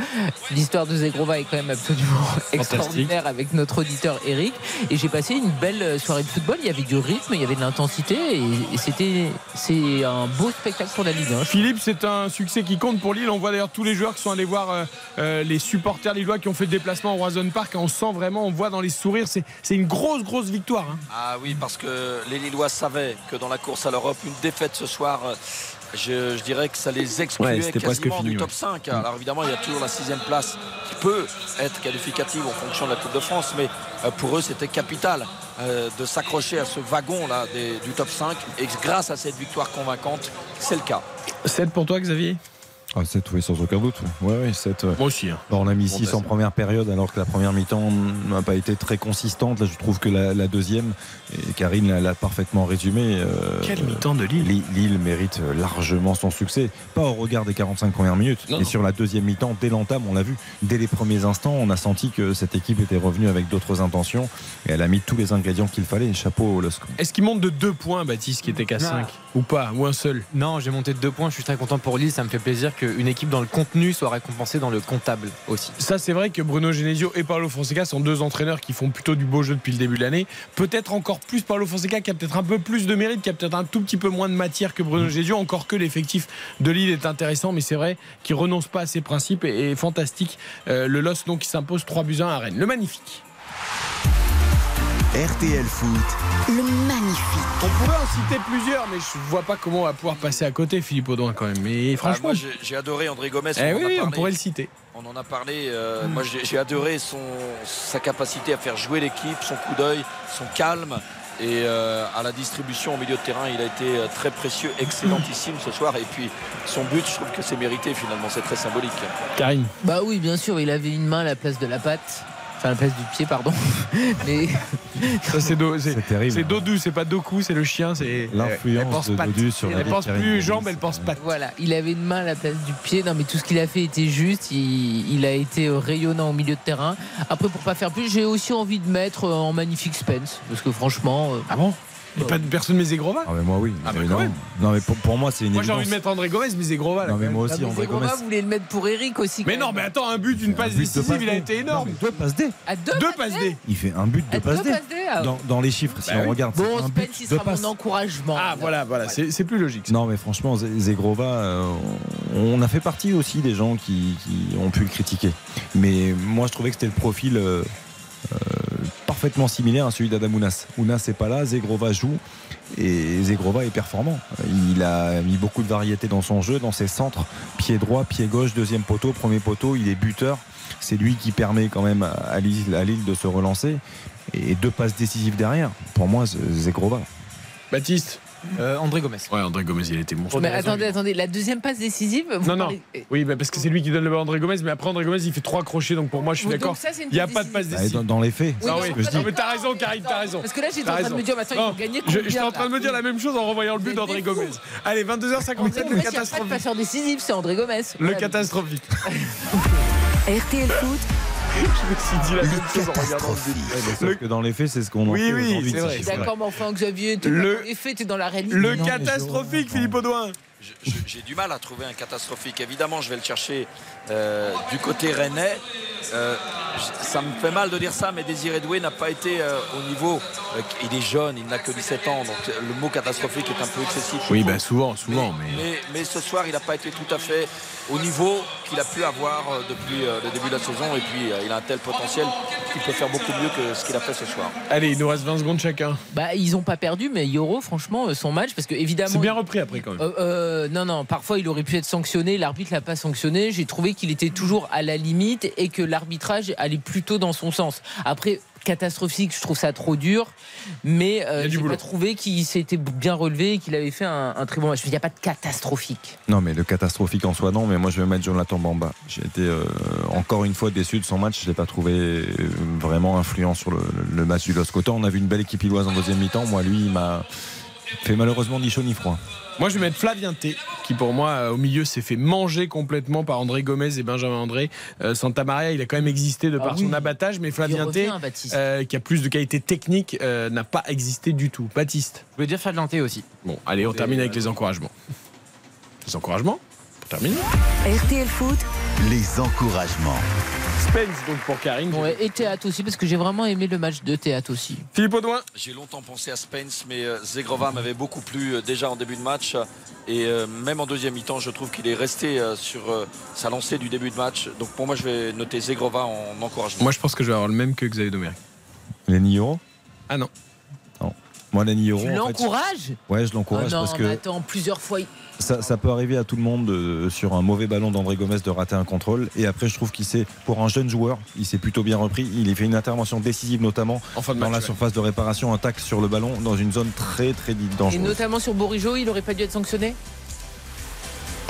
L'histoire de Zegrova est quand même absolument extraordinaire avec notre auditeur Eric. Et j'ai passé une belle soirée de football. Il y avait du rythme, il y avait de l'intensité. Et, et c'était c'est un beau spectacle pour la Ligue. Philippe, c'est un succès qui compte pour Lille. On voit d'ailleurs tous les joueurs qui sont allés voir euh, euh, les supporters lillois qui ont fait le déplacement au Roison Park. On sent vraiment, on voit dans les sourires, c'est c'est une grosse, grosse victoire. hein. Ah oui, parce que les Lillois savaient que dans la course à l'Europe, une défaite ce soir, euh, je, je dirais que ça les excluait Ouais, c'était presque quasiment fini, du top ouais. 5. Alors évidemment, il y a toujours la sixième place qui peut être qualificative en fonction de la Coupe de France, mais euh, pour eux, c'était capital euh, de s'accrocher à ce wagon-là du top 5. Et grâce à cette victoire convaincante, c'est le cas. 7 pour toi, Xavier? Ah, 7, oui, sans aucun doute. Ouais, ouais, 7. Moi aussi. hein. on a mis Bon, 6 bah, en première période alors que la première mi-temps n'a pas été très consistante. Là, je trouve que la, la deuxième, et Karine l'a- parfaitement résumé. euh, Quelle mi-temps de Lille Lille, Lille mérite largement son succès. Pas au regard des 45 premières minutes, Non, mais non. sur la deuxième mi-temps, dès l'entame, on l'a vu. Dès les premiers instants, on a senti que cette équipe était revenue avec d'autres intentions et elle a mis tous les ingrédients qu'il fallait. Chapeau au LOSC. Est-ce qu'il monte de 2 points, Baptiste, qui était qu'à Non. 5 Ou pas Ou un seul Non, j'ai monté de deux points. Je suis très content pour Lille. Ça me fait plaisir qu'une équipe dans le contenu soit récompensée dans le comptable aussi. Ça, c'est vrai que Bruno Genesio et Paulo Fonseca sont deux entraîneurs qui font plutôt du beau jeu depuis le début de l'année. Peut-être encore plus Paulo Fonseca qui a peut-être un peu plus de mérite, qui a peut-être un tout petit peu moins de matière que Bruno Genesio, encore que l'effectif de Lille est intéressant, mais c'est vrai qu'il renonce pas à ses principes et, et fantastique. Euh, le LOS donc qui s'impose 3 buts 1 à Rennes. Le magnifique. RTL Foot, Le magnifique. On pourrait en citer plusieurs, mais je vois pas comment on va pouvoir passer à côté, Philippe Audouin, quand même. Mais Ah, franchement. moi, j'ai- adoré André Gomez. Eh on en a oui, on parlé. pourrait le citer. On en a parlé. euh, Moi, j'ai adoré son, sa capacité à faire jouer l'équipe, son coup d'œil, son calme. Et euh, à la distribution au milieu de terrain, il a été euh, très précieux, excellentissime ce soir. Et puis son but, je trouve que c'est mérité finalement, c'est très symbolique. Karine. Bah oui, bien sûr, il avait une main à la place de la patte. Enfin, à la place du pied, pardon. Mais c'est terrible. c'est Dodou, c'est pas Doku, c'est le chien. c'est L'influence elle pense de. Dodu sur la Elle pense plus jambes, elle pense patte. voilà, il avait une main à la place du pied. Non, mais tout ce qu'il a fait était juste. Il, il a été euh, rayonnant au milieu de terrain. Après, pour pas faire plus, j'ai aussi envie de mettre euh, en magnifique Spence. Parce que franchement. Ah bon? Et pas de personne mais Zegrova Ah mais moi oui. Ah bah non. mais pour, pour moi c'est une Moi j'ai envie de mettre André Gomez, mais Zegrova. là, Non mais moi aussi Ah, mais André Gomez. voulait le mettre pour Eric aussi. Mais non, mais attends, un but, une passe décisive, il a été énorme. Deux passes D. Deux, passes D. Il fait un but de À passe deux D. passes D, ah. Dans, les chiffres, si Bah on regarde, Bon, un but Spence, il de sera passe. mon encouragement. Ah voilà, voilà, c'est c'est plus logique. Non mais franchement Ze- Zegrova, euh, on a fait partie aussi des gens qui, ont pu le critiquer. Mais moi je trouvais que c'était le profil euh, euh, parfaitement similaire à celui d'Adam Ounas. Ounas n'est pas là, Zegrova joue et Zegrova est performant. Il a mis beaucoup de variété dans son jeu, dans ses centres, pied droit, pied gauche, deuxième poteau, premier poteau, il est buteur. C'est lui qui permet quand même à Lille, à Lille de se relancer et deux passes décisives derrière. Pour moi, Zegrova. Baptiste Euh, André Gomez. Ouais, André Gomez, il a été monstre. Mais attendez, attendez, la deuxième passe décisive. vous Non, non. parlez- Oui, bah, parce que c'est lui qui donne le ballon à André Gomez, mais après André Gomez, il fait trois crochets, donc pour moi, je suis d'accord. Il n'y a pas de passe Bah, décisive. Dans, dans les faits, Ah oui. ce que je dis. Non, mais t'as raison, Karine, t'as raison. Parce que là, j'étais en train de raison. me dire, attends, ils Non, vont gagner je- combien J'étais en train de me dire la même chose en revoyant le but d'André Gomez. Allez, 22h57, André le Gomez, il n'y a pas de catastrophique. passeur décisif, c'est André Gomez. Le catastrophique. RTL Foot, Je me suis dit la même chose en regardant le sauf Le- que dans les faits, c'est ce qu'on en Oui, fait oui, aujourd'hui, c'est vrai. D'accord, mais enfin, Xavier, t'es Le- dans les faits, t'es dans la réalité. Le catastrophique, je- Philippe Audouin. J'ai du mal à trouver un catastrophique. Évidemment, je vais le chercher euh, du côté rennais. Euh, ça me fait mal de dire ça, mais Désiré Doué n'a pas été euh, au niveau. euh, il est jeune, il n'a que 17 ans, donc le mot catastrophique est un peu excessif. Oui, bah souvent, souvent, mais. Mais, mais ce soir, il n'a pas été tout à fait au niveau qu'il a pu avoir euh, depuis euh, le début de la saison. Et puis, euh, il a un tel potentiel qu'il peut faire beaucoup mieux que ce qu'il a fait ce soir. Allez, il nous reste 20 secondes chacun. Bah, ils ont pas perdu, mais Yoro, franchement, son match, parce que évidemment. C'est bien repris après quand même. Euh, euh, non, non, parfois il aurait pu être sanctionné, l'arbitre l'a pas sanctionné. J'ai trouvé qu'il était toujours à la limite et que l'arbitrage allait plutôt dans son sens. Après, catastrophique, je trouve ça trop dur, mais euh, j'ai pas trouvé qu'il s'était bien relevé et qu'il avait fait un, un très bon match. Il n'y a pas de catastrophique. Non, mais le catastrophique en soi, non. Mais moi, je vais mettre Jonathan Bamba. J'ai été euh, encore une fois déçu de son match. Je l'ai pas trouvé euh, vraiment influent sur le, le match du LOSC. Autant on a vu une belle équipe illoise en deuxième mi-temps. Moi, lui, il m'a fait malheureusement ni chaud ni froid. Moi, je vais mettre Flavien T, qui pour moi, euh, au milieu, s'est fait manger complètement par André Gomez et Benjamin André. Euh, Santa Maria, il a quand même existé de Ah par oui. son abattage, mais Flavien T, euh, qui a plus de qualité technique, euh, n'a pas existé du tout. Baptiste. Je voulais dire Fabien T aussi. Bon, allez, on termine avec les encouragements. Les encouragements Pour terminer. RTL Foot, Les encouragements. Spence, donc pour Karine. Bon, et théâtre aussi, parce que j'ai vraiment aimé le match de théâtre aussi. Philippe Audouin. J'ai longtemps pensé à Spence, mais euh, Zegrova m'avait beaucoup plu euh, déjà en début de match. Et euh, même en deuxième mi-temps, je trouve qu'il est resté sur sa lancée du début de match. Donc pour moi, je vais noter Zegrova en encouragement. Moi, je pense que je vais avoir le même que Xavier Domergue. Lenny Euro Ah non. Moi, Lenny Euro. Tu en fait, l'encourages Ouais, je Ah l'encourage non, parce que attends, plusieurs fois. ça, ça peut arriver à tout le monde de- sur un mauvais ballon d'André Gomez de rater un contrôle. Et après, je trouve qu'il s'est, pour un jeune joueur, il s'est plutôt bien repris. Il a fait une intervention décisive, notamment En fin de dans match, la ouais. surface de réparation, un tacle sur le ballon dans une zone très très Et dangereuse. notamment sur Borijo, il aurait pas dû être sanctionné?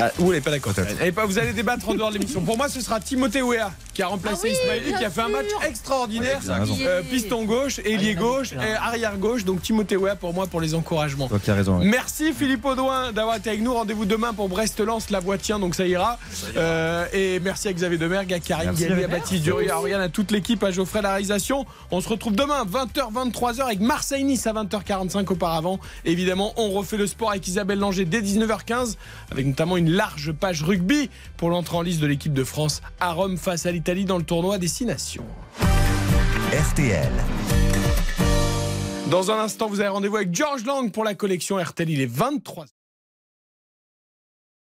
Ah, vous n'êtes pas d'accord. Allez, pas, vous allez débattre en dehors de l'émission. Pour moi, ce sera Timothée Weah qui a remplacé Ah oui, Ismaili, bien qui a fait un match extraordinaire. Euh, piston gauche, ailier gauche, et arrière gauche. Donc Timothée Weah pour moi pour les encouragements. As raison. ouais. Merci Philippe Audouin d'avoir été avec nous. Rendez-vous demain pour Brest-Lens. La voix tient, donc ça ira. Euh, et merci à Xavier Demergue, à Karine. Galli, à Baptiste Dury, à Oriane, à toute l'équipe, à Geoffrey la réalisation. On se retrouve demain 20h, 23h avec Marseille-Nice à 20h45 auparavant. Évidemment, on refait le sport avec Isabelle Langer dès 19h15 avec notamment une une large page rugby pour l'entrée en liste de l'équipe de France à Rome face à l'Italie dans le tournoi Destination. RTL. Dans un instant, vous avez rendez-vous avec George Lang pour la collection RTL. Il est 23.